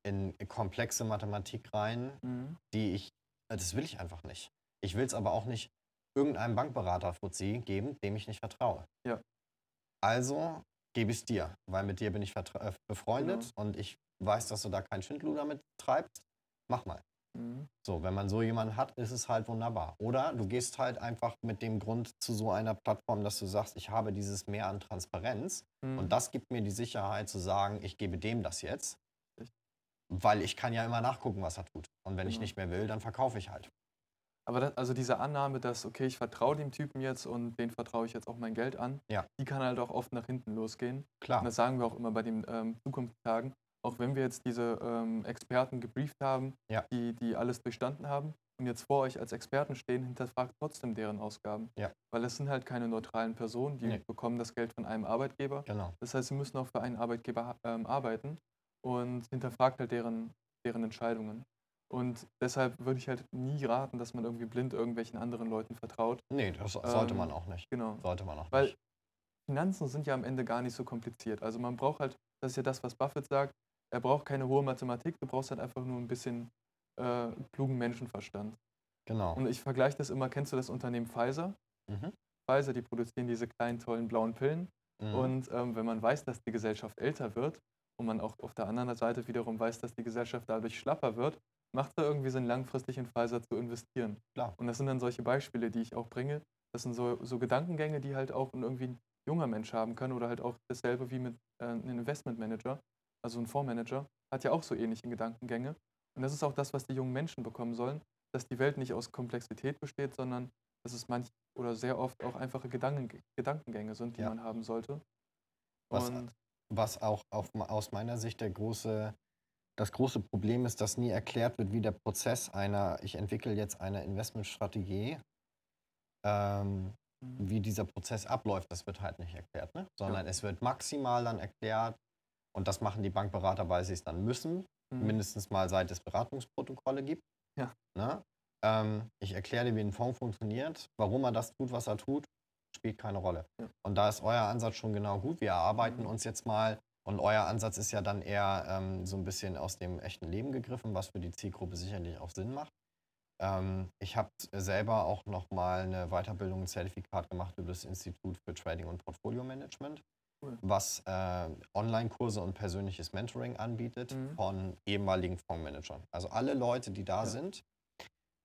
in komplexe Mathematik rein, Mhm. die ich, äh, das will ich einfach nicht. Ich will es aber auch nicht irgendeinem Bankberater Fuzzi geben, dem ich nicht vertraue. Ja. Also gebe ich es dir, weil mit dir bin ich äh, befreundet Genau. und ich weiß, dass du da kein Schindluder mit treibst. Mach mal. Mhm. So, wenn man so jemanden hat, ist es halt wunderbar. Oder du gehst halt einfach mit dem Grund zu so einer Plattform, dass du sagst, ich habe dieses Mehr an Transparenz Mhm. und das gibt mir die Sicherheit zu sagen, ich gebe dem das jetzt. Weil ich kann ja immer nachgucken, was er tut. Und wenn ich Genau. nicht mehr will, dann verkaufe ich halt. Aber das, also diese Annahme, dass, okay, ich vertraue dem Typen jetzt und den vertraue ich jetzt auch mein Geld an, Ja. die kann halt auch oft nach hinten losgehen. Klar. Und das sagen wir auch immer bei den ähm, Zukunftstagen. Auch wenn wir jetzt diese ähm, Experten gebrieft haben, Ja. die, die alles durchstanden haben und jetzt vor euch als Experten stehen, hinterfragt trotzdem deren Ausgaben. Ja. Weil es sind halt keine neutralen Personen, die Nee. bekommen das Geld von einem Arbeitgeber. Genau. Das heißt, sie müssen auch für einen Arbeitgeber ähm, arbeiten. und hinterfragt halt deren, deren Entscheidungen. Und deshalb würde ich halt nie raten, dass man irgendwie blind irgendwelchen anderen Leuten vertraut. Nee, das sollte Ähm, man auch nicht. Genau. Sollte man auch Weil nicht. Finanzen sind ja am Ende gar nicht so kompliziert. Also man braucht halt, das ist ja das, was Buffett sagt, er braucht keine hohe Mathematik, du brauchst halt einfach nur ein bisschen äh, klugen Menschenverstand. Genau. Und ich vergleiche das immer, kennst du das Unternehmen Pfizer? Mhm. Pfizer, die produzieren diese kleinen, tollen blauen Pillen. Mhm. Und ähm, wenn man weiß, dass die Gesellschaft älter wird und man auch auf der anderen Seite wiederum weiß, dass die Gesellschaft dadurch schlapper wird, macht es irgendwie Sinn, langfristig in Pfizer zu investieren. Klar. Und das sind dann solche Beispiele, die ich auch bringe. Das sind so, so Gedankengänge, die halt auch irgendwie ein junger Mensch haben können oder halt auch dasselbe wie mit äh, einem Investmentmanager, also ein Fondsmanager, hat ja auch so ähnliche Gedankengänge. Und das ist auch das, was die jungen Menschen bekommen sollen, dass die Welt nicht aus Komplexität besteht, sondern dass es manch oder sehr oft auch einfache Gedanken, Gedankengänge sind, die Ja. man haben sollte. Was- Und Was auch auf, aus meiner Sicht der große, das große Problem ist, dass nie erklärt wird, wie der Prozess einer, ich entwickle jetzt eine Investmentstrategie, ähm, wie dieser Prozess abläuft, das wird halt nicht erklärt, ne? sondern es wird maximal dann erklärt, und das machen die Bankberater, weil sie es dann müssen, Mhm. mindestens mal seit es Beratungsprotokolle gibt. Ja. Ne? Ähm, ich erkläre dir, wie ein Fonds funktioniert, warum er das tut, was er tut, spielt keine Rolle. Ja. Und da ist euer Ansatz schon genau gut. Wir erarbeiten Mhm. uns jetzt mal, und euer Ansatz ist ja dann eher ähm, so ein bisschen aus dem echten Leben gegriffen, was für die Zielgruppe sicherlich auch Sinn macht. Ähm, ich habe selber auch nochmal eine Weiterbildung, ein Zertifikat gemacht über das Institut für Trading und Portfolio Management, Cool. was äh, Online-Kurse und persönliches Mentoring anbietet Mhm. von ehemaligen Fondsmanagern. Also alle Leute, die da Ja. sind,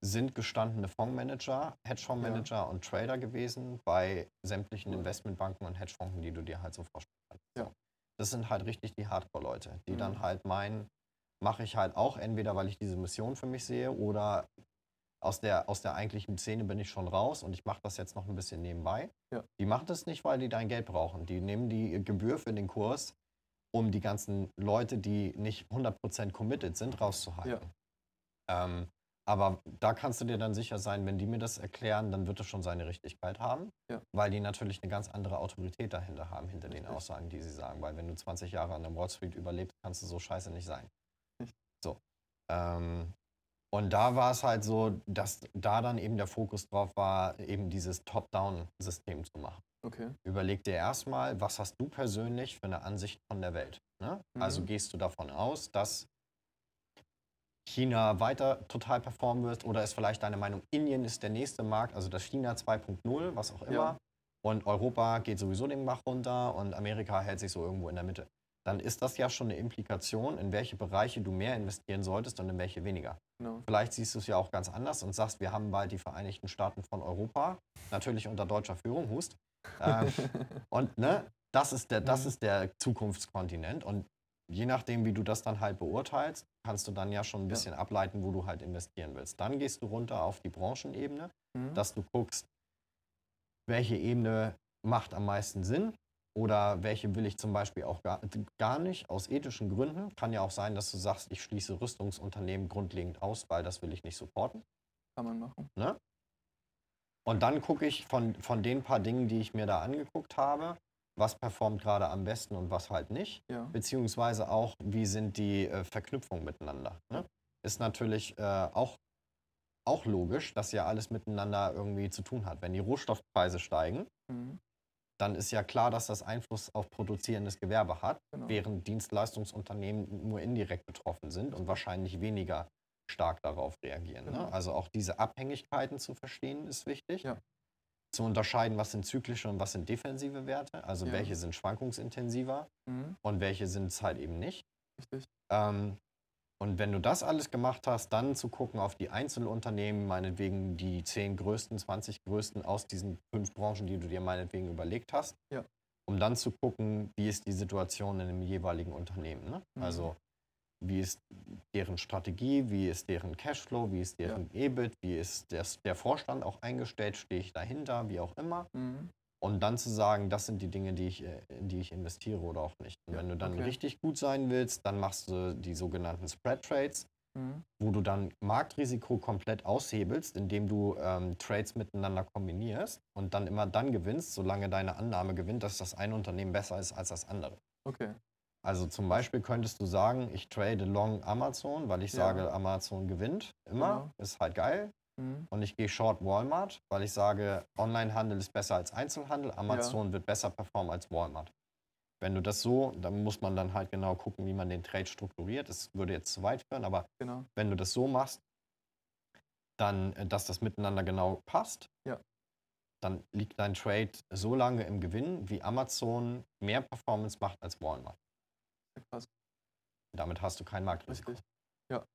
sind gestandene Fondsmanager, Hedgefondsmanager und Trader gewesen bei sämtlichen Cool. Investmentbanken und Hedgefonds, die du dir halt so vorstellen kannst. Ja. Das sind halt richtig die Hardcore-Leute, die Mhm. dann halt meinen, mache ich halt auch entweder, weil ich diese Mission für mich sehe oder aus der, aus der eigentlichen Szene bin ich schon raus und ich mache das jetzt noch ein bisschen nebenbei. Ja. Die machen das nicht, weil die dein Geld brauchen. Die nehmen die Gebühr für den Kurs, um die ganzen Leute, die nicht 100% committed sind, rauszuhalten. Ähm, aber da kannst du dir dann sicher sein, wenn die mir das erklären, dann wird es schon seine Richtigkeit haben, Ja. weil die natürlich eine ganz andere Autorität dahinter haben, hinter den Richtig. Aussagen, die sie sagen. Weil wenn du 20 Jahre an der Wall Street überlebst, kannst du so scheiße nicht sein. Richtig. So. Ähm, und da war es halt so, dass da dann eben der Fokus drauf war, eben dieses Top-Down-System zu machen. Okay. Überleg dir erstmal, was hast du persönlich für eine Ansicht von der Welt? Ne? Also Mhm. gehst du davon aus, dass China weiter total performen wird oder ist vielleicht deine Meinung, Indien ist der nächste Markt, also das China 2.0, was auch immer. Ja. Und Europa geht sowieso den Bach runter und Amerika hält sich so irgendwo in der Mitte. Dann ist das ja schon eine Implikation, in welche Bereiche du mehr investieren solltest und in welche weniger. Genau. Vielleicht siehst du es ja auch ganz anders und sagst, wir haben bald die Vereinigten Staaten von Europa, natürlich unter deutscher Führung, Hust. Ähm, und ne, das ist, der, das Mhm. ist der Zukunftskontinent. Und je nachdem, wie du das dann halt beurteilst, kannst du dann ja schon ein Ja. bisschen ableiten, wo du halt investieren willst. Dann gehst du runter auf die Branchenebene, Mhm. dass du guckst, welche Ebene macht am meisten Sinn oder welche will ich zum Beispiel auch gar, gar nicht aus ethischen Gründen. Kann ja auch sein, dass du sagst, ich schließe Rüstungsunternehmen grundlegend aus, weil das will ich nicht supporten. Kann man machen. Ne? Und dann gucke ich von, von den paar Dingen, die ich mir da angeguckt habe, was performt gerade am besten und was halt nicht. Ja. Beziehungsweise auch, wie sind die äh, Verknüpfungen miteinander. Ne? Ist natürlich äh, auch, auch logisch, dass ja alles miteinander irgendwie zu tun hat. Wenn die Rohstoffpreise steigen, Mhm. dann ist ja klar, dass das Einfluss auf produzierendes Gewerbe hat, Genau. während Dienstleistungsunternehmen nur indirekt betroffen sind und wahrscheinlich weniger stark darauf reagieren. Genau. Ne? Also auch diese Abhängigkeiten zu verstehen ist wichtig. Ja. Zu unterscheiden, was sind zyklische und was sind defensive Werte, also Ja. welche sind schwankungsintensiver Mhm. und welche sind es halt eben nicht. Richtig. Ähm, und wenn du das alles gemacht hast, dann zu gucken auf die Einzelunternehmen, meinetwegen die 10 größten, 20 größten aus diesen fünf Branchen, die du dir meinetwegen überlegt hast, Ja. um dann zu gucken, wie ist die Situation in dem jeweiligen Unternehmen. Ne? Mhm. Also wie ist deren Strategie, wie ist deren Cashflow, wie ist deren EBIT, wie ist der, der Vorstand auch eingestellt, stehe ich dahinter, wie auch immer. Mhm. Und dann zu sagen, das sind die Dinge, die ich, äh, in die ich investiere oder auch nicht. Und Ja, wenn du dann okay. richtig gut sein willst, dann machst du die sogenannten Spread Trades, Mhm. wo du dann Marktrisiko komplett aushebelst, indem du ähm, Trades miteinander kombinierst und dann immer dann gewinnst, solange deine Annahme gewinnt, dass das eine Unternehmen besser ist als das andere. Okay. Also zum Beispiel könntest du sagen, ich trade long Amazon, weil ich Ja. sage, Amazon gewinnt immer, Genau. ist halt geil. Mhm. Und ich gehe short Walmart, weil ich sage, Onlinehandel ist besser als Einzelhandel, Amazon wird besser performen als Walmart. Wenn du das so, dann muss man dann halt genau gucken, wie man den Trade strukturiert. Das würde jetzt zu weit führen, aber Genau. wenn du das so machst, dann, äh, dass das miteinander genau passt, Ja. dann liegt dein Trade so lange im Gewinn, wie Amazon mehr Performance macht als Walmart. Krass. Damit hast du kein Marktrisiko. Richtig. Ja.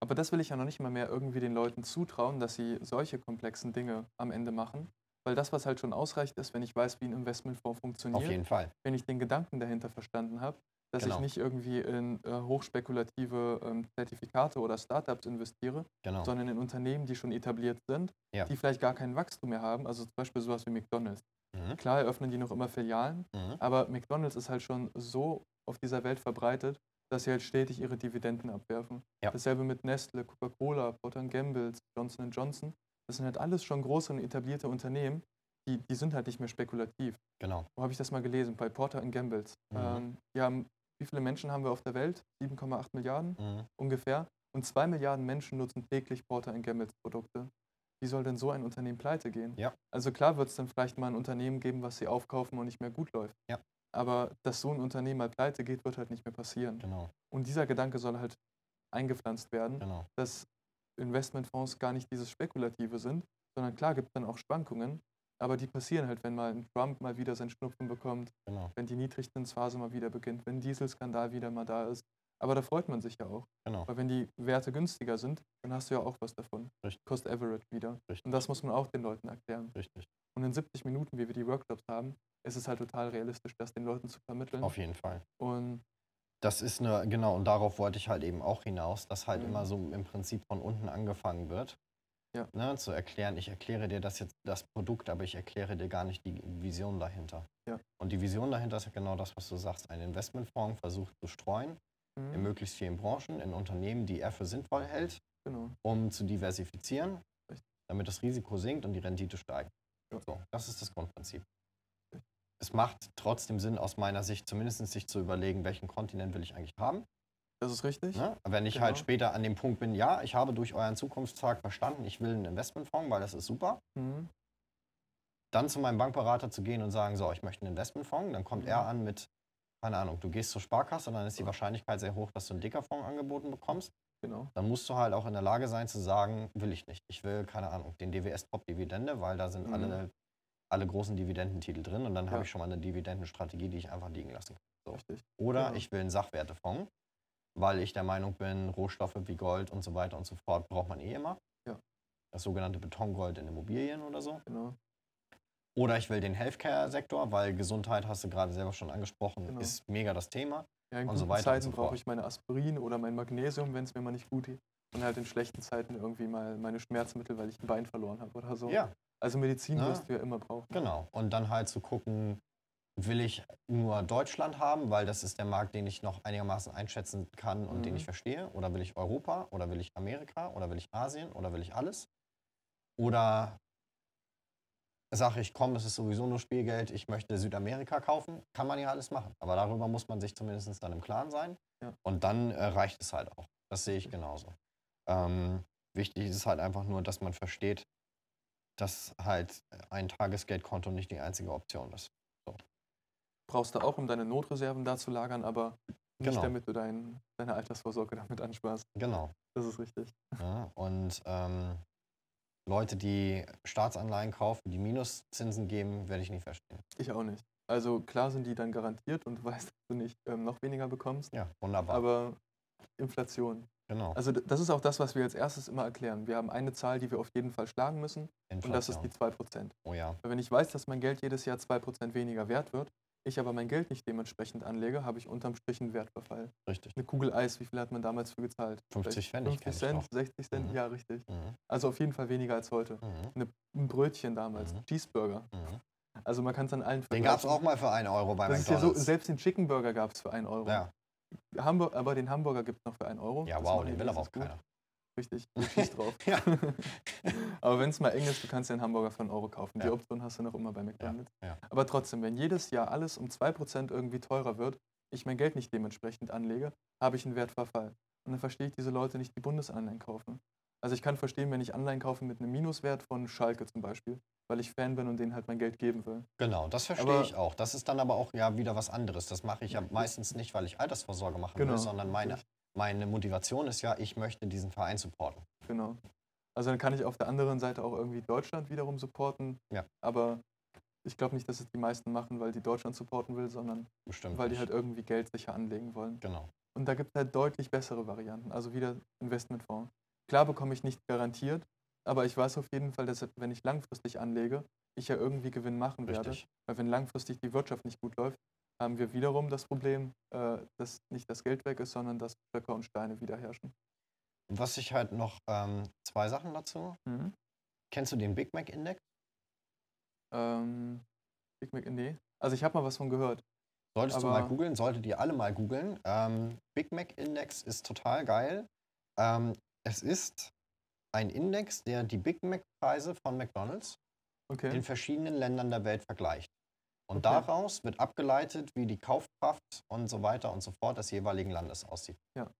Aber das will ich ja noch nicht mal mehr irgendwie den Leuten zutrauen, dass sie solche komplexen Dinge am Ende machen. Weil das, was halt schon ausreicht, ist, wenn ich weiß, wie ein Investmentfonds Auf funktioniert, jeden Fall. wenn ich den Gedanken dahinter verstanden habe, dass Genau. ich nicht irgendwie in äh, hochspekulative ähm, Zertifikate oder Startups investiere, Genau. sondern in Unternehmen, die schon etabliert sind, Ja. die vielleicht gar kein Wachstum mehr haben. Also zum Beispiel sowas wie McDonalds. Mhm. Klar eröffnen die noch immer Filialen, Mhm. aber McDonalds ist halt schon so auf dieser Welt verbreitet, dass sie halt stetig ihre Dividenden abwerfen. Ja. Dasselbe mit Nestle, Coca-Cola, Procter Gamble, Johnson Johnson. Das sind halt alles schon große und etablierte Unternehmen, die, die sind halt nicht mehr spekulativ. Genau. Wo habe ich das mal gelesen? Bei Porter Gambles. Mhm. Ähm, die haben, wie viele Menschen haben wir auf der Welt? 7,8 Milliarden Mhm. ungefähr. Und 2 Milliarden Menschen nutzen täglich Porter Gambles Produkte. Wie soll denn so ein Unternehmen pleite gehen? Ja. Also klar wird es dann vielleicht mal ein Unternehmen geben, was sie aufkaufen und nicht mehr gut läuft. Ja. Aber dass so ein Unternehmen mal pleite geht, wird halt nicht mehr passieren. Genau. Und dieser Gedanke soll halt eingepflanzt werden, Genau. dass Investmentfonds gar nicht dieses Spekulative sind, sondern klar gibt es dann auch Schwankungen, aber die passieren halt, wenn mal ein Trump mal wieder seinen Schnupfen bekommt, Genau. wenn die Niedrigzinsphase mal wieder beginnt, wenn ein Dieselskandal wieder mal da ist. Aber da freut man sich ja auch. Genau. Weil wenn die Werte günstiger sind, dann hast du ja auch was davon. Richtig. Cost Average wieder. Richtig. Und das muss man auch den Leuten erklären. Richtig. Und in 70 Minuten, wie wir die Workshops haben, ist es halt total realistisch, das den Leuten zu vermitteln. Auf jeden Fall. Und Das ist eine, genau, und darauf wollte ich halt eben auch hinaus, dass halt Mhm. immer so im Prinzip von unten angefangen wird. Ja. Ne, zu erklären, ich erkläre dir das jetzt, das Produkt, aber ich erkläre dir gar nicht die Vision dahinter. Ja. Und die Vision dahinter ist ja genau das, was du sagst. Ein Investmentfonds versucht zu streuen in Mhm, möglichst vielen Branchen, in Unternehmen, die er für sinnvoll hält, genau. um zu diversifizieren, Richtig. damit das Risiko sinkt und die Rendite steigt. Ja. So, das ist das Grundprinzip. Es macht trotzdem Sinn, aus meiner Sicht zumindest sich zu überlegen, welchen Kontinent will ich eigentlich haben. Das ist richtig. Ne? Wenn ich Genau. halt später an dem Punkt bin, ja, ich habe durch euren Zukunftstag verstanden, ich will einen Investmentfonds, weil das ist super, Mhm, dann zu meinem Bankberater zu gehen und sagen, so, ich möchte einen Investmentfonds, dann kommt Mhm. er an mit, keine Ahnung, du gehst zur Sparkasse, dann ist die Wahrscheinlichkeit sehr hoch, dass du einen Dickerfonds angeboten bekommst. genau. Dann musst du halt auch in der Lage sein zu sagen, will ich nicht. Ich will, keine Ahnung, den DWS Top Dividende, weil da sind Mhm. alle, alle großen Dividendentitel drin und dann habe Ja. ich schon mal eine Dividendenstrategie, die ich einfach liegen lassen kann. So. Richtig. Oder Genau. ich will einen Sachwertefonds, weil ich der Meinung bin, Rohstoffe wie Gold und so weiter und so fort braucht man eh immer. Ja. Das sogenannte Betongold in Immobilien oder so. Genau. Oder ich will den Healthcare-Sektor, weil Gesundheit, hast du gerade selber schon angesprochen, Genau. ist mega das Thema. Ja, in Und so weiter Zeiten so brauche ich meine Aspirin oder mein Magnesium, wenn es mir mal nicht gut geht. Und halt in schlechten Zeiten irgendwie mal meine Schmerzmittel, weil ich ein Bein verloren habe oder so. Ja, Also Medizin Ne? wirst du ja immer brauchen. genau. Und dann halt zu gucken, will ich nur Deutschland haben, weil das ist der Markt, den ich noch einigermaßen einschätzen kann und den Mhm. ich verstehe. Oder will ich Europa? Oder will ich Amerika? Oder will ich Asien? Oder will ich alles? Oder sage ich, komm, es ist sowieso nur Spielgeld, ich möchte Südamerika kaufen, kann man ja alles machen. Aber darüber muss man sich zumindest dann im Klaren sein. Ja. Und dann äh, reicht es halt auch. Das sehe ich genauso. Ähm, wichtig ist halt einfach nur, dass man versteht, dass halt ein Tagesgeldkonto nicht die einzige Option ist. Brauchst du auch, um deine Notreserven da zu lagern, aber nicht Genau. damit du dein, deine Altersvorsorge damit ansparst. Genau. Das ist richtig. Ja, und ähm, Leute, die Staatsanleihen kaufen, die Minuszinsen geben, werde ich nie verstehen. Ich auch nicht. Also klar sind die dann garantiert und du weißt, dass du nicht ähm, noch weniger bekommst, Ja, wunderbar. aber Inflation. genau. Also das ist auch das, was wir als erstes immer erklären. Wir haben eine Zahl, die wir auf jeden Fall schlagen müssen und das ist die 2%. oh ja, Weil Wenn ich weiß, dass mein Geld jedes Jahr 2% weniger wert wird, ich aber mein Geld nicht dementsprechend anlege, habe ich unterm Strich einen Wertverfall. richtig. Eine Kugel Eis, wie viel hat man damals für gezahlt? 50 Vielleicht Pfennig 50 kenn ich Cent, noch. 60 Cent, Mhm. ja, richtig. Mhm. Also auf jeden Fall weniger als heute. Mhm. Ein Brötchen damals, Mhm. Cheeseburger. Mhm. Also man kann es an allen Den gab es auch mal für 1 Euro bei Das ist ja so, McDonalds. selbst den Chicken Burger gab es für 1 Euro. ja, Hamburg, aber den Hamburger gibt es noch für 1 Euro. ja Das wow, den die will aber auch gut. keiner. Richtig, schießt drauf. Ja. aber wenn es mal eng ist, du kannst dir einen Hamburger für einen Euro kaufen. Die Ja. Option hast du noch immer bei McDonalds. ja. Aber trotzdem, wenn jedes Jahr alles um 2% irgendwie teurer wird, ich mein Geld nicht dementsprechend anlege, habe ich einen Wertverfall. Und dann verstehe ich diese Leute nicht, die Bundesanleihen kaufen. Also ich kann verstehen, wenn ich Anleihen kaufe mit einem Minuswert von Schalke zum Beispiel, weil ich Fan bin und denen halt mein Geld geben will. Genau, das verstehe Aber- ich auch. Das ist dann aber auch ja wieder was anderes. Das mache ich ja meistens nicht, weil ich Altersvorsorge machen Genau, will, sondern meine, meine Motivation ist ja, ich möchte diesen Verein supporten. Genau. Also dann kann ich auf der anderen Seite auch irgendwie Deutschland wiederum supporten. Ja. Aber ich glaube nicht, dass es die meisten machen, weil die Deutschland supporten will, sondern Bestimmt. weil die nicht. halt irgendwie Geld sicher anlegen wollen. Genau. Und da gibt es halt deutlich bessere Varianten. Also wieder Investmentfonds. Klar bekomme ich nicht garantiert, aber ich weiß auf jeden Fall, dass wenn ich langfristig anlege, ich ja irgendwie Gewinn machen werde. Richtig. Weil wenn langfristig die Wirtschaft nicht gut läuft, haben wir wiederum das Problem, äh, dass nicht das Geld weg ist, sondern dass Stöcker und Steine wieder herrschen. Was ich halt noch, ähm, zwei Sachen dazu. Kennst du den Big Mac Index? Ähm, Big Mac, nee. Also ich habe mal was von gehört. Solltest du mal googeln, solltet ihr alle mal googeln. Ähm, Big Mac Index ist total geil. Ähm, es ist ein Index, der die Big Mac Preise von McDonald's Okay. in verschiedenen Ländern der Welt vergleicht. Und Okay. daraus wird abgeleitet, wie die Kaufkraft und so weiter und so fort des jeweiligen Landes aussieht. Ja.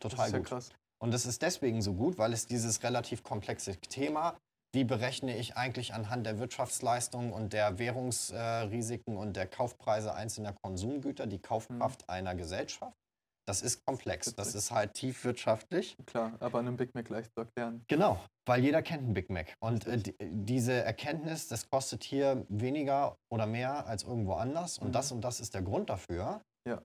das Total ja gut. krass. Und es ist deswegen so gut, weil es dieses relativ komplexe Thema, wie berechne ich eigentlich anhand der Wirtschaftsleistung und der Währungsrisiken und der Kaufpreise einzelner Konsumgüter die Kaufkraft einer Gesellschaft, das ist komplex. Das ist halt tief wirtschaftlich. Klar, aber an einem Big Mac leicht zu erklären. Genau, weil jeder kennt einen Big Mac. Und äh, die, diese Erkenntnis, das kostet hier weniger oder mehr als irgendwo anders und Mhm. das und das ist der Grund dafür, Ja.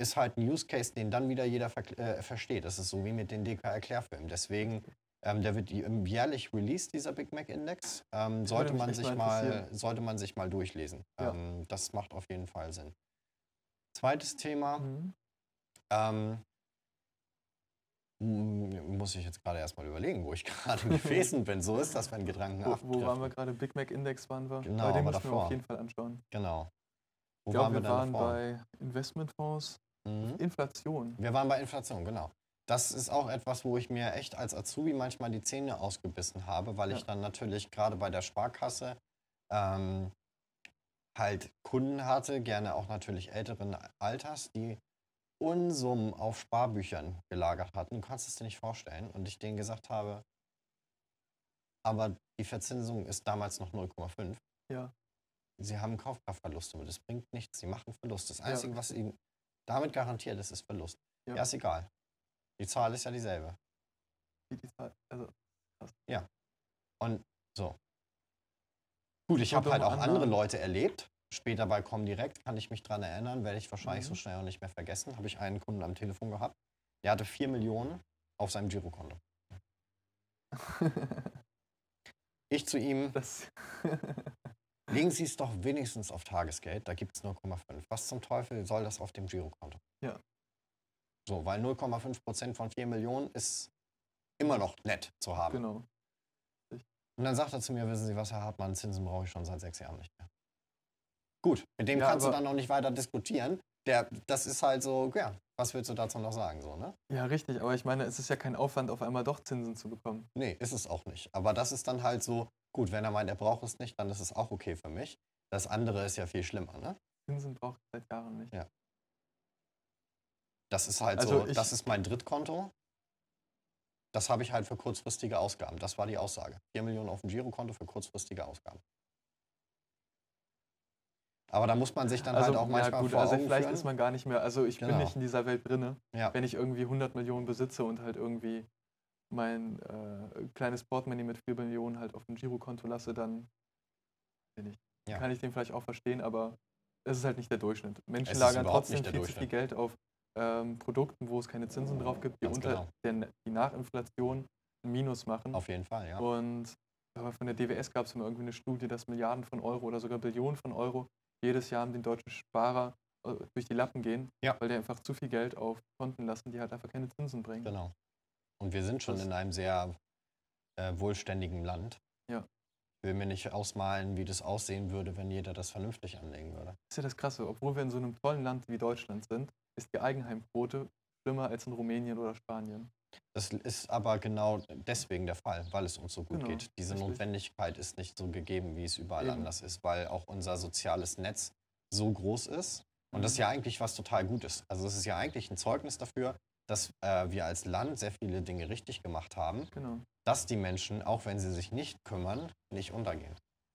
ist halt ein Use Case, den dann wieder jeder ver äh, versteht. Das ist so wie mit den DK-Erklärfilmen. Deswegen, ähm, der wird jährlich released, dieser Big Mac Index. Ähm, sollte, man sich mal sollte man sich mal durchlesen. Ja. Ähm, das macht auf jeden Fall Sinn. Zweites Thema. Mhm. Ähm, muss ich jetzt gerade erstmal überlegen, wo ich gerade gewesen bin. So ist das, wenn Gedanken Wo, wo waren wir gerade? Big Mac Index waren wir? Genau, den aber müssen wir auf jeden Fall anschauen. Genau. Wo Ich glaube, waren wir wir waren davor? bei Investmentfonds. Mhm. Inflation. Wir waren bei Inflation, genau. Das ist auch etwas, wo ich mir echt als Azubi manchmal die Zähne ausgebissen habe, weil ich Ja. dann natürlich gerade bei der Sparkasse ähm, halt Kunden hatte, gerne auch natürlich älteren Alters, die Unsummen auf Sparbüchern gelagert hatten. Du kannst es dir nicht vorstellen. Und ich denen gesagt habe, aber die Verzinsung ist damals noch 0,5. Ja. Sie haben Kaufkraftverluste und das bringt nichts. Sie machen Verlust. Das Ja. Einzige, was ihnen damit garantiert ist, ist Verlust. Ja. Ja, ist egal. Die Zahl ist ja dieselbe. Wie die Zahl- Also, Und so. Gut, ich habe halt auch andere Leute erlebt. Später bei Comdirect kann ich mich dran erinnern, werde ich wahrscheinlich so Mhm. schnell auch nicht mehr vergessen. Habe ich einen Kunden am Telefon gehabt. Der hatte 4 Millionen auf seinem Girokonto. Ich zu ihm, das. legen Sie es doch wenigstens auf Tagesgeld, da gibt es 0,5. Was zum Teufel soll das auf dem Girokonto? Ja. So, weil 0,5 Prozent von 4 Millionen ist immer noch nett zu haben. genau. Und dann sagt er zu mir, wissen Sie was, Herr Hartmann, Zinsen brauche ich schon seit sechs Jahren nicht mehr. Gut, mit dem Ja, kannst du dann auch nicht weiter diskutieren. Der, das ist halt so, ja, was willst du dazu noch sagen, so, ne? Ja, richtig. Aber ich meine, es ist ja kein Aufwand, auf einmal doch Zinsen zu bekommen. Nee, ist es auch nicht. Aber das ist dann halt so, gut, wenn er meint, er braucht es nicht, dann ist es auch okay für mich. Das andere ist ja viel schlimmer, ne? Zinsen braucht es seit Jahren nicht. Ja. Das ist halt Also so, ich- das ist mein Drittkonto. Das habe ich halt für kurzfristige Ausgaben. Das war die Aussage. 4 Millionen auf dem Girokonto für kurzfristige Ausgaben. Aber da muss man sich dann halt auch manchmal ja, gut, vor also Augen vielleicht führen. ist man gar nicht mehr, also ich Genau. bin nicht in dieser Welt drinne. Ja. Wenn ich irgendwie 100 Millionen besitze und halt irgendwie mein äh, kleines Portemonnaie mit 4 Millionen halt auf dem Girokonto lasse, dann bin ich, Ja. kann ich den vielleicht auch verstehen, aber es ist halt nicht der Durchschnitt. Menschen lagern trotzdem viel zu viel. Geld auf ähm, Produkten, wo es keine Zinsen drauf gibt, die Ganz unter genau. der, die nach Inflation ein Minus machen. Auf jeden Fall, ja. Und aber von der DWS gab es immer irgendwie eine Studie, dass Milliarden von Euro oder sogar Billionen von Euro jedes Jahr an den deutschen Sparer äh, durch die Lappen gehen, Ja. weil die einfach zu viel Geld auf Konten lassen, die halt einfach keine Zinsen bringen. Genau. Und wir sind schon Das- in einem sehr äh, wohlständigen Land. Ja. Ich will mir nicht ausmalen, wie das aussehen würde, wenn jeder das vernünftig anlegen würde. Das ist ja das Krasse, obwohl wir in so einem tollen Land wie Deutschland sind, ist die Eigenheimquote schlimmer als in Rumänien oder Spanien. Das ist aber genau deswegen der Fall, weil es uns so gut Genau, geht. Diese richtig. Notwendigkeit ist nicht so gegeben, wie es überall Eben. anders ist, weil auch unser soziales Netz so groß ist, Und das ist ja eigentlich was total Gutes. Also es ist ja eigentlich ein Zeugnis dafür, dass äh, wir als Land sehr viele Dinge richtig gemacht haben, Genau. dass die Menschen, auch wenn sie sich nicht kümmern, nicht untergehen.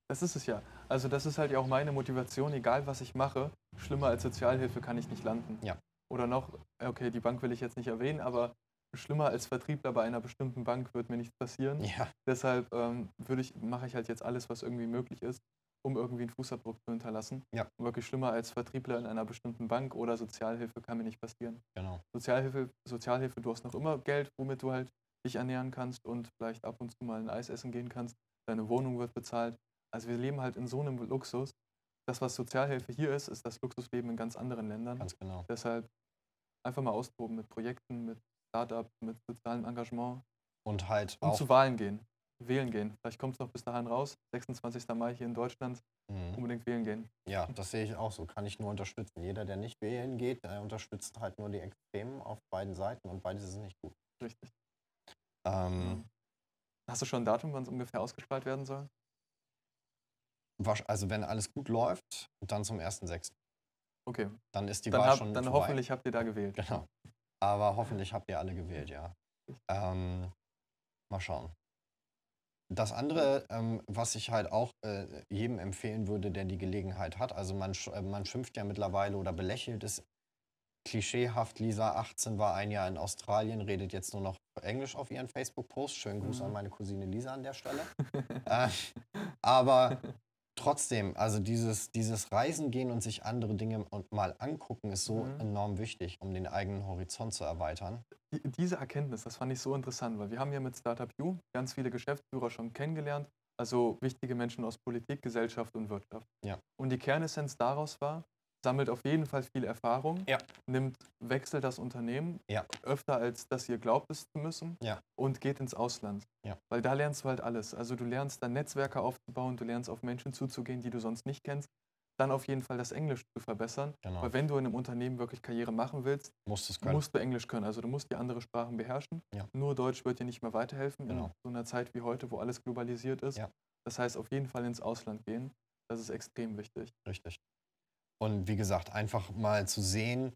Das ist es ja. Also das ist halt ja auch meine Motivation, egal was ich mache, schlimmer als Sozialhilfe kann ich nicht landen. Ja. Oder noch, okay, die Bank will ich jetzt nicht erwähnen, aber schlimmer als Vertriebler bei einer bestimmten Bank wird mir nichts passieren. Ja, Deshalb ähm, ich, mache ich halt jetzt alles, was irgendwie möglich ist, um irgendwie einen Fußabdruck zu hinterlassen. Ja. Und wirklich schlimmer als Vertriebler in einer bestimmten Bank oder Sozialhilfe kann mir nicht passieren. genau. Sozialhilfe, Sozialhilfe, du hast noch immer Geld, womit du halt dich ernähren kannst und vielleicht ab und zu mal ein Eis essen gehen kannst. Deine Wohnung wird bezahlt. Also wir leben halt in so einem Luxus. Das, was Sozialhilfe hier ist, ist das Luxusleben in ganz anderen Ländern. Ganz genau. Deshalb einfach mal austoben mit Projekten, mit Startup, mit sozialem Engagement Und halt und auch. zu Wahlen gehen. Wählen gehen. Vielleicht kommt es noch bis dahin raus. 26. Mai hier in Deutschland. Mhm. Unbedingt wählen gehen. Ja, das sehe ich auch so. Kann ich nur unterstützen. Jeder, der nicht wählen geht, der unterstützt halt nur die Extremen auf beiden Seiten und beides ist nicht gut. Richtig. Ähm, Hast du schon ein Datum, wann es ungefähr ausgestrahlt werden soll? also wenn alles gut läuft, dann zum 1.6. Okay. Dann ist die Dann, Wahl hab, schon dann vorbei. hoffentlich habt ihr da gewählt. Genau. Aber hoffentlich habt ihr alle gewählt, ja. Ähm, mal schauen. Das andere, ähm, was ich halt auch äh, jedem empfehlen würde, der die Gelegenheit hat, also man, sch- äh, man schimpft ja mittlerweile oder belächelt es klischeehaft. Lisa, 18, war ein Jahr in Australien, redet jetzt nur noch Englisch auf ihren Facebook-Post. Schönen Gruß Mhm. an meine Cousine Lisa an der Stelle. äh, aber trotzdem, also dieses, dieses Reisen gehen und sich andere Dinge und mal angucken, ist so Mhm. enorm wichtig, um den eigenen Horizont zu erweitern. Die, diese Erkenntnis, das fand ich so interessant, weil wir haben ja mit Startup U ganz viele Geschäftsführer schon kennengelernt, also wichtige Menschen aus Politik, Gesellschaft und Wirtschaft. Ja. Und die Kernessenz daraus war, sammelt auf jeden Fall viel Erfahrung, Ja. nimmt, wechselt das Unternehmen Ja. öfter als dass ihr glaubt es zu müssen Ja. und geht ins Ausland. Weil da lernst du halt alles. Also du lernst dann Netzwerke aufzubauen, du lernst auf Menschen zuzugehen, die du sonst nicht kennst. Dann auf jeden Fall das Englisch zu verbessern. Genau. Weil wenn du in einem Unternehmen wirklich Karriere machen willst, Musst musst du Englisch können. Also du musst die andere Sprachen beherrschen. Nur Deutsch wird dir nicht mehr weiterhelfen Genau. in so einer Zeit wie heute, wo alles globalisiert ist. Das heißt, auf jeden Fall ins Ausland gehen. Das ist extrem wichtig. Richtig. Und wie gesagt, einfach mal zu sehen,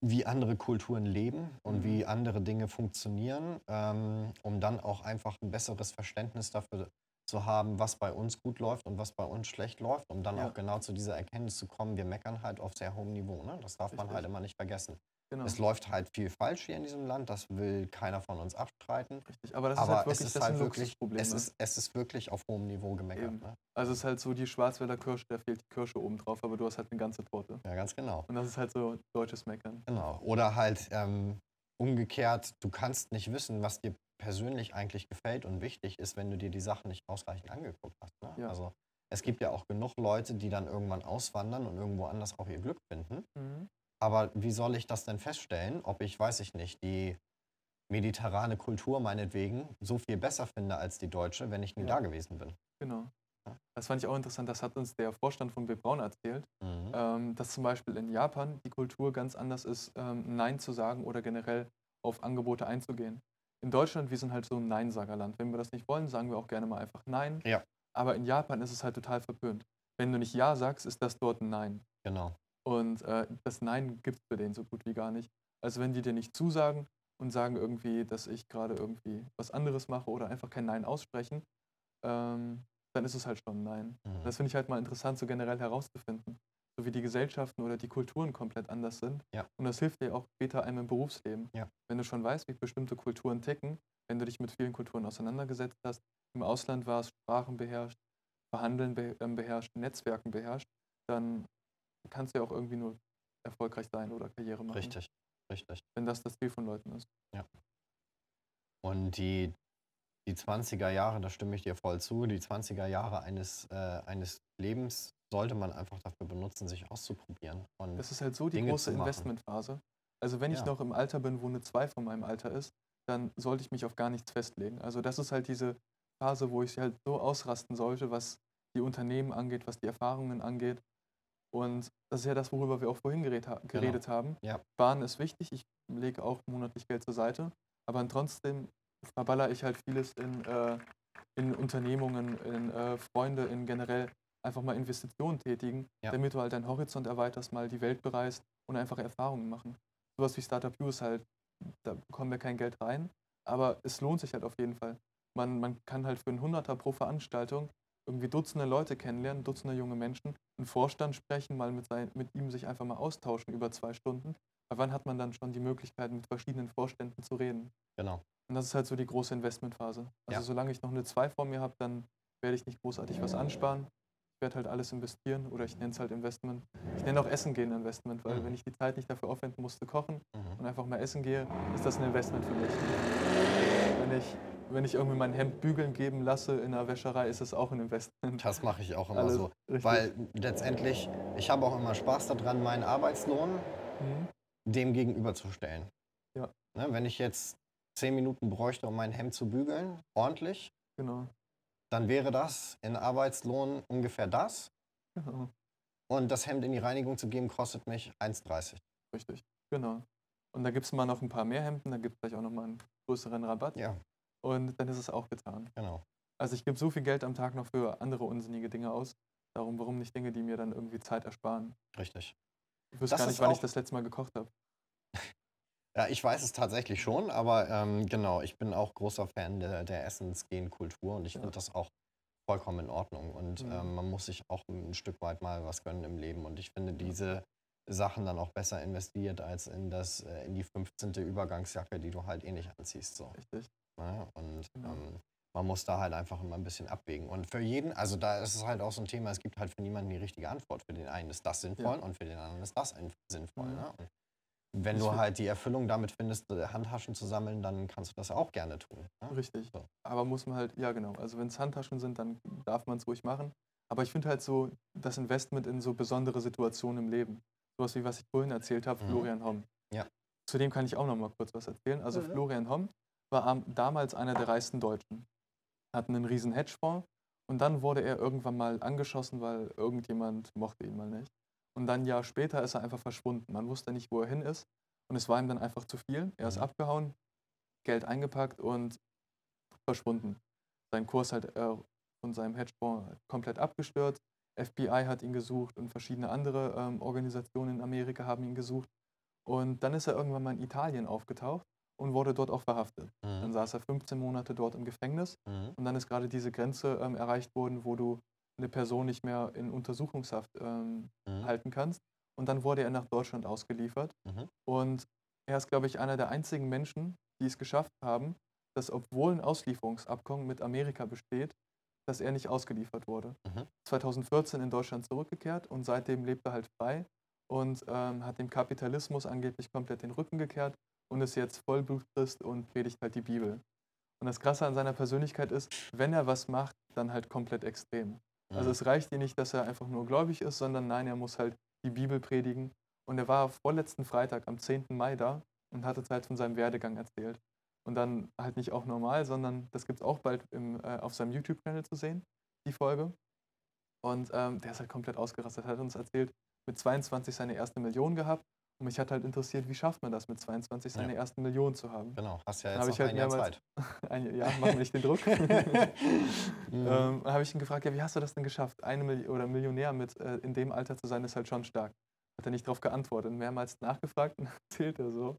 wie andere Kulturen leben und Mhm. wie andere Dinge funktionieren, ähm, um dann auch einfach ein besseres Verständnis dafür zu haben, was bei uns gut läuft und was bei uns schlecht läuft, um dann Ja. auch genau zu dieser Erkenntnis zu kommen, wir meckern halt auf sehr hohem Niveau. Ne? Das darf man Richtig. halt immer nicht vergessen. Genau. Es läuft halt viel falsch hier in diesem Land, das will keiner von uns abstreiten. Richtig. Aber das ist Aber halt es wirklich ist das halt wirklich, es ist, es ist wirklich auf hohem Niveau gemeckert. Ne? also es ist halt so die Schwarzwälder Kirsche, da fehlt die Kirsche oben drauf, aber du hast halt eine ganze Torte. Ja, ganz genau. Und das ist halt so deutsches Meckern. Genau. Oder halt ähm, umgekehrt, du kannst nicht wissen, was dir persönlich eigentlich gefällt und wichtig ist, wenn du dir die Sachen nicht ausreichend angeguckt hast. Ne? Ja. Also es gibt ja auch genug Leute, die dann irgendwann auswandern und irgendwo anders auch ihr Glück finden. Aber wie soll ich das denn feststellen, ob ich, weiß ich nicht, die mediterrane Kultur meinetwegen so viel besser finde als die deutsche, wenn ich nie Ja. da gewesen bin? Genau. Das fand ich auch interessant. Das hat uns der Vorstand von B. Braun erzählt. Mhm. ähm, dass zum Beispiel in Japan die Kultur ganz anders ist, ähm, Nein zu sagen oder generell auf Angebote einzugehen. In Deutschland, wir sind halt so ein Neinsagerland. Wenn wir das nicht wollen, sagen wir auch gerne mal einfach Nein. Ja. Aber in Japan ist es halt total verpönt. Wenn du nicht Ja sagst, ist das dort ein Nein. Genau. Und äh, das Nein gibt es für den so gut wie gar nicht. Also wenn die dir nicht zusagen und sagen irgendwie, dass ich gerade irgendwie was anderes mache oder einfach kein Nein aussprechen, ähm, dann ist es halt schon ein Nein. Mhm. Das finde ich halt mal interessant, so generell herauszufinden. So wie die Gesellschaften oder die Kulturen komplett anders sind. Ja. Und das hilft dir auch später einem im Berufsleben. Ja. Wenn du schon weißt, wie bestimmte Kulturen ticken, wenn du dich mit vielen Kulturen auseinandergesetzt hast, im Ausland warst, Sprachen beherrscht, Verhandeln ähm, beherrscht, Netzwerken beherrscht, dann kannst du ja auch irgendwie nur erfolgreich sein oder Karriere machen. Richtig. Richtig. Wenn das das Ziel von Leuten ist. Und die, die 20er Jahre, da stimme ich dir voll zu, die 20er Jahre eines, äh, eines Lebens sollte man einfach dafür benutzen, sich auszuprobieren. Und Das ist halt so die Dinge große. Investmentphase. Also wenn ich Ja. noch im Alter bin, wo eine 2 von meinem Alter ist, dann sollte ich mich auf gar nichts festlegen. Also das ist halt diese Phase, wo ich halt so ausrasten sollte, was die Unternehmen angeht, was die Erfahrungen angeht. Und das ist ja das, worüber wir auch vorhin geredet, ha geredet haben. Ja. Sparen ist wichtig, ich lege auch monatlich Geld zur Seite, aber trotzdem verballer ich halt vieles in, äh, in Unternehmungen, in äh, Freunde, in generell einfach mal Investitionen tätigen, Ja. damit du halt deinen Horizont erweiterst, mal die Welt bereist und einfach Erfahrungen machen. Sowas wie Startup ist halt, da bekommen wir kein Geld rein, aber es lohnt sich halt auf jeden Fall. Man, man kann halt für einen Hunderter pro Veranstaltung irgendwie Dutzende Leute kennenlernen, Dutzende junge Menschen, einen Vorstand sprechen, mal mit, sein, mit ihm sich einfach mal austauschen über zwei Stunden. Weil wann hat man dann schon die Möglichkeit, mit verschiedenen Vorständen zu reden? Genau. Und das ist halt so die große Investmentphase. Also Ja. solange ich noch eine 2 vor mir habe, dann werde ich nicht großartig was ansparen. Ich werde halt alles investieren oder ich nenne es halt Investment. Ich nenne auch Essen gehen Investment, weil Mhm. wenn ich die Zeit nicht dafür aufwenden muss zu kochen Mhm. und einfach mal essen gehe, ist das ein Investment für mich. Wenn ich, wenn ich irgendwie mein Hemd bügeln geben lasse in einer Wäscherei, ist es auch ein Investment. Das mache ich auch immer Alles so. richtig. Weil letztendlich, ich habe auch immer Spaß daran, meinen Arbeitslohn Mhm. dem gegenüberzustellen. Ja. Ne, wenn ich jetzt zehn Minuten bräuchte, um mein Hemd zu bügeln, ordentlich, Genau. dann wäre das in Arbeitslohn ungefähr das. genau. Und das Hemd in die Reinigung zu geben, kostet mich 1,30. Richtig. Genau. Und da gibt es mal noch ein paar mehr Hemden, da gibt es vielleicht auch noch mal einen größeren Rabatt. Ja, Und dann ist es auch getan. genau. Also ich gebe so viel Geld am Tag noch für andere unsinnige Dinge aus. Darum, warum nicht Dinge, die mir dann irgendwie Zeit ersparen? Richtig. Ich wüsste Das gar nicht, wann ich das letzte Mal gekocht habe. Ja, ich weiß es tatsächlich schon, aber ähm, genau, ich bin auch großer Fan der, der Essensgen-Kultur und ich Ja. finde das auch vollkommen in Ordnung. Und Mhm. ähm, man muss sich auch ein Stück weit mal was gönnen im Leben. Und ich finde diese Sachen dann auch besser investiert als in, das, äh, in die 15. Übergangsjacke, die du halt eh nicht anziehst. So. Richtig. Ne? Und Genau. ähm, man muss da halt einfach immer ein bisschen abwägen. Und für jeden, also da ist es halt auch so ein Thema, es gibt halt für niemanden die richtige Antwort. Für den einen ist das sinnvoll und für den anderen ist das sinnvoll. Mhm. Ne? Und wenn Ich du halt die Erfüllung damit findest, äh, Handtaschen zu sammeln, dann kannst du das auch gerne tun. Ne? Richtig. So. Aber muss man halt, ja genau, also wenn es Handtaschen sind, dann darf man es ruhig machen. Aber ich finde halt so das Investment in so besondere Situationen im Leben. Sowas wie was ich vorhin erzählt habe, Mhm. Florian Homm. Ja. Zu dem kann ich auch noch mal kurz was erzählen. Also Mhm. Florian Homm war am, damals einer der reichsten Deutschen. Hatten einen riesen Hedgefonds und dann wurde er irgendwann mal angeschossen, weil irgendjemand mochte ihn mal nicht. Und dann ein Jahr später ist er einfach verschwunden. Man wusste nicht, wo er hin ist. Und es war ihm dann einfach zu viel. Er ist Mhm. abgehauen, Geld eingepackt und verschwunden. Sein Kurs halt äh, von seinem Hedgefonds komplett abgestürzt. FBI hat ihn gesucht und verschiedene andere ähm, Organisationen in Amerika haben ihn gesucht. Und dann ist er irgendwann mal in Italien aufgetaucht und wurde dort auch verhaftet. Dann Mhm. saß er 15 Monate dort im Gefängnis Mhm. und dann ist gerade diese Grenze ähm, erreicht worden, wo du eine Person nicht mehr in Untersuchungshaft ähm, Mhm. halten kannst. Und dann wurde er nach Deutschland ausgeliefert. Mhm. Und er ist, glaube ich, einer der einzigen Menschen, die es geschafft haben, dass obwohl ein Auslieferungsabkommen mit Amerika besteht, dass er nicht ausgeliefert wurde. Mhm. 2014 in Deutschland zurückgekehrt und seitdem lebt er halt frei und ähm, hat dem Kapitalismus angeblich komplett den Rücken gekehrt und ist jetzt Vollblutchrist und predigt halt die Bibel. Und das Krasse an seiner Persönlichkeit ist, wenn er was macht, dann halt komplett extrem. Also Mhm. es reicht ihm nicht, dass er einfach nur gläubig ist, sondern nein, er muss halt die Bibel predigen. Und er war vorletzten Freitag am 10. Mai da und hatte halt von seinem Werdegang erzählt. Und dann halt nicht auch normal, sondern das gibt es auch bald im, äh, auf seinem YouTube-Channel zu sehen, die Folge. Und ähm, der ist halt komplett ausgerastet, hat uns erzählt, mit 22 seine erste Million gehabt. Und mich hat halt interessiert, wie schafft man das, mit 22 seine Ja. erste Million zu haben. Genau, hast ja jetzt noch ich halt ein Jahr Zeit. Ein, ja, mach mir nicht den Druck. Mhm. Ähm, habe ich ihn gefragt, ja, wie hast du das denn geschafft? Eine Milli oder Millionär mit äh, in dem Alter zu sein, ist halt schon stark. Hat er nicht darauf geantwortet und mehrmals nachgefragt und erzählt er so,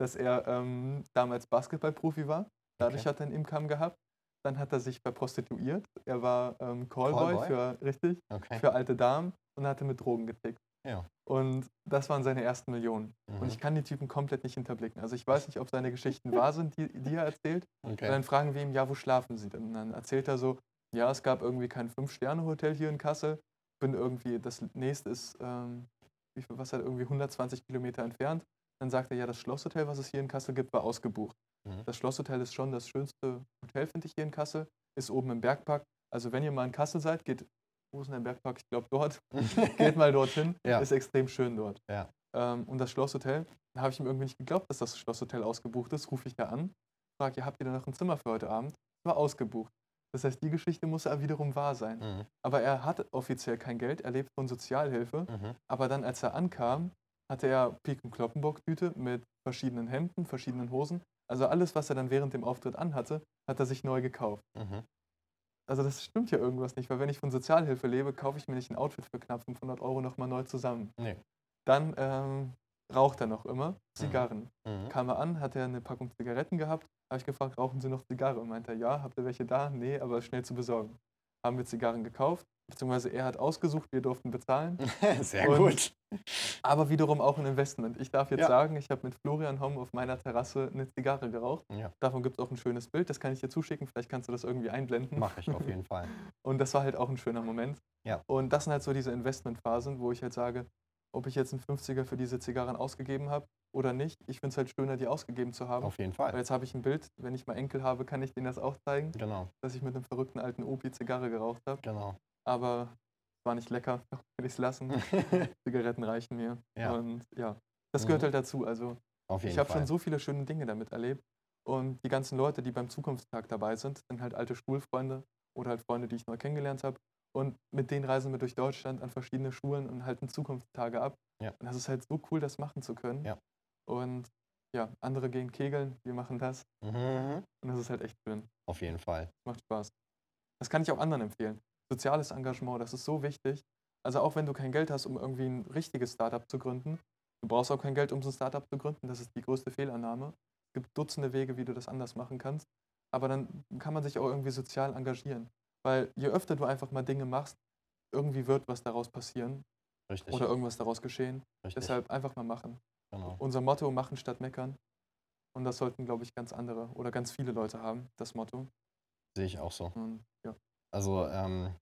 dass er ähm, damals Basketballprofi war. Dadurch Okay. hat er einen Income gehabt. Dann hat er sich verprostituiert. Er war ähm, Callboy, Callboy? für richtig okay. für alte Damen und hatte mit Drogen getickt. Ja. Und das waren seine ersten Millionen. Mhm. Und ich kann die Typen komplett nicht hinterblicken. Also ich weiß nicht, ob seine Geschichten wahr sind, die, die er erzählt. Und okay. dann fragen wir ihn, ja, wo schlafen Sie denn? Und dann erzählt er so, ja, es gab irgendwie kein Fünf-Sterne-Hotel hier in Kassel. Bin irgendwie, das nächste ist, ähm, wie viel, was halt irgendwie 120 Kilometer entfernt. Dann sagt er, ja, das Schlosshotel, was es hier in Kassel gibt, war ausgebucht. Mhm. Das Schlosshotel ist schon das schönste Hotel, finde ich, hier in Kassel. Ist oben im Bergpark. Also wenn ihr mal in Kassel seid, geht, der Bergpark? Ich glaube dort. geht mal dorthin. Ja. Ist extrem schön dort. Ja. Ähm, und das Schlosshotel, da habe ich ihm irgendwie nicht geglaubt, dass das Schlosshotel ausgebucht ist. Rufe ich da an, frage, ja, habt ihr da noch ein Zimmer für heute Abend? War ausgebucht. Das heißt, die Geschichte muss ja wiederum wahr sein. Mhm. Aber er hat offiziell kein Geld, er lebt von Sozialhilfe. Mhm. Aber dann, als er ankam, hatte er Pik- und Kloppenbock-Tüte mit verschiedenen Hemden, verschiedenen Hosen. Also alles, was er dann während dem Auftritt anhatte, hat er sich neu gekauft. Mhm. Also das stimmt ja irgendwas nicht, weil wenn ich von Sozialhilfe lebe, kaufe ich mir nicht ein Outfit für knapp 500 Euro nochmal neu zusammen. Nee. Dann ähm, raucht er noch immer Zigarren. Mhm. Kam er an, hat er eine Packung Zigaretten gehabt, habe ich gefragt, rauchen Sie noch Zigarre? Und meinte er, ja, habt ihr welche da? Nee, aber schnell zu besorgen. Haben wir Zigarren gekauft, beziehungsweise er hat ausgesucht, wir durften bezahlen. Sehr Und- gut. Aber wiederum auch ein Investment. Ich darf jetzt Ja. sagen, ich habe mit Florian Homm auf meiner Terrasse eine Zigarre geraucht. Ja, Davon gibt es auch ein schönes Bild, das kann ich dir zuschicken, vielleicht kannst du das irgendwie einblenden. mache ich auf jeden Fall. Und das war halt auch ein schöner Moment. Ja. Und das sind halt so diese Investmentphasen, wo ich halt sage, ob ich jetzt einen 50er für diese Zigarren ausgegeben habe oder nicht. Ich finde es halt schöner, die ausgegeben zu haben. Auf jeden Weil Fall. jetzt habe ich ein Bild, wenn ich mal Enkel habe, kann ich denen das auch zeigen, Genau, dass ich mit einem verrückten alten Opi Zigarre geraucht habe. genau. Aber es war nicht lecker, will ich es lassen. Zigaretten reichen mir. Ja. Und ja, das gehört Mhm. halt dazu. Also Auf jeden ich habe schon so viele schöne Dinge damit erlebt. Und die ganzen Leute, die beim Zukunftstag dabei sind, sind halt alte Schulfreunde oder halt Freunde, die ich neu kennengelernt habe. Und mit denen reisen wir durch Deutschland an verschiedene Schulen und halten Zukunftstage ab. Ja. Und das ist halt so cool, das machen zu können. Ja. Und ja, andere gehen kegeln, wir machen das. Mhm. Und das ist halt echt schön. Auf jeden Fall. Macht Spaß. Das kann ich auch anderen empfehlen. Soziales Engagement, das ist so wichtig. Also auch wenn du kein Geld hast, um irgendwie ein richtiges Startup zu gründen, du brauchst auch kein Geld, um so ein Startup zu gründen. Das ist die größte Fehlannahme. Es gibt Dutzende Wege, wie du das anders machen kannst. Aber dann kann man sich auch irgendwie sozial engagieren. Weil je öfter du einfach mal Dinge machst, irgendwie wird was daraus passieren Richtig. oder irgendwas daraus geschehen. richtig. Deshalb einfach mal machen. Genau. Unser Motto, machen statt meckern. Und das sollten, glaube ich, ganz andere oder ganz viele Leute haben, das Motto. Sehe ich auch so. Und ja, Also ähm,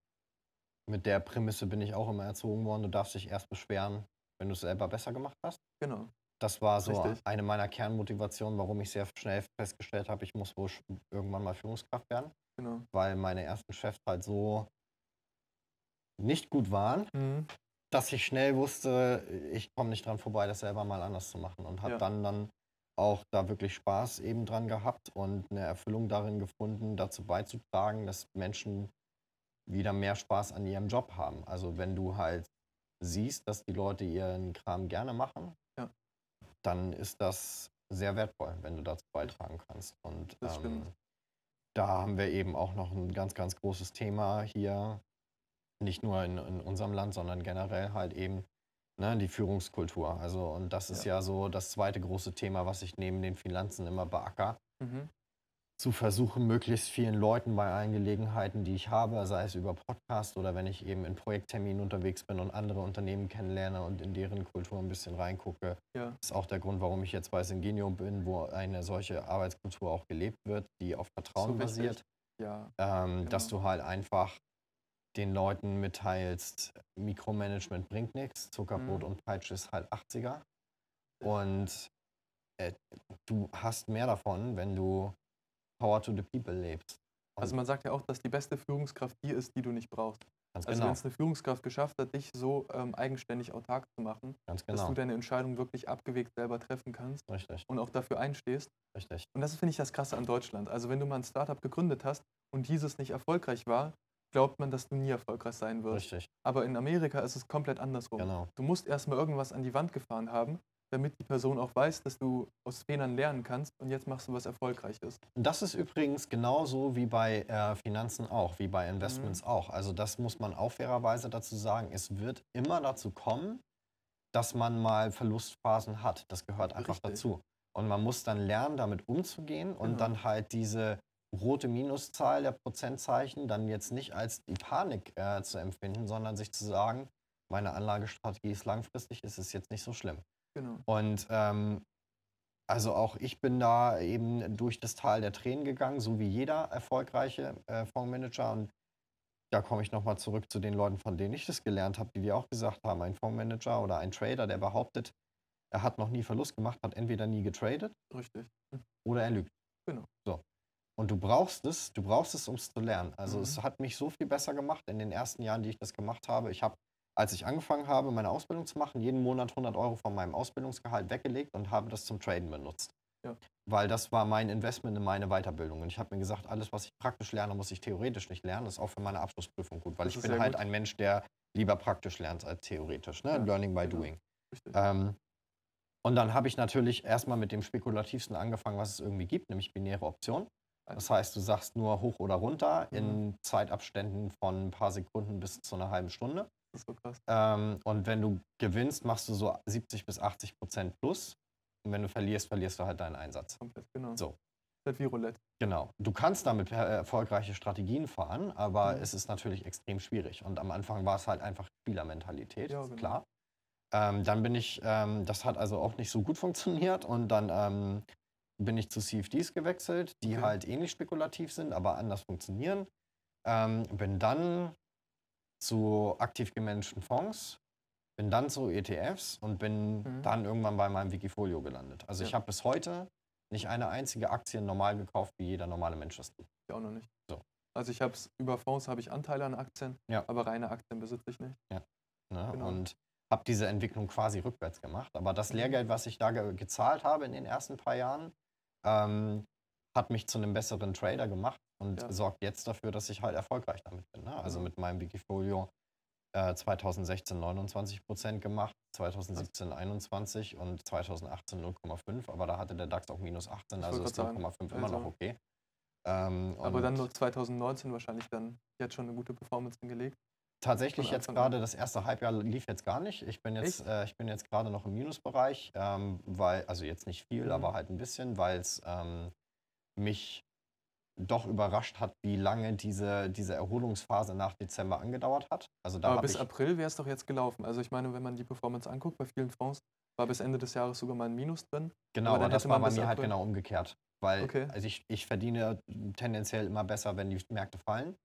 mit der Prämisse bin ich auch immer erzogen worden. Du darfst dich erst beschweren, wenn du es selber besser gemacht hast. genau. Das war so Richtig. eine meiner Kernmotivationen, warum ich sehr schnell festgestellt habe, ich muss wohl irgendwann mal Führungskraft werden, genau. weil meine ersten Chefs halt so nicht gut waren, Mhm. Dass ich schnell wusste, ich komme nicht dran vorbei, das selber mal anders zu machen und habe Ja. dann dann auch da wirklich Spaß eben dran gehabt und eine Erfüllung darin gefunden, dazu beizutragen, dass Menschen wieder mehr Spaß an ihrem Job haben. Also wenn du halt siehst, dass die Leute ihren Kram gerne machen, Ja. dann ist das sehr wertvoll, wenn du dazu beitragen kannst. Und ähm, da haben wir eben auch noch ein ganz, ganz großes Thema hier, nicht nur in, in unserem Land, sondern generell halt eben ne, die Führungskultur. Also, und das ist ja. so das zweite große Thema, was ich neben den Finanzen immer beacker. Mhm. Zu versuchen, möglichst vielen Leuten bei allen Gelegenheiten, die ich habe, sei es über Podcast oder wenn ich eben in Projektterminen unterwegs bin und andere Unternehmen kennenlerne und in deren Kultur ein bisschen reingucke, Ja, ist auch der Grund, warum ich jetzt bei Singenio bin, wo eine solche Arbeitskultur auch gelebt wird, die auf Vertrauen So basiert. ja, Ähm, Dass Genau. du halt einfach den Leuten mitteilst, Mikromanagement bringt nichts, Zuckerbrot Mhm. und Peitsche ist halt 80er. Und äh, du hast mehr davon, wenn du Power to the People lebst. Und also man sagt ja auch, dass die beste Führungskraft die ist, die du nicht brauchst. ganz Also genau, wenn es eine Führungskraft geschafft hat, dich so ähm, eigenständig autark zu machen, ganz dass genau. du deine Entscheidung wirklich abgewegt selber treffen kannst Richtig, und auch dafür einstehst. richtig. Und das finde ich das Krasse an Deutschland. Also wenn du mal ein Startup gegründet hast und dieses nicht erfolgreich war, glaubt man, dass du nie erfolgreich sein wirst. Richtig, Aber in Amerika ist es komplett andersrum. genau. Du musst erstmal irgendwas an die Wand gefahren haben, damit die Person auch weiß, dass du aus Fehlern lernen kannst und jetzt machst du was Erfolgreiches. Das ist übrigens genauso wie bei äh, Finanzen auch, wie bei Mhm. Investments auch. Also das muss man auch fairerweise dazu sagen. Es wird immer dazu kommen, dass man mal Verlustphasen hat. Das gehört einfach Richtig. dazu. Und man muss dann lernen, damit umzugehen und Genau. dann halt diese rote Minuszahl der Prozentzeichen dann jetzt nicht als die Panik äh, zu empfinden, sondern sich zu sagen, meine Anlagestrategie ist langfristig, ist es jetzt nicht so schlimm. Genau. Und ähm, also auch ich bin da eben durch das Tal der Tränen gegangen, so wie jeder erfolgreiche äh, Fondsmanager. Und da komme ich nochmal zurück zu den Leuten, von denen ich das gelernt habe, die dir auch gesagt haben, ein Fondsmanager oder ein Trader, der behauptet, er hat noch nie Verlust gemacht, hat entweder nie getradet Richtig. oder er lügt. Genau. So. Und du brauchst es, du brauchst es, um es zu lernen. Also Mhm. es hat mich so viel besser gemacht in den ersten Jahren, die ich das gemacht habe. Ich habe, als ich angefangen habe, meine Ausbildung zu machen, jeden Monat 100 Euro von meinem Ausbildungsgehalt weggelegt und habe das zum Traden benutzt. Ja. Weil das war mein Investment in meine Weiterbildung. Und ich habe mir gesagt, alles, was ich praktisch lerne, muss ich theoretisch nicht lernen. Das ist auch für meine Abschlussprüfung gut, weil Das ich bin halt gut. ein Mensch, der lieber praktisch lernt als theoretisch. Ne? Ja, Learning by genau. doing. Ähm, und dann habe ich natürlich erstmal mit dem spekulativsten angefangen, was es irgendwie gibt, nämlich binäre Optionen. Das heißt, du sagst nur hoch oder runter mhm. in Zeitabständen von ein paar Sekunden bis zu einer halben Stunde. Das ist so krass. Ähm, und wenn du gewinnst, machst du so 70 bis 80 Prozent plus. Und wenn du verlierst, verlierst du halt deinen Einsatz. Komplett, genau. So. Das wie Roulette. Genau. Du kannst damit erfolgreiche Strategien fahren, aber mhm. es ist natürlich extrem schwierig. Und am Anfang war es halt einfach Spielermentalität, ja, genau. klar. Ähm, dann bin ich, ähm, das hat also auch nicht so gut funktioniert und dann ähm, bin ich zu CFDs gewechselt, die okay. halt ähnlich spekulativ sind, aber anders funktionieren. Ähm, bin dann zu aktiv gemanagten Fonds, bin dann zu ETFs und bin mhm. dann irgendwann bei meinem Wikifolio gelandet. Also ja. ich habe bis heute nicht eine einzige Aktie normal gekauft, wie jeder normale Mensch das tut. Ich auch noch nicht. So. Also ich habe es über Fonds habe ich Anteile an Aktien, ja. aber reine Aktien besitze ich nicht. Ja. Ne? Genau. Und habe diese Entwicklung quasi rückwärts gemacht. Aber das mhm. Lehrgeld, was ich da ge gezahlt habe in den ersten paar Jahren, ähm, hat mich zu einem besseren Trader gemacht und ja. sorgt jetzt dafür, dass ich halt erfolgreich damit bin. Ne? Also mhm. mit meinem Wikifolio äh, 2016 29 Prozent gemacht, 2017 21% und 2018 0,5. Aber da hatte der DAX auch minus 18, also ist 0,5 immer noch also okay. Ähm, aber dann nur 2019 wahrscheinlich dann jetzt schon eine gute Performance hingelegt. Tatsächlich jetzt gerade das erste Halbjahr lief jetzt gar nicht. Ich bin jetzt, äh, ich bin jetzt gerade noch im Minusbereich, ähm, weil, also jetzt nicht viel, mhm. aber halt ein bisschen, weil es ähm, mich doch überrascht hat, wie lange diese, diese Erholungsphase nach Dezember angedauert hat. Also da aber bis April wäre es doch jetzt gelaufen. Also ich meine, wenn man die Performance anguckt bei vielen Fonds, war bis Ende des Jahres sogar mal ein Minus drin. Genau, aber, aber das war bei mir halt genau umgekehrt. Weil okay. also ich, ich verdiene tendenziell immer besser, wenn die Märkte fallen.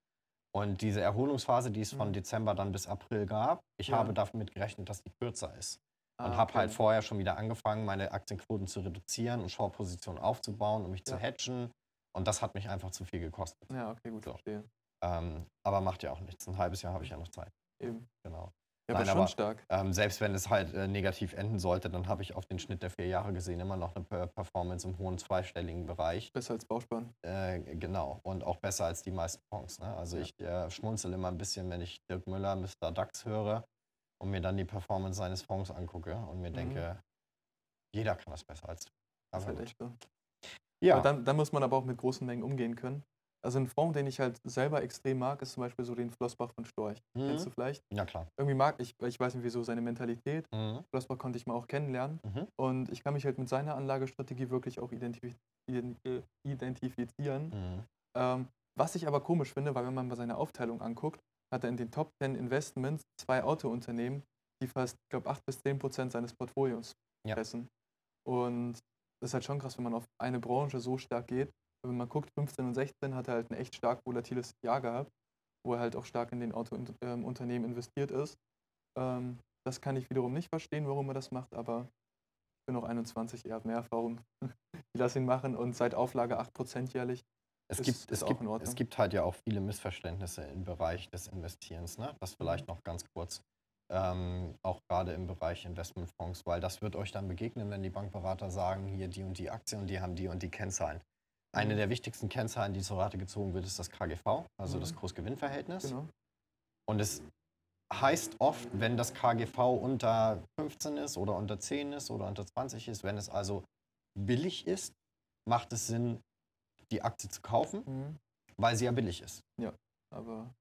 Und diese Erholungsphase, die es von mhm. Dezember dann bis April gab, ich ja. habe damit gerechnet, dass die kürzer ist. Und ah, habe halt vorher schon wieder angefangen, meine Aktienquoten zu reduzieren und Short-Positionen aufzubauen, um mich ja. zu hedgen. Und das hat mich einfach zu viel gekostet. Ja, okay, gut, so. verstehe. Ähm, aber macht ja auch nichts. Ein halbes Jahr habe ich ja noch Zeit. Eben. Genau. Ja, Nein, aber schon stark. Ähm, selbst wenn es halt äh, negativ enden sollte, dann habe ich auf den Schnitt der vier Jahre gesehen immer noch eine Performance im hohen zweistelligen Bereich. Besser als Bauspann. Äh, genau. Und auch besser als die meisten Fonds. Ne? Also ja. ich äh, schmunzel immer ein bisschen, wenn ich Dirk Müller, Mr. DAX höre und mir dann die Performance seines Fonds angucke und mir mhm. denke, jeder kann das besser als du. Das ist halt echt so. Ja. Dann, dann muss man aber auch mit großen Mengen umgehen können. Also ein Fonds, den ich halt selber extrem mag, ist zum Beispiel so den Flossbach von Storch. Mhm. Kennst du vielleicht? Ja, klar. Irgendwie mag ich, ich weiß nicht wieso, seine Mentalität. Mhm. Flossbach konnte ich mal auch kennenlernen. Mhm. Und ich kann mich halt mit seiner Anlagestrategie wirklich auch identif identifizieren. Mhm. Ähm, was ich aber komisch finde, weil wenn man mal seine Aufteilung anguckt, hat er in den Top 10 Investments zwei Autounternehmen, die fast, ich glaube, 8 bis 10 Prozent seines Portfolios ja. fressen. Und das ist halt schon krass, wenn man auf eine Branche so stark geht wenn man guckt, 15 und 16 hat er halt ein echt stark volatiles Jahr gehabt, wo er halt auch stark in den Autounternehmen investiert ist. Ähm, das kann ich wiederum nicht verstehen, warum er das macht, aber ich bin noch 21, er hat mehr Erfahrung. ich lasse ihn machen und seit Auflage 8% jährlich. Es, ist, gibt, ist es, gibt, es gibt halt ja auch viele Missverständnisse im Bereich des Investierens. Ne? Das vielleicht mhm. noch ganz kurz. Ähm, auch gerade im Bereich Investmentfonds, weil das wird euch dann begegnen, wenn die Bankberater sagen, hier die und die Aktien und die haben die und die Kennzahlen. Eine der wichtigsten Kennzahlen, die zur Rate gezogen wird, ist das KGV, also mhm. das Kursgewinnverhältnis. Genau. Und es heißt oft, wenn das KGV unter 15 ist oder unter 10 ist oder unter 20 ist, wenn es also billig ist, macht es Sinn, die Aktie zu kaufen, mhm. weil sie ja billig ist. Ja, aber.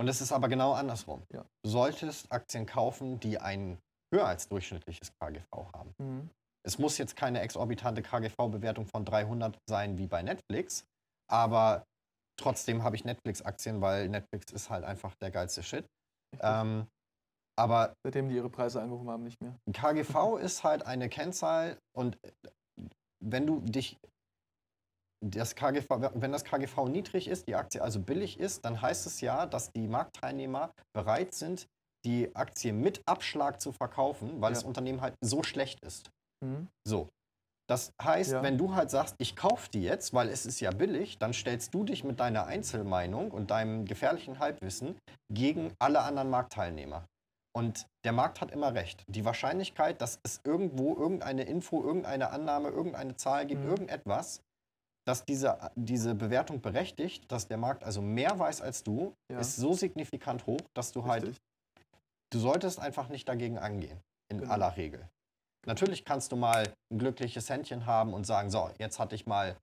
Und es ist aber genau andersrum. Ja. Du solltest Aktien kaufen, die ein höher als durchschnittliches KGV haben. Mhm. Es muss jetzt keine exorbitante KGV-Bewertung von 300 sein wie bei Netflix, aber trotzdem habe ich Netflix-Aktien, weil Netflix ist halt einfach der geilste Shit. Ähm, aber seitdem die ihre Preise angehoben haben, nicht mehr. KGV ist halt eine Kennzahl und äh, wenn du dich das KGV, wenn das KGV niedrig ist, die Aktie also billig ist, dann heißt es ja, dass die Marktteilnehmer bereit sind, die Aktie mit Abschlag zu verkaufen, weil ja. das Unternehmen halt so schlecht ist. Mhm. So. Das heißt, ja. wenn du halt sagst, ich kaufe die jetzt, weil es ist ja billig, dann stellst du dich mit deiner Einzelmeinung und deinem gefährlichen Halbwissen gegen alle anderen Marktteilnehmer. Und der Markt hat immer recht. Die Wahrscheinlichkeit, dass es irgendwo irgendeine Info, irgendeine Annahme, irgendeine Zahl gibt, mhm. irgendetwas, dass diese, diese Bewertung berechtigt, dass der Markt also mehr weiß als du, ja. ist so signifikant hoch, dass du halt Richtig. halt, du solltest einfach nicht dagegen angehen, in genau. aller Regel. Natürlich kannst du mal ein glückliches Händchen haben und sagen, so, jetzt hatte ich mal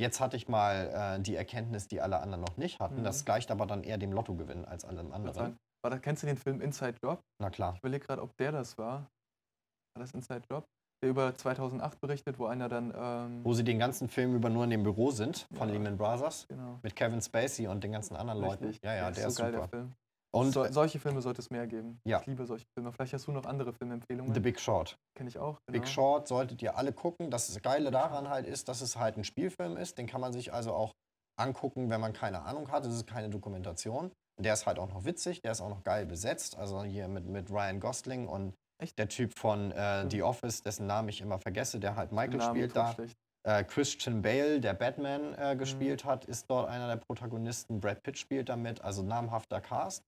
Jetzt hatte ich mal äh, die Erkenntnis, die alle anderen noch nicht hatten. Mhm. Das gleicht aber dann eher dem Lottogewinn als allem anderen. War da, kennst du den Film Inside Job? Na klar. Ich überlege gerade, ob der das war. War das Inside Job? Der über 2008 berichtet, wo einer dann. Ähm, Wo sie den ganzen Film über nur in dem Büro sind von Ja. Lehman Brothers genau. mit Kevin Spacey und den ganzen anderen Leuten. Richtig. Ja, ja, der, ist so geil, super. Und so, solche Filme sollte es mehr geben. Ja. Ich liebe solche Filme. Vielleicht hast du noch andere Filmempfehlungen. The Big Short. Kenne ich auch. Genau. Big Short solltet ihr alle gucken. Das Geile daran halt ist, dass es halt ein Spielfilm ist. Den kann man sich also auch angucken, wenn man keine Ahnung hat. Es ist keine Dokumentation. Der ist halt auch noch witzig, der ist auch noch geil besetzt. Also hier mit, mit Ryan Gosling und Echt? der Typ von äh, Mhm. The Office, dessen Namen ich immer vergesse, der halt Michael Namen spielt da. schlecht. Äh, Christian Bale, der Batman Mhm. äh, gespielt hat, ist dort einer der Protagonisten. Brad Pitt spielt damit, also namhafter Cast.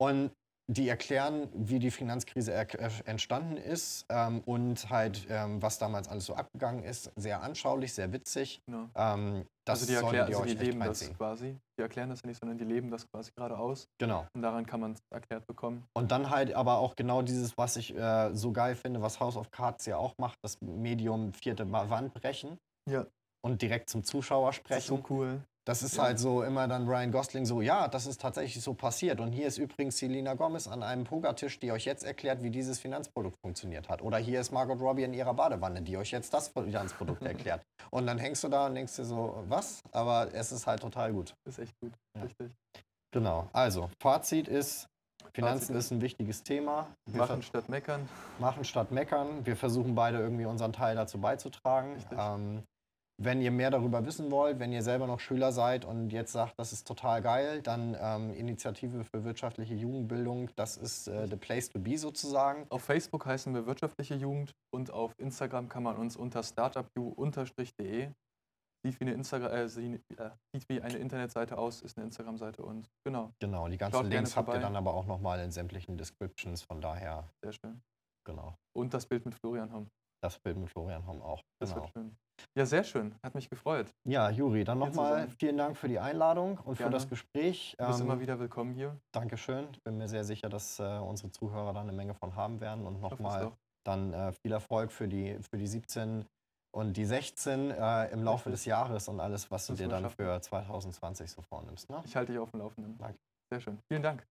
Und die erklären, wie die Finanzkrise äh, entstanden ist ähm, und halt, ähm, was damals alles so abgegangen ist. Sehr anschaulich, sehr witzig. Genau. Ähm, das also die, erklären, ihr also euch die leben das quasi. Die erklären das ja nicht, sondern die leben das quasi gerade aus. Genau. Und daran kann man es erklärt bekommen. Und dann halt aber auch genau dieses, was ich äh, so geil finde, was House of Cards ja auch macht, das Medium vierte Wand brechen Ja. und direkt zum Zuschauer sprechen. so cool. Das ist Ja. halt so immer dann Ryan Gosling so, ja, das ist tatsächlich so passiert. Und hier ist übrigens Selena Gomez an einem Pokertisch, die euch jetzt erklärt, wie dieses Finanzprodukt funktioniert hat. Oder hier ist Margot Robbie in ihrer Badewanne, die euch jetzt das Finanzprodukt erklärt. Und dann hängst du da und denkst dir so, was? Aber es ist halt total gut. Ist echt gut. Ja. Richtig. Genau. Also, Fazit ist, Finanzen Fazit ist ein wichtiges Thema. Wir Machen statt meckern. machen statt meckern. Wir versuchen beide irgendwie unseren Teil dazu beizutragen. Richtig. Ähm, wenn ihr mehr darüber wissen wollt, wenn ihr selber noch Schüler seid und jetzt sagt, das ist total geil, dann ähm, Initiative für wirtschaftliche Jugendbildung, das ist äh, the place to be sozusagen. Auf Facebook heißen wir Wirtschaftliche Jugend und auf Instagram kann man uns unter startupu-de sieht wie eine Instagram äh, äh, sieht wie eine Internetseite aus, ist eine Instagram-Seite und genau, Genau, die ganzen Schaut Links habt ihr dann aber auch nochmal in sämtlichen Descriptions, von daher, sehr schön. genau. Und das Bild mit Florian Homm. Das Bild mit Florian Homm auch. Das Genau. wird schön. Ja, sehr schön. Hat mich gefreut. Ja, Juri, dann nochmal vielen Dank für die Einladung und für Gerne. das Gespräch. Du bist Ähm, immer wieder willkommen hier. Dankeschön. Ich bin mir sehr sicher, dass äh, unsere Zuhörer da eine Menge von haben werden. Und nochmal dann äh, viel Erfolg für die, für die 17 und die 16 äh, im Laufe des Jahres und alles, was du Müssen dir dann schaffen. für 2020 so vornimmst. Ne? Ich halte dich auf dem Laufenden. Danke. Sehr schön. Vielen Dank.